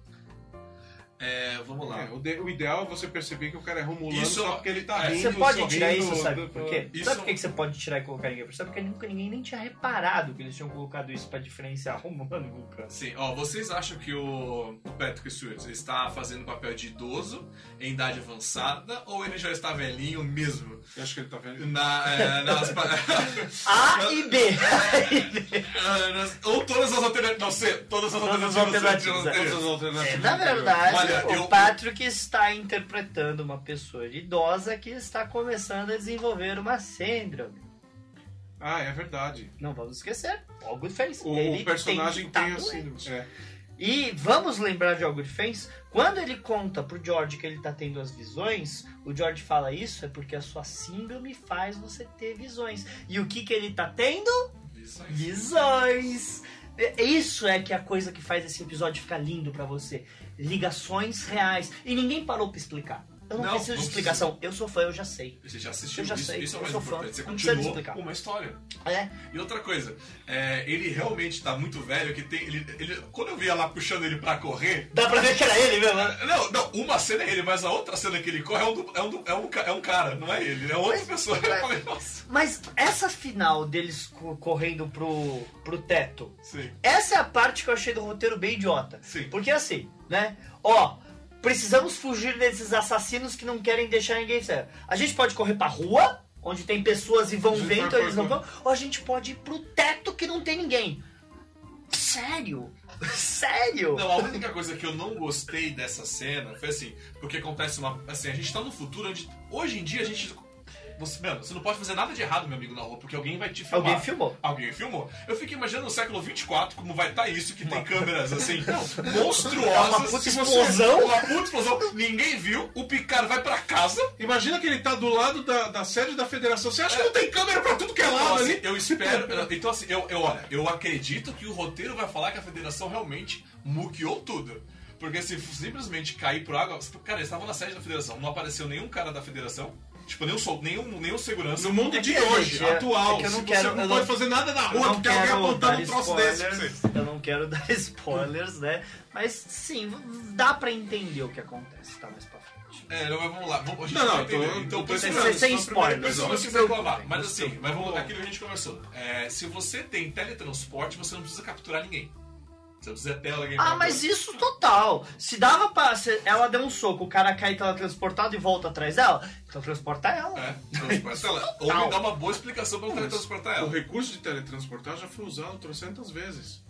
[SPEAKER 1] É, vamos lá.
[SPEAKER 2] É, o, de- o ideal é você perceber que o cara é romulano
[SPEAKER 1] Isso-
[SPEAKER 2] só porque ele tá
[SPEAKER 1] é,
[SPEAKER 2] rindo,
[SPEAKER 3] Você pode
[SPEAKER 2] sorrindo,
[SPEAKER 3] tirar isso, sabe por quê?
[SPEAKER 1] Isso-
[SPEAKER 3] Sabe por que você pode tirar e colocar ninguém? Sabe porque nunca ninguém nem tinha reparado que eles tinham colocado isso pra diferenciar Romulano e Vulcano.
[SPEAKER 1] Sim, ó, vocês acham que o, o Patrick Stewart está fazendo papel de idoso, em idade avançada, ou ele já está velhinho mesmo?
[SPEAKER 2] Eu acho que ele tá vendo.
[SPEAKER 1] Na, é, nas,
[SPEAKER 3] A e B.
[SPEAKER 1] Nas- ou todas as alternativas. Não sei, todas as
[SPEAKER 3] Todas as
[SPEAKER 1] alternativas.
[SPEAKER 3] alternativas, é.
[SPEAKER 2] Todas as alternativas
[SPEAKER 3] É, na verdade,
[SPEAKER 1] Olha,
[SPEAKER 3] o
[SPEAKER 1] eu-
[SPEAKER 3] Patrick está interpretando uma pessoa idosa que está começando a desenvolver uma síndrome.
[SPEAKER 2] Ah, é verdade.
[SPEAKER 3] Não vamos esquecer, All Good Face.
[SPEAKER 2] O,
[SPEAKER 3] Ele
[SPEAKER 2] o personagem
[SPEAKER 3] tá
[SPEAKER 2] tem assim.
[SPEAKER 3] doente.
[SPEAKER 2] É.
[SPEAKER 3] E vamos lembrar de Good Face, quando ele conta pro George que ele tá tendo as visões, o George fala isso é porque a sua síndrome faz você ter visões. E o que que ele tá tendo?
[SPEAKER 1] Visões.
[SPEAKER 3] Visões. É- Isso é que é a coisa que faz esse episódio ficar lindo pra você. Ligações reais. E ninguém parou pra explicar. Eu não,
[SPEAKER 1] Não,
[SPEAKER 3] preciso
[SPEAKER 1] não
[SPEAKER 3] de explicação. Eu sou fã, eu já sei.
[SPEAKER 1] Você já assistiu
[SPEAKER 3] Eu já
[SPEAKER 1] isso,
[SPEAKER 3] sei,
[SPEAKER 1] isso é o mais
[SPEAKER 3] sou fã,
[SPEAKER 1] importante. Você
[SPEAKER 3] precisa
[SPEAKER 1] continuou
[SPEAKER 3] explicar.
[SPEAKER 1] uma história.
[SPEAKER 3] É.
[SPEAKER 1] E outra coisa, é, ele realmente tá muito velho, que tem. Ele, ele- quando eu via lá puxando ele pra correr.
[SPEAKER 3] Dá pra ver que era ele mesmo, né?
[SPEAKER 1] Não, não, uma cena é ele, mas a outra cena que ele corre é um, é um, é um, é um cara, não é ele, é outra
[SPEAKER 3] Mas-
[SPEAKER 1] pessoa. Falei, nossa.
[SPEAKER 3] Mas essa final deles co- correndo pro, pro teto,
[SPEAKER 1] Sim,
[SPEAKER 3] essa é a parte que eu achei do roteiro bem idiota.
[SPEAKER 1] sim.
[SPEAKER 3] Porque assim, né? Ó, precisamos fugir desses assassinos que não querem deixar ninguém sério. A gente pode correr pra rua, onde tem pessoas e vão
[SPEAKER 2] vai
[SPEAKER 3] então eles não vão. Ou a gente pode ir pro teto que não tem ninguém. Sério? Sério?
[SPEAKER 1] Não, a única coisa que eu não gostei dessa cena foi assim, porque acontece uma. Assim, a gente tá no futuro onde. Hoje em dia a gente. Você, mano, você não pode fazer nada de errado, meu amigo, na rua, porque alguém vai te filmar.
[SPEAKER 3] Alguém filmou.
[SPEAKER 1] Alguém filmou. Eu fico imaginando no século 24 como vai estar isso, que tem câmeras assim, monstruosas.
[SPEAKER 3] É uma puta
[SPEAKER 1] Se
[SPEAKER 3] explosão.
[SPEAKER 1] Uma puta explosão. Ninguém viu. O Picard vai pra casa.
[SPEAKER 2] Imagina que ele tá do lado da, da sede da federação. Você acha que não tem câmera pra tudo que é
[SPEAKER 1] Então,
[SPEAKER 2] lado
[SPEAKER 1] assim,
[SPEAKER 2] ali?
[SPEAKER 1] eu espero. Então, assim, eu, eu, olha, eu acredito que o roteiro vai falar que a federação realmente muqueou tudo. Porque se simplesmente cair por água. Cara, eles estavam na sede da federação, não apareceu nenhum cara da federação. Tipo, nenhum, sol, nenhum, nenhum segurança.
[SPEAKER 2] No mundo
[SPEAKER 3] É
[SPEAKER 2] de hoje,
[SPEAKER 3] gente, é-
[SPEAKER 2] atual,
[SPEAKER 3] é que eu não
[SPEAKER 2] se
[SPEAKER 3] quero-
[SPEAKER 2] você não
[SPEAKER 3] eu
[SPEAKER 2] pode
[SPEAKER 3] não-
[SPEAKER 2] fazer nada na rua,
[SPEAKER 3] não
[SPEAKER 2] porque tem alguém apontando um troço desse pra você.
[SPEAKER 3] eu não quero dar spoilers, né? Mas sim, dá pra entender o que acontece, tá mais pra frente.
[SPEAKER 1] É, não, mas vamos lá. Vamos, a gente
[SPEAKER 2] Não, não,
[SPEAKER 1] então,
[SPEAKER 2] tô
[SPEAKER 1] por isso
[SPEAKER 3] Sem, sem spoilers.
[SPEAKER 1] Mas
[SPEAKER 3] ó.
[SPEAKER 1] se reclamar, mas
[SPEAKER 3] Não
[SPEAKER 1] assim, mas vamos, aquilo que a gente conversou. É, se você tem teletransporte, você não precisa capturar ninguém. Você não precisa ter alguém
[SPEAKER 3] Ah, mas isso total. Se dava pra. se ela der um soco, o cara cai teletransportado e volta atrás dela, então transporta ela.
[SPEAKER 1] É, transporta ela. Ou me dá uma boa explicação pra eu teletransportar
[SPEAKER 2] O
[SPEAKER 1] ela.
[SPEAKER 2] recurso de teletransportar já foi usado trocentas vezes.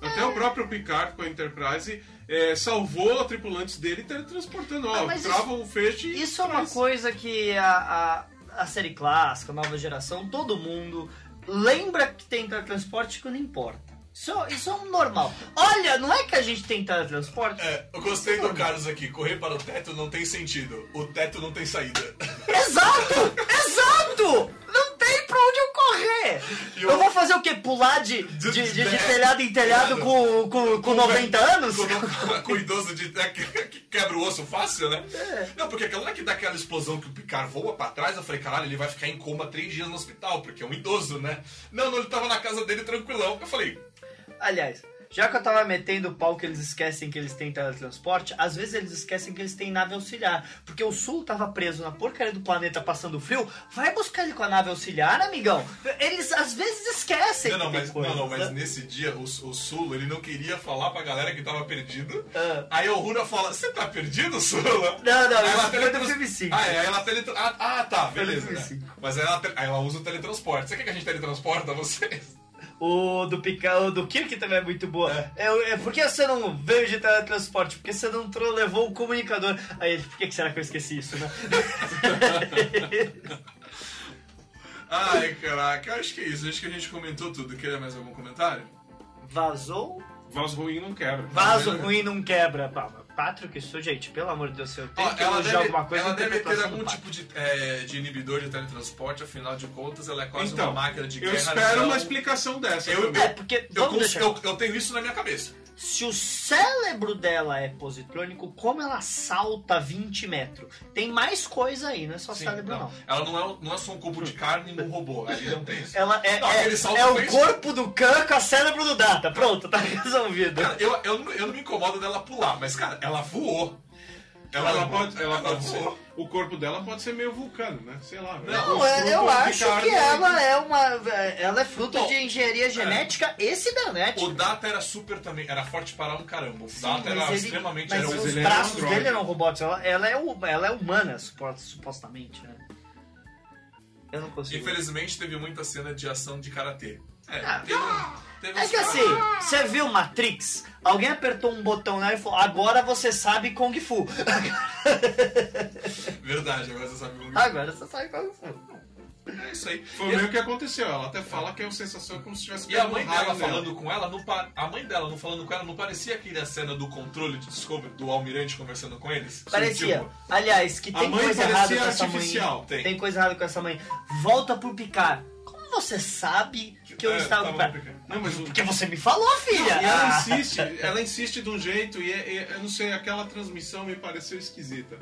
[SPEAKER 2] Até o próprio Picard com a Enterprise é, salvou tripulantes dele teletransportando.
[SPEAKER 3] Ah,
[SPEAKER 2] Ó,
[SPEAKER 3] mas
[SPEAKER 2] trava o feixe e
[SPEAKER 3] Isso é uma coisa que a, a, a série clássica, a nova geração, todo mundo lembra que tem teletransporte que não importa. Isso, isso é um normal. Olha, não é que a gente tem teletransporte?
[SPEAKER 1] É, eu gostei do Carlos aqui. Correr para o teto não tem sentido. O teto não tem saída.
[SPEAKER 3] Exato! Exato! Não tem pra onde eu correr! Eu
[SPEAKER 1] eu-
[SPEAKER 3] vou fazer o quê? Pular de, de, de, de telhado em telhado com, com, com 90 anos?
[SPEAKER 1] Com, com idoso de, é, que, que quebra o osso fácil, né?
[SPEAKER 3] É.
[SPEAKER 1] Não, porque aquela hora que dá aquela explosão que o Picard voa pra trás, eu falei, caralho, ele vai ficar em coma três dias no hospital, porque é um idoso, né? Não, não, ele tava na casa dele tranquilão. Eu falei,
[SPEAKER 3] Aliás, já que eu tava metendo o pau que eles esquecem que eles têm teletransporte, às vezes eles esquecem que eles têm nave auxiliar. Porque o Sul tava preso na porcaria do planeta passando frio. Vai buscar ele com a nave auxiliar, amigão. Eles às vezes esquecem
[SPEAKER 1] não, não, mas,
[SPEAKER 3] coisas,
[SPEAKER 1] não, não, mas nesse dia o, o Sulo, ele não queria falar pra galera que tava perdido.
[SPEAKER 3] Ah.
[SPEAKER 1] Aí o Runa fala, você tá perdido, Sula?
[SPEAKER 3] Não, não,
[SPEAKER 1] Aí ela
[SPEAKER 3] foi
[SPEAKER 1] teletrans-
[SPEAKER 3] 5.
[SPEAKER 1] Ah, é, aí ela ah, ah, tá, beleza, né? Mas aí ela, aí ela usa o teletransporte. Você quer que a gente teletransporta vocês?
[SPEAKER 3] O do Pica, o do Kirk também é muito boa. É. É, por que você não veio de teletransporte? Porque você não levou o comunicador. Aí ele, por que que será que eu esqueci isso, né?
[SPEAKER 1] Ai, caraca, acho que é isso. Acho que a gente comentou tudo. Quer mais algum comentário?
[SPEAKER 3] Vazou?
[SPEAKER 2] Vaso ruim não quebra.
[SPEAKER 3] Vaso ruim não quebra. Pá, mas Patrick, isso, gente, pelo amor de Deus, se eu tenho
[SPEAKER 1] Ó,
[SPEAKER 3] que
[SPEAKER 1] ela
[SPEAKER 3] elogiar
[SPEAKER 1] deve,
[SPEAKER 3] alguma coisa,
[SPEAKER 1] ela deve ter algum tipo de, é, de inibidor de teletransporte, afinal de contas, ela é quase
[SPEAKER 2] Então,
[SPEAKER 1] uma máquina de
[SPEAKER 2] Eu
[SPEAKER 1] guerra.
[SPEAKER 2] espero
[SPEAKER 1] então
[SPEAKER 2] uma explicação dessa.
[SPEAKER 1] Eu-.
[SPEAKER 3] É, porque,
[SPEAKER 1] Eu, eu, eu tenho isso na minha cabeça.
[SPEAKER 3] Se o cérebro dela é positrônico, como ela salta 20 metros? Tem mais coisa aí, não é só
[SPEAKER 1] Sim,
[SPEAKER 3] cérebro, não.
[SPEAKER 1] Ela não é, não é só um cubo de carne num robô. Ali não tem isso.
[SPEAKER 3] Ela é,
[SPEAKER 1] Não,
[SPEAKER 3] é, é o
[SPEAKER 1] fez-
[SPEAKER 3] corpo do Khan com o cérebro do Data. Pronto, tá resolvido.
[SPEAKER 1] Cara, eu, eu, não, eu não me incomodo dela pular, mas, cara, ela voou.
[SPEAKER 2] Ela,
[SPEAKER 1] voou.
[SPEAKER 2] pode, ela pode ser. O corpo dela pode ser meio vulcano, né? Sei lá.
[SPEAKER 3] Não, é- eu acho que ela é uma. Ela é fruto
[SPEAKER 1] Bom,
[SPEAKER 3] de engenharia genética e cibernética.
[SPEAKER 1] O Data era super também, era forte para um caramba. O
[SPEAKER 3] Sim,
[SPEAKER 1] Data era
[SPEAKER 3] ele-
[SPEAKER 1] extremamente.
[SPEAKER 3] Mas
[SPEAKER 1] era
[SPEAKER 2] Mas
[SPEAKER 3] os
[SPEAKER 2] ele era um
[SPEAKER 3] braços
[SPEAKER 2] androide.
[SPEAKER 3] dele eram robóticos. Ela, ela, é, ela é humana, supo- supostamente, né? Eu não consigo.
[SPEAKER 1] Infelizmente teve muita cena de ação de karatê. É,
[SPEAKER 3] Ah,
[SPEAKER 1] teve, teve
[SPEAKER 3] É que assim, você viu Matrix? Alguém apertou um botão lá e falou: agora você sabe Kung Fu.
[SPEAKER 1] Verdade, agora você sabe como.
[SPEAKER 3] Agora você sabe Kung Fu.
[SPEAKER 1] É isso aí.
[SPEAKER 2] Foi meio que aconteceu. Ela até fala que a sensação é como se tivesse
[SPEAKER 1] E a mãe dela
[SPEAKER 2] nela.
[SPEAKER 1] falando com ela, não pa- a mãe dela não falando com ela, não parecia aquele a cena do controle de Discovery, do almirante conversando com eles?
[SPEAKER 3] Parecia.
[SPEAKER 1] Tipo,
[SPEAKER 3] Aliás, que tem coisa errada com essa
[SPEAKER 2] artificial.
[SPEAKER 3] mãe.
[SPEAKER 1] Tem.
[SPEAKER 3] Tem coisa errada com essa mãe. Volta pro Picard. Como você sabe que eu
[SPEAKER 1] É,
[SPEAKER 3] estava
[SPEAKER 1] complicado.
[SPEAKER 2] Não, mas o-
[SPEAKER 3] Porque você me falou, filha!
[SPEAKER 2] E ela
[SPEAKER 3] Ah.
[SPEAKER 2] insiste, ela insiste de um jeito e, é- é- eu não sei, aquela transmissão me pareceu esquisita.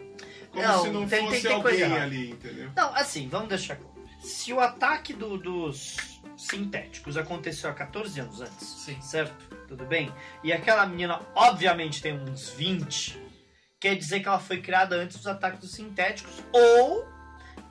[SPEAKER 2] Como
[SPEAKER 3] Não,
[SPEAKER 2] se não
[SPEAKER 3] tem-
[SPEAKER 2] fosse
[SPEAKER 3] tem- tem
[SPEAKER 2] alguém ali, entendeu?
[SPEAKER 3] Não, assim, vamos deixar claro. Se o ataque do- dos sintéticos aconteceu há 14 anos antes,
[SPEAKER 1] Sim.
[SPEAKER 3] certo? Tudo bem? E aquela menina, obviamente, tem uns 20, quer dizer que ela foi criada antes dos ataques dos sintéticos, ou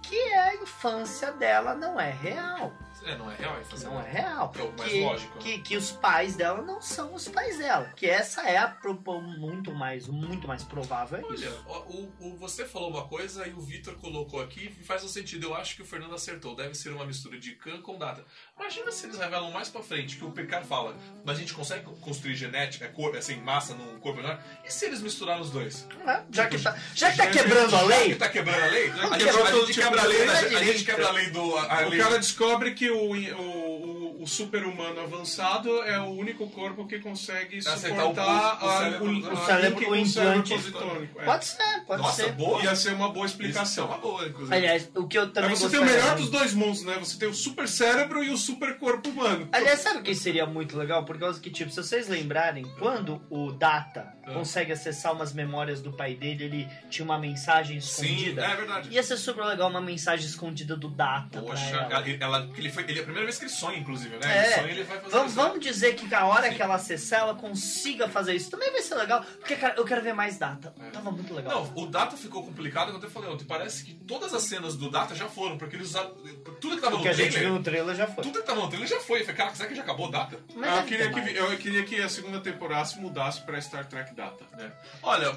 [SPEAKER 3] que a infância dela não é real.
[SPEAKER 1] É, não é real, é fazer
[SPEAKER 3] Não é real.
[SPEAKER 1] É o mais
[SPEAKER 3] que,
[SPEAKER 1] lógico, né?
[SPEAKER 3] que, que os pais dela não são os pais dela. Que essa é a pro- muito mais, muito mais provável. É
[SPEAKER 1] Olha,
[SPEAKER 3] isso.
[SPEAKER 1] ó, o, o- você falou uma coisa e o Vitor colocou aqui e faz um sentido. Eu acho que o Fernando acertou. Deve ser uma mistura de Khan com Data. Imagina se eles revelam mais pra frente que o Picard fala, mas a gente consegue construir genética, cor, assim, massa num corpo menor. E se eles misturaram os dois?
[SPEAKER 3] É, já, que tá, já que tá
[SPEAKER 2] Já que-
[SPEAKER 3] quebrando a
[SPEAKER 1] Já
[SPEAKER 3] lei,
[SPEAKER 1] que tá quebrando a lei, a gente, a
[SPEAKER 2] tipo
[SPEAKER 1] quebra a lei,
[SPEAKER 2] lei
[SPEAKER 1] da a gente quebra a lei do. A
[SPEAKER 2] O
[SPEAKER 1] lei
[SPEAKER 2] cara descobre que o, o, o, super-humano avançado é o único corpo que consegue
[SPEAKER 1] Acertar o
[SPEAKER 2] suportar
[SPEAKER 1] o cérebro-
[SPEAKER 2] o,
[SPEAKER 3] cérebro, o
[SPEAKER 2] com
[SPEAKER 3] implante.
[SPEAKER 2] cérebro positônico. É.
[SPEAKER 3] pode ser, pode
[SPEAKER 1] Nossa,
[SPEAKER 3] ser.
[SPEAKER 1] boa.
[SPEAKER 2] Ia ser uma boa
[SPEAKER 1] é
[SPEAKER 2] explicação.
[SPEAKER 1] uma boa, inclusive.
[SPEAKER 3] Aliás, o que eu
[SPEAKER 2] Aí
[SPEAKER 3] também
[SPEAKER 2] você tem o melhor dos dois mundos, né? Você tem o super cérebro e o super corpo humano.
[SPEAKER 3] Aliás, sabe o que seria muito legal? Por causa que, tipo, se vocês lembrarem, quando o Data
[SPEAKER 1] Ah.
[SPEAKER 3] consegue acessar umas memórias do pai dele, ele tinha uma mensagem
[SPEAKER 1] Sim,
[SPEAKER 3] escondida.
[SPEAKER 1] é verdade.
[SPEAKER 3] Ia ser super legal uma mensagem escondida do Data
[SPEAKER 1] Poxa,
[SPEAKER 3] ela.
[SPEAKER 1] ela, ele foi, ele é a primeira vez que ele sonha, inclusive, né?
[SPEAKER 3] É.
[SPEAKER 1] Ele sonha, ele vai fazer
[SPEAKER 3] Vamos,
[SPEAKER 1] isso.
[SPEAKER 3] vamos dizer que a hora
[SPEAKER 1] Sim.
[SPEAKER 3] que ela acessar, ela consiga fazer isso. Também vai ser legal, porque cara, eu quero ver mais Data.
[SPEAKER 1] É.
[SPEAKER 3] Tava muito legal.
[SPEAKER 1] Não, o Data ficou complicado, eu falei ontem. Parece que todas as cenas do Data já foram, porque eles usaram. Tudo que tava
[SPEAKER 3] o
[SPEAKER 1] no
[SPEAKER 3] que a gente
[SPEAKER 1] trailer.
[SPEAKER 3] viu no trailer já foi.
[SPEAKER 1] Tudo que tava no trailer já foi. Eu falei, cara, será que já acabou o Data?
[SPEAKER 3] Mas
[SPEAKER 2] Ah, eu,
[SPEAKER 3] deve
[SPEAKER 2] queria que, eu queria que a segunda temporada se mudasse pra Star Trek Data.
[SPEAKER 1] né? Olha,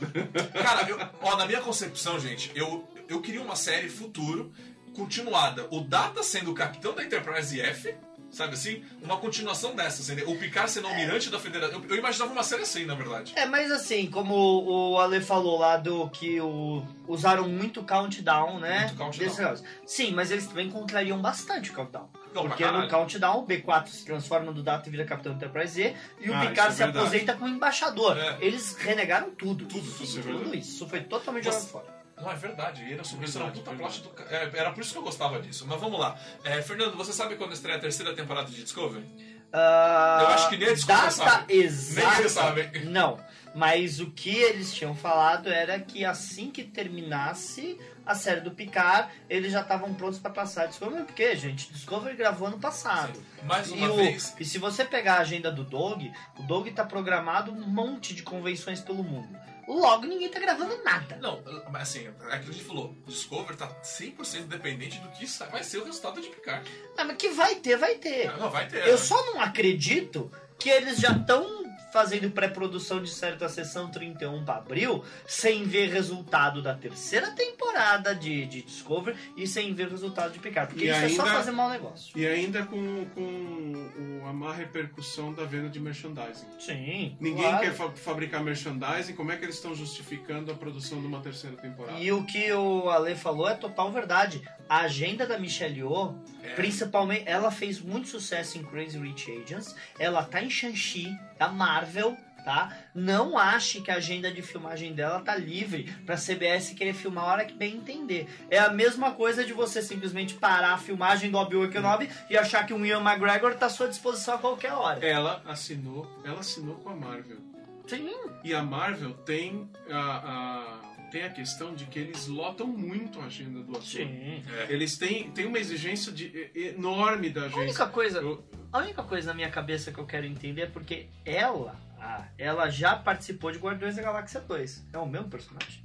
[SPEAKER 1] cara, eu- ó, na minha concepção, gente, eu, eu queria uma série futuro, continuada. O Data sendo o capitão da Enterprise F, sabe assim? Uma continuação dessa, assim, o Picard sendo almirante da Federação. Eu, eu imaginava uma série assim, na verdade.
[SPEAKER 3] É, mas assim, como o Ale falou lá do que o, usaram muito countdown, né?
[SPEAKER 1] Muito countdown.
[SPEAKER 3] Desse. Sim, mas eles também contrariam bastante o countdown.
[SPEAKER 1] Não,
[SPEAKER 3] Porque no
[SPEAKER 1] caralho.
[SPEAKER 3] countdown o B4 se transforma no Data e vira Capitão Enterprise Z e o
[SPEAKER 2] Ah,
[SPEAKER 3] Picard se
[SPEAKER 2] é verdade.
[SPEAKER 3] aposenta como embaixador.
[SPEAKER 1] É.
[SPEAKER 3] Eles renegaram tudo.
[SPEAKER 1] Tudo, tudo,
[SPEAKER 2] isso é
[SPEAKER 3] Tudo isso. Isso foi totalmente
[SPEAKER 1] Você-
[SPEAKER 3] jogado fora.
[SPEAKER 1] Não, é verdade. E era sobre isso, era um puta plot do. é, era por isso que eu gostava disso. Mas vamos lá. É, Fernando, você sabe quando estreia a terceira temporada de Discovery?
[SPEAKER 3] Ah,
[SPEAKER 1] Eu acho que nem a Discovery
[SPEAKER 3] data
[SPEAKER 1] sabe.
[SPEAKER 3] exata.
[SPEAKER 1] Nem eles sabem.
[SPEAKER 3] Não. Mas o que eles tinham falado era que assim que terminasse a série do Picard, eles já estavam prontos pra passar a Discovery. Porque, gente, Discovery gravou ano passado.
[SPEAKER 1] Mais
[SPEAKER 3] E,
[SPEAKER 1] uma
[SPEAKER 3] o-
[SPEAKER 1] vez.
[SPEAKER 3] e se você pegar a agenda do Dog, o Dog tá programado um monte de convenções pelo mundo. Logo, ninguém tá gravando nada.
[SPEAKER 1] Não, mas assim, é aquilo que a gente falou. Discovery tá 100% dependente do que vai ser o resultado de Picard.
[SPEAKER 3] Ah, mas que vai ter, vai ter.
[SPEAKER 1] Não, vai ter.
[SPEAKER 3] Eu
[SPEAKER 1] né?
[SPEAKER 3] só não acredito que eles já estão fazendo pré-produção de certa sessão 31 para abril, sem ver resultado da terceira temporada de, de Discovery e sem ver resultado de Picard. Porque
[SPEAKER 2] E
[SPEAKER 3] isso é só
[SPEAKER 2] ainda-
[SPEAKER 3] fazer mau negócio.
[SPEAKER 2] E ainda com, com o- a má repercussão da venda de merchandising.
[SPEAKER 3] Sim.
[SPEAKER 2] Ninguém
[SPEAKER 3] claro.
[SPEAKER 2] quer fa- fabricar merchandising, como é que eles estão justificando a produção de uma terceira temporada?
[SPEAKER 3] E o que o Ale falou é total verdade. A agenda da Michelle Yeoh,
[SPEAKER 1] É.
[SPEAKER 3] principalmente, ela fez muito sucesso em Crazy Rich Agents. Ela tá em Shang-Chi, da Marvel, tá? Não ache que a agenda de filmagem dela tá livre pra CBS querer filmar a hora que bem entender. É a mesma coisa de você simplesmente parar a filmagem do Obi-Wan Kenobi e achar que o Ian McGregor tá à sua disposição a qualquer hora.
[SPEAKER 2] Ela assinou, ela assinou com a Marvel.
[SPEAKER 3] Sim.
[SPEAKER 2] E a Marvel tem a, a- tem a questão de que eles lotam muito a agenda do ator.
[SPEAKER 3] Sim.
[SPEAKER 1] É.
[SPEAKER 2] Eles têm, têm uma exigência de- e- enorme da
[SPEAKER 3] A
[SPEAKER 2] agência.
[SPEAKER 3] única coisa,
[SPEAKER 2] Eu-
[SPEAKER 3] A única coisa na minha cabeça que eu quero entender é porque ela, ah, ela já participou de Guardiões da Galáxia 2. É o mesmo personagem.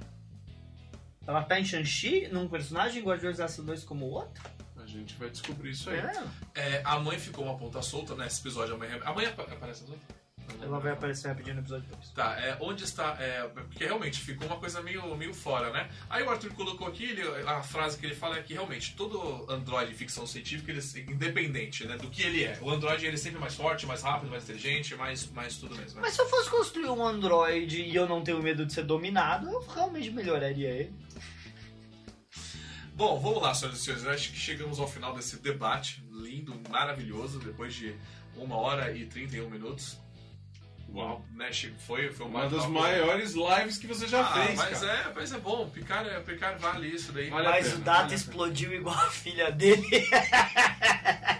[SPEAKER 3] Ela tá em Shang-Chi, num personagem, em Guardiões da Galáxia 2 como o outro?
[SPEAKER 2] a gente vai descobrir isso aí.
[SPEAKER 3] É.
[SPEAKER 1] É, a mãe ficou uma ponta solta nesse episódio. A mãe, a mãe apa- aparece nos outros?
[SPEAKER 3] Ela vai aparecer rapidinho no episódio 2.
[SPEAKER 1] Tá, é, onde está. É, porque realmente ficou uma coisa meio, meio fora, né? Aí o Arthur colocou aqui, ele- a frase que ele fala é que realmente todo androide em ficção científica, ele, é independente né, do que ele é. O androide ele é sempre mais forte, mais rápido, mais inteligente, mais, mais tudo mesmo. Né?
[SPEAKER 3] Mas se eu fosse construir um androide e eu não tenho medo de ser dominado, eu realmente melhoraria ele.
[SPEAKER 1] Bom, vamos lá, senhoras e senhores. Eu acho que chegamos ao final desse debate lindo, maravilhoso, depois de uma hora e 31 minutos.
[SPEAKER 2] Uau.
[SPEAKER 1] Né, Chico? Foi, foi
[SPEAKER 2] Uma das
[SPEAKER 1] bate-papo.
[SPEAKER 2] maiores lives que você já
[SPEAKER 1] Ah,
[SPEAKER 2] fez,
[SPEAKER 1] mas
[SPEAKER 2] cara.
[SPEAKER 1] é, mas é bom. Picar, é, picar vale isso daí.
[SPEAKER 2] Vale
[SPEAKER 3] Mas
[SPEAKER 2] pena,
[SPEAKER 3] o
[SPEAKER 2] vale
[SPEAKER 3] Data
[SPEAKER 2] pena.
[SPEAKER 3] explodiu igual a filha dele.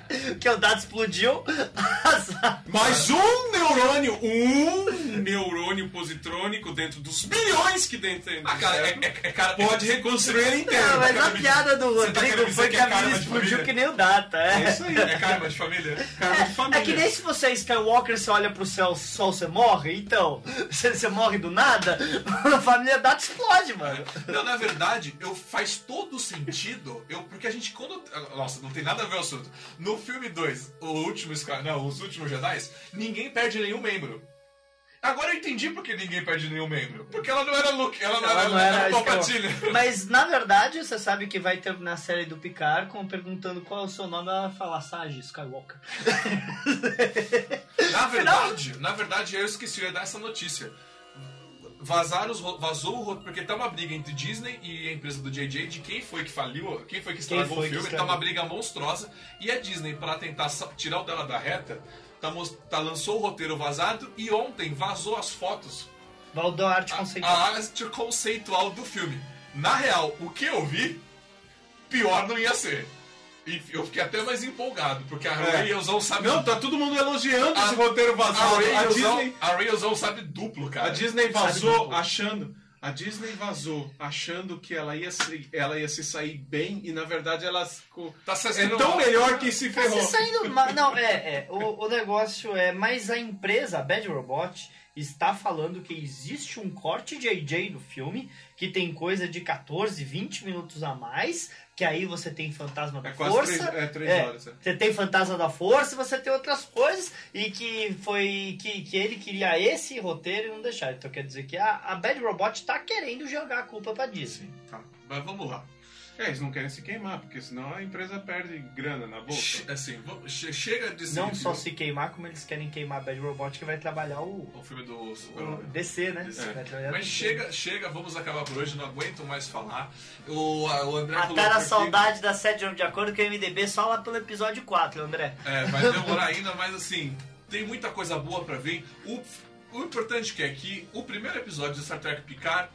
[SPEAKER 3] que o Data explodiu.
[SPEAKER 2] Mais um neurônio, um neurônio positrônico dentro dos bilhões que dentro tem.
[SPEAKER 1] Ah, cara, é, é, é cara,
[SPEAKER 2] Pode reconstruir ele inteiro.
[SPEAKER 3] Não, mas
[SPEAKER 1] cara,
[SPEAKER 3] a piada do
[SPEAKER 1] tá
[SPEAKER 3] Rodrigo
[SPEAKER 1] dizer
[SPEAKER 3] foi
[SPEAKER 1] que
[SPEAKER 3] que
[SPEAKER 1] é
[SPEAKER 3] a mina explodiu que nem o Data,
[SPEAKER 2] É
[SPEAKER 3] é.
[SPEAKER 2] isso aí.
[SPEAKER 1] É karma de família?
[SPEAKER 2] Karma de família.
[SPEAKER 3] É que nem se você é Skywalker, você olha pro céu, sol se você morre? Então, você, você morre do nada, a família Data explode, mano.
[SPEAKER 1] Não, na verdade, eu faz todo sentido. Eu, porque a gente, quando. Nossa, não tem nada a ver o assunto. No filme 2, o último não, os últimos Jedi, ninguém perde nenhum membro. Agora eu entendi por que ninguém perde nenhum membro. Porque ela não era Luke, ela não
[SPEAKER 3] Ela
[SPEAKER 1] era,
[SPEAKER 3] não
[SPEAKER 1] era,
[SPEAKER 3] era
[SPEAKER 1] Palpatine.
[SPEAKER 3] Mas na verdade, você sabe que vai ter na série do Picard com perguntando qual é o seu nome, ela vai falar Sage Skywalker.
[SPEAKER 1] Na verdade, na verdade, eu esqueci de dar essa notícia. Vazaram os, vazou o roteiro, porque tá uma briga entre Disney e a empresa do JJ de quem foi que faliu, quem foi que estragou
[SPEAKER 3] foi
[SPEAKER 1] o
[SPEAKER 3] que
[SPEAKER 1] filme. Tá
[SPEAKER 3] estragou.
[SPEAKER 1] uma briga monstruosa. E a Disney, pra tentar tirar o dela da reta, tá, tá- lançou o roteiro vazado e ontem vazou as fotos,
[SPEAKER 3] Valdão Arte
[SPEAKER 1] a,
[SPEAKER 3] Conceitual.
[SPEAKER 1] a arte conceitual do filme. Na real, o que eu vi, pior não ia ser. E eu fiquei até mais empolgado, porque a
[SPEAKER 2] É.
[SPEAKER 1] Rayozão sabe
[SPEAKER 2] Não, tá todo mundo elogiando
[SPEAKER 1] A-
[SPEAKER 2] esse roteiro
[SPEAKER 1] a
[SPEAKER 2] vazado. A
[SPEAKER 1] Rayozão,
[SPEAKER 2] Disney,
[SPEAKER 1] a Rayozão sabe duplo, cara.
[SPEAKER 2] a Disney vazou achando. A Disney vazou achando que ela ia, se, ela ia se sair bem e na verdade ela ficou.
[SPEAKER 1] Tá se
[SPEAKER 2] É tão
[SPEAKER 1] mal.
[SPEAKER 2] melhor que se
[SPEAKER 3] Tá
[SPEAKER 2] ferrou.
[SPEAKER 3] se saindo ma- Não, é, é. O, o negócio é. Mas a empresa, a Bad Robot, está falando que existe um corte de AJ do filme que tem coisa de 14, 20 minutos a mais. Que aí você tem Fantasma da
[SPEAKER 2] É
[SPEAKER 3] Força.
[SPEAKER 2] três, é, três
[SPEAKER 3] É,
[SPEAKER 2] horas. é.
[SPEAKER 3] Você tem Fantasma da Força, você tem outras coisas, e que foi que, que ele queria esse roteiro e não deixar. Então quer dizer que a, a Bad Robot tá querendo jogar a culpa pra Disney.
[SPEAKER 1] Tá, mas vamos lá.
[SPEAKER 2] É, eles não querem se queimar, porque senão a empresa perde grana na bolsa.
[SPEAKER 1] Che- Assim, chega de
[SPEAKER 3] Não só se queimar, como eles querem queimar a Bad Robot, que vai trabalhar o,
[SPEAKER 1] o filme do
[SPEAKER 3] o. DC, né?
[SPEAKER 1] DC.
[SPEAKER 3] Vai trabalhar
[SPEAKER 1] Mas chega, chega, vamos acabar por hoje, não aguento mais falar. O, a- o André
[SPEAKER 3] Matar
[SPEAKER 1] colocou
[SPEAKER 3] a saudade da série de acordo com o MDB só lá pelo episódio 4, André.
[SPEAKER 1] É, vai demorar ainda, mas assim, tem muita coisa boa pra vir. O, o importante que é que o primeiro episódio de Star Trek Picard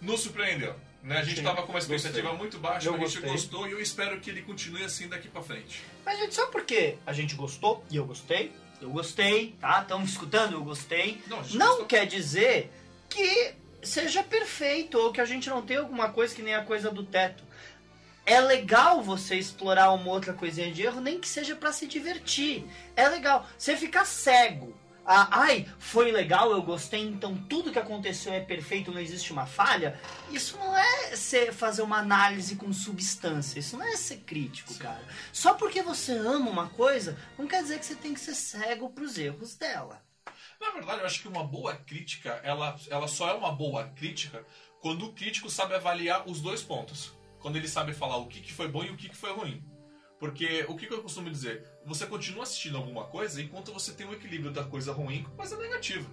[SPEAKER 1] nos surpreendeu. Né? A gente
[SPEAKER 3] Sim,
[SPEAKER 1] tava com uma expectativa
[SPEAKER 2] gostei.
[SPEAKER 1] muito baixa,
[SPEAKER 3] Eu
[SPEAKER 1] a gente
[SPEAKER 3] gostei.
[SPEAKER 1] gostou e eu espero que ele continue assim daqui pra frente.
[SPEAKER 3] Mas, gente, sabe por quê? A gente gostou e eu gostei. Eu gostei, tá? Estamos escutando, eu gostei.
[SPEAKER 1] Não,
[SPEAKER 3] Não
[SPEAKER 1] gostou.
[SPEAKER 3] quer dizer que seja perfeito ou que a gente não tenha alguma coisa que nem a coisa do teto. É legal você explorar uma outra coisinha de erro, nem que seja pra se divertir. É legal. Você ficar cego. Ah, ai, foi legal, eu gostei, então tudo que aconteceu é perfeito, não existe uma falha. Isso não é ser, fazer uma análise com substância. Isso não é ser crítico, cara. Só porque você ama uma coisa, não quer dizer que você tem que ser cego pros erros dela.
[SPEAKER 1] Na verdade, eu acho que uma boa crítica, ela, ela só é uma boa crítica quando o crítico sabe avaliar os dois pontos. Quando ele sabe falar o que, que foi bom e o que, que foi ruim. Porque o que, que eu costumo dizer? Você continua assistindo alguma coisa enquanto você tem o equilíbrio da coisa ruim com coisa negativa.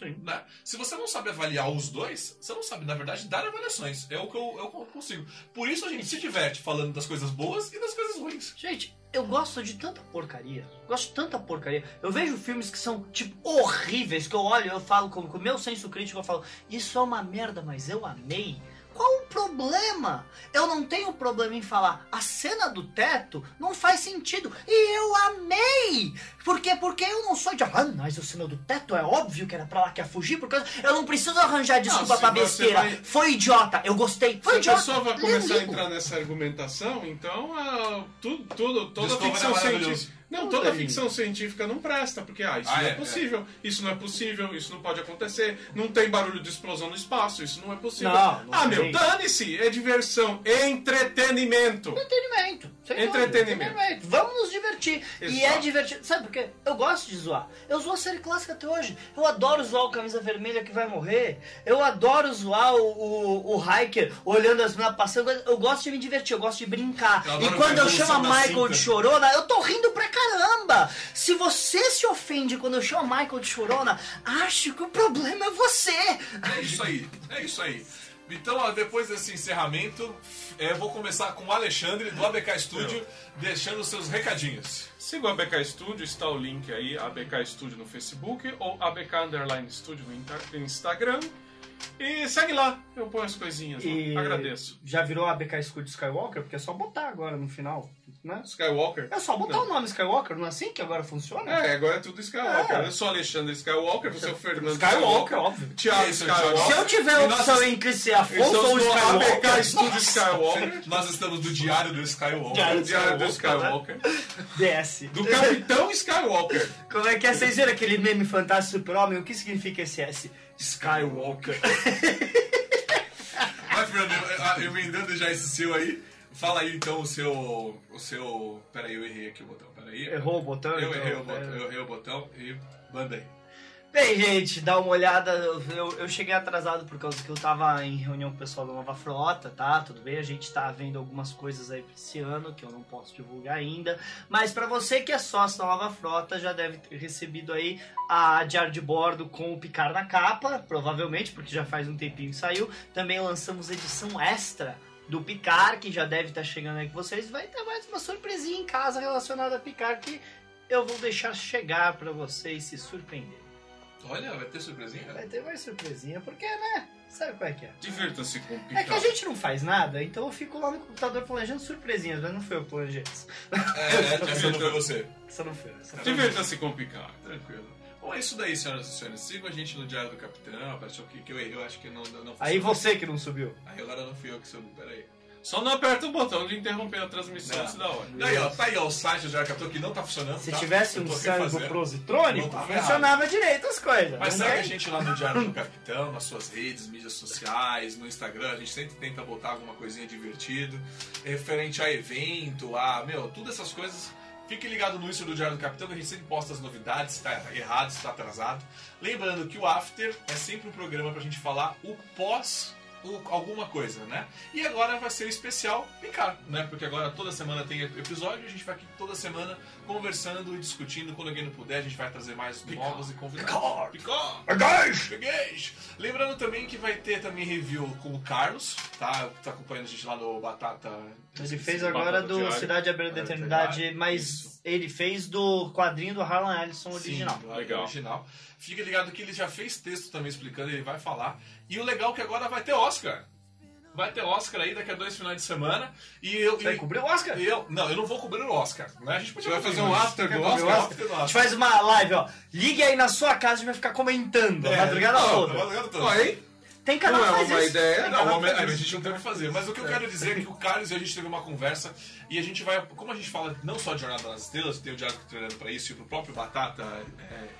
[SPEAKER 3] Sim.
[SPEAKER 1] Né? Se você não sabe avaliar os dois, você não sabe, na verdade, dar avaliações. É o que eu, eu consigo. Por isso a gente se diverte falando das coisas boas e das coisas ruins.
[SPEAKER 3] Gente, eu gosto de tanta porcaria. Gosto de tanta porcaria. Eu vejo filmes que são, tipo, horríveis, que eu olho e eu falo com com o meu senso crítico, eu falo, isso é uma merda, mas eu amei. Qual o problema? Eu não tenho problema em falar, a cena do teto não faz sentido. E eu amei! Por quê? Porque eu não sou de. Ah, mas a cena do teto é óbvio que era pra lá que ia fugir, porque eu não preciso arranjar desculpa
[SPEAKER 2] se
[SPEAKER 3] pra besteira.
[SPEAKER 2] vai-
[SPEAKER 3] Foi idiota, eu gostei. Foi
[SPEAKER 2] Se a
[SPEAKER 3] idiota.
[SPEAKER 2] pessoa vai começar a entrar nessa argumentação, então ah, tudo, tudo, toda
[SPEAKER 1] Discovery
[SPEAKER 2] ficção
[SPEAKER 1] é
[SPEAKER 2] científica. Não, toda
[SPEAKER 3] é
[SPEAKER 2] ficção científica não presta, porque ah, isso
[SPEAKER 1] Ah,
[SPEAKER 2] não é,
[SPEAKER 1] é,
[SPEAKER 2] possível, isso não é possível, isso não pode acontecer, não tem barulho de explosão no espaço, isso não é possível.
[SPEAKER 3] Não, não
[SPEAKER 2] ah, meu, dane-se! É diversão, entretenimento.
[SPEAKER 3] Entretenimento. dúvida,
[SPEAKER 2] Entretenimento.
[SPEAKER 3] Vamos nos divertir. E
[SPEAKER 2] Exato.
[SPEAKER 3] é divertido. Sabe por quê? Eu gosto de zoar. Eu zoo a série clássica até hoje. Eu adoro zoar o camisa vermelha que vai morrer. Eu adoro zoar o, o, o hiker olhando as minas passando. Eu gosto de me divertir, eu gosto de brincar. E quando eu chamo a Michael
[SPEAKER 1] cinta.
[SPEAKER 3] de chorona, eu tô rindo pra caramba. Se você se ofende quando eu chamo a Michael de chorona, acho que o problema é você.
[SPEAKER 1] É isso aí, é isso aí. Então, ó, depois desse encerramento, é, eu vou começar com o Alexandre do ABK Studio, deixando os seus recadinhos.
[SPEAKER 2] Siga o ABK Studio, está o link aí, ABK Studio no Facebook ou ABK Underline Studio no Instagram. E segue lá, eu ponho as coisinhas.
[SPEAKER 3] E
[SPEAKER 2] Agradeço.
[SPEAKER 3] Já virou a BK Scoot Skywalker? Porque é só botar agora no final, né?
[SPEAKER 2] Skywalker?
[SPEAKER 3] É só botar
[SPEAKER 2] Não.
[SPEAKER 3] o nome Skywalker, não é assim que agora funciona?
[SPEAKER 2] É, agora é tudo Skywalker.
[SPEAKER 3] É.
[SPEAKER 2] Eu sou Alexandre Skywalker, você é o Fernando
[SPEAKER 3] Skywalker, óbvio.
[SPEAKER 2] Thiago Skywalker.
[SPEAKER 3] Se eu tiver a opção
[SPEAKER 1] nós-
[SPEAKER 3] entre ser Afonso ou Skywalker...
[SPEAKER 2] ABK
[SPEAKER 3] nossa,
[SPEAKER 2] Skywalker.
[SPEAKER 1] Nós estamos do Diário do Skywalker.
[SPEAKER 3] Diário
[SPEAKER 2] O Diário do
[SPEAKER 3] Skywalker,
[SPEAKER 2] Skywalker.
[SPEAKER 3] DS.
[SPEAKER 2] Do Capitão Skywalker.
[SPEAKER 3] Como é que é? Vocês viram aquele meme fantástico super-homem? O que significa esse S? Skywalker.
[SPEAKER 1] Vai, Fernando, emendando já esse seu aí. Fala aí então o seu. O seu. Peraí, eu errei aqui o botão. Peraí.
[SPEAKER 3] Errou o botão?
[SPEAKER 1] Eu
[SPEAKER 3] então,
[SPEAKER 1] errei o botão, eu errei o botão e manda aí.
[SPEAKER 3] Bem, gente, dá uma olhada. Eu, eu- cheguei atrasado por causa que eu tava em reunião com o pessoal da Nova Frota, tá? Tudo bem, a gente tá vendo algumas coisas aí pra esse ano que eu não posso divulgar ainda. Mas pra você que é sócio da Nova Frota, já deve ter recebido aí a diário de bordo com o Picar na capa, provavelmente, porque já faz um tempinho que saiu. Também lançamos edição extra do Picar, que já deve estar chegando aí com vocês. Vai ter mais uma surpresinha em casa relacionada a Picar que eu vou deixar chegar pra vocês se surpreenderem.
[SPEAKER 1] Olha, vai ter surpresinha?
[SPEAKER 3] Vai ter mais surpresinha, porque, né? Sabe qual é que é?
[SPEAKER 2] Divirta-se com o
[SPEAKER 3] É que a
[SPEAKER 2] Picard.
[SPEAKER 3] gente não faz nada, então eu fico lá no computador planejando surpresinhas, mas não foi eu que planejei isso.
[SPEAKER 1] É, essa não foi você.
[SPEAKER 3] Isso não foi. Isso não foi.
[SPEAKER 2] Divirta-se com o Picard.
[SPEAKER 1] Tranquilo. Bom, é isso daí, senhoras e senhores. Sigam a gente no Diário do Capitão. Apareceu aqui que eu errei, eu acho que não, não
[SPEAKER 3] Aí você que não subiu.
[SPEAKER 1] Aí agora não fui eu que subi, peraí.
[SPEAKER 2] Só não aperta o botão de interromper a transmissão
[SPEAKER 1] Não.
[SPEAKER 2] antes da hora.
[SPEAKER 1] E aí, ó, tá aí ó, o site do Diário do Capitão que não tá funcionando.
[SPEAKER 3] Se
[SPEAKER 1] tá?
[SPEAKER 3] tivesse um sangue
[SPEAKER 1] Não tá
[SPEAKER 3] funcionava direito as coisas.
[SPEAKER 1] Mas segue a gente lá no Diário do Capitão, nas suas redes, mídias sociais, no Instagram. A gente sempre tenta botar alguma coisinha divertida. Referente a evento, a. Meu, todas essas coisas. Fique ligado no Insta do Diário do Capitão, que a gente sempre posta as novidades, se tá errado, se tá atrasado. Lembrando que o After é sempre um programa pra gente falar o pós. Alguma coisa, né? E agora vai ser o especial Picar, né? Porque agora toda semana tem episódio e a gente vai aqui toda semana conversando e discutindo. Quando alguém não puder, a gente vai trazer mais novos e convidados.
[SPEAKER 3] Picar.
[SPEAKER 1] Picar! Cheguei! Lembrando também que vai ter também review com o Carlos, tá? Tá acompanhando a gente lá no Batata.
[SPEAKER 3] Ele fez
[SPEAKER 2] Batata
[SPEAKER 3] agora do
[SPEAKER 2] Diário.
[SPEAKER 3] Cidade à Beira da Eternidade, mas
[SPEAKER 1] isso.
[SPEAKER 3] ele fez do quadrinho do Harlan Ellison original.
[SPEAKER 1] Sim,
[SPEAKER 2] Legal.
[SPEAKER 1] original. Fica ligado que ele já fez texto também explicando, ele vai falar. E o legal é que agora vai ter Oscar. Vai ter Oscar aí daqui a dois finais de semana. E eu.
[SPEAKER 3] Você vai cobrir o Oscar?
[SPEAKER 1] eu, não, eu não vou cobrir o Oscar. Né? A gente podia
[SPEAKER 2] vai fazer um after do
[SPEAKER 1] cobrir o
[SPEAKER 2] Oscar?
[SPEAKER 1] after do
[SPEAKER 3] A gente
[SPEAKER 1] Oscar.
[SPEAKER 3] faz uma live, ó. Ligue aí na sua casa e a gente vai ficar comentando a
[SPEAKER 1] É,
[SPEAKER 3] madrugada
[SPEAKER 1] não,
[SPEAKER 3] toda.
[SPEAKER 1] a madrugada toda.
[SPEAKER 2] Ó, hein?
[SPEAKER 3] Tem canal
[SPEAKER 2] Não
[SPEAKER 3] que
[SPEAKER 2] é uma
[SPEAKER 3] isso.
[SPEAKER 2] ideia,
[SPEAKER 3] Tem
[SPEAKER 1] Não, a gente não tem o que fazer. Mas o que eu quero dizer é que o Carlos e a gente teve uma conversa e a gente vai. Como a gente fala não só de Jornada nas Estrelas, tem o Diário treinando pra isso e pro próprio Batata. É,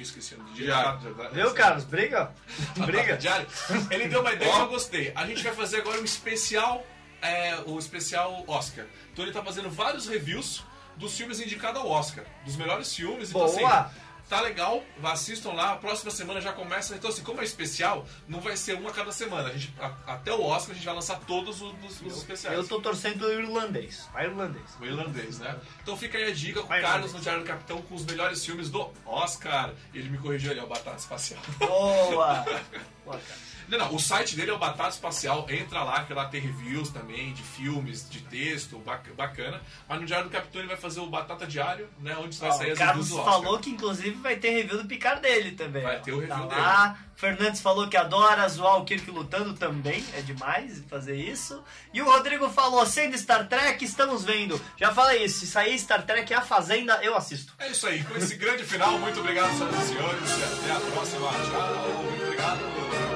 [SPEAKER 1] esqueci o nome de
[SPEAKER 2] Diário.
[SPEAKER 3] Viu, Carlos? Briga? Briga?
[SPEAKER 1] Diário. Ele deu uma ideia que eu gostei. A gente vai fazer agora um especial. É, o especial Oscar. Então ele tá fazendo vários reviews dos filmes indicados ao Oscar. Dos melhores filmes. Então, assim,
[SPEAKER 3] Boa!
[SPEAKER 1] Tá legal, assistam lá. A próxima semana já começa. Então, assim, como é especial, não vai ser um a cada semana. A gente, a- até o Oscar a gente vai lançar todos os, os- os especiais.
[SPEAKER 3] Eu tô torcendo pelo irlandês. Vai irlandês.
[SPEAKER 1] O irlandês, né? Então fica aí a dica com o Carlos no Diário do Capitão com os melhores filmes do Oscar. E ele me corrigiu ali, ó, Batata Espacial.
[SPEAKER 3] Boa! Boa, cara.
[SPEAKER 1] Não, não, o site dele é o Batata Espacial, entra lá, que lá tem reviews também de filmes, de texto, bac- bacana. Mas no Diário do Capitão ele vai fazer o Batata Diário, né? Onde vai sair
[SPEAKER 3] o
[SPEAKER 1] as
[SPEAKER 3] Carlos
[SPEAKER 1] reviews do Oscar.
[SPEAKER 3] falou que inclusive vai ter review do Picar dele também.
[SPEAKER 1] Vai
[SPEAKER 3] ó.
[SPEAKER 1] ter o review
[SPEAKER 3] tá
[SPEAKER 1] dele.
[SPEAKER 3] Lá. Fernandes falou que adora zoar o Kirk lutando também. É demais fazer isso. E o Rodrigo falou, sendo Star Trek, estamos vendo. Já falei isso, se sair Star Trek A Fazenda, eu assisto.
[SPEAKER 1] É isso aí, com esse grande final, muito obrigado, senhoras e senhores. Até a próxima. Tchau, muito obrigado.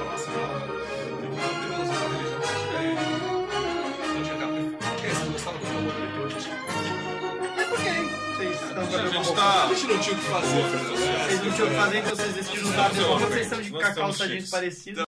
[SPEAKER 1] A
[SPEAKER 2] gente tá...
[SPEAKER 1] A gente não tinha o que fazer.
[SPEAKER 3] Vocês não tinham o que fazer, então vocês decidiram a mesma
[SPEAKER 2] estamos
[SPEAKER 3] vocês estão de cacau sa gente parecida.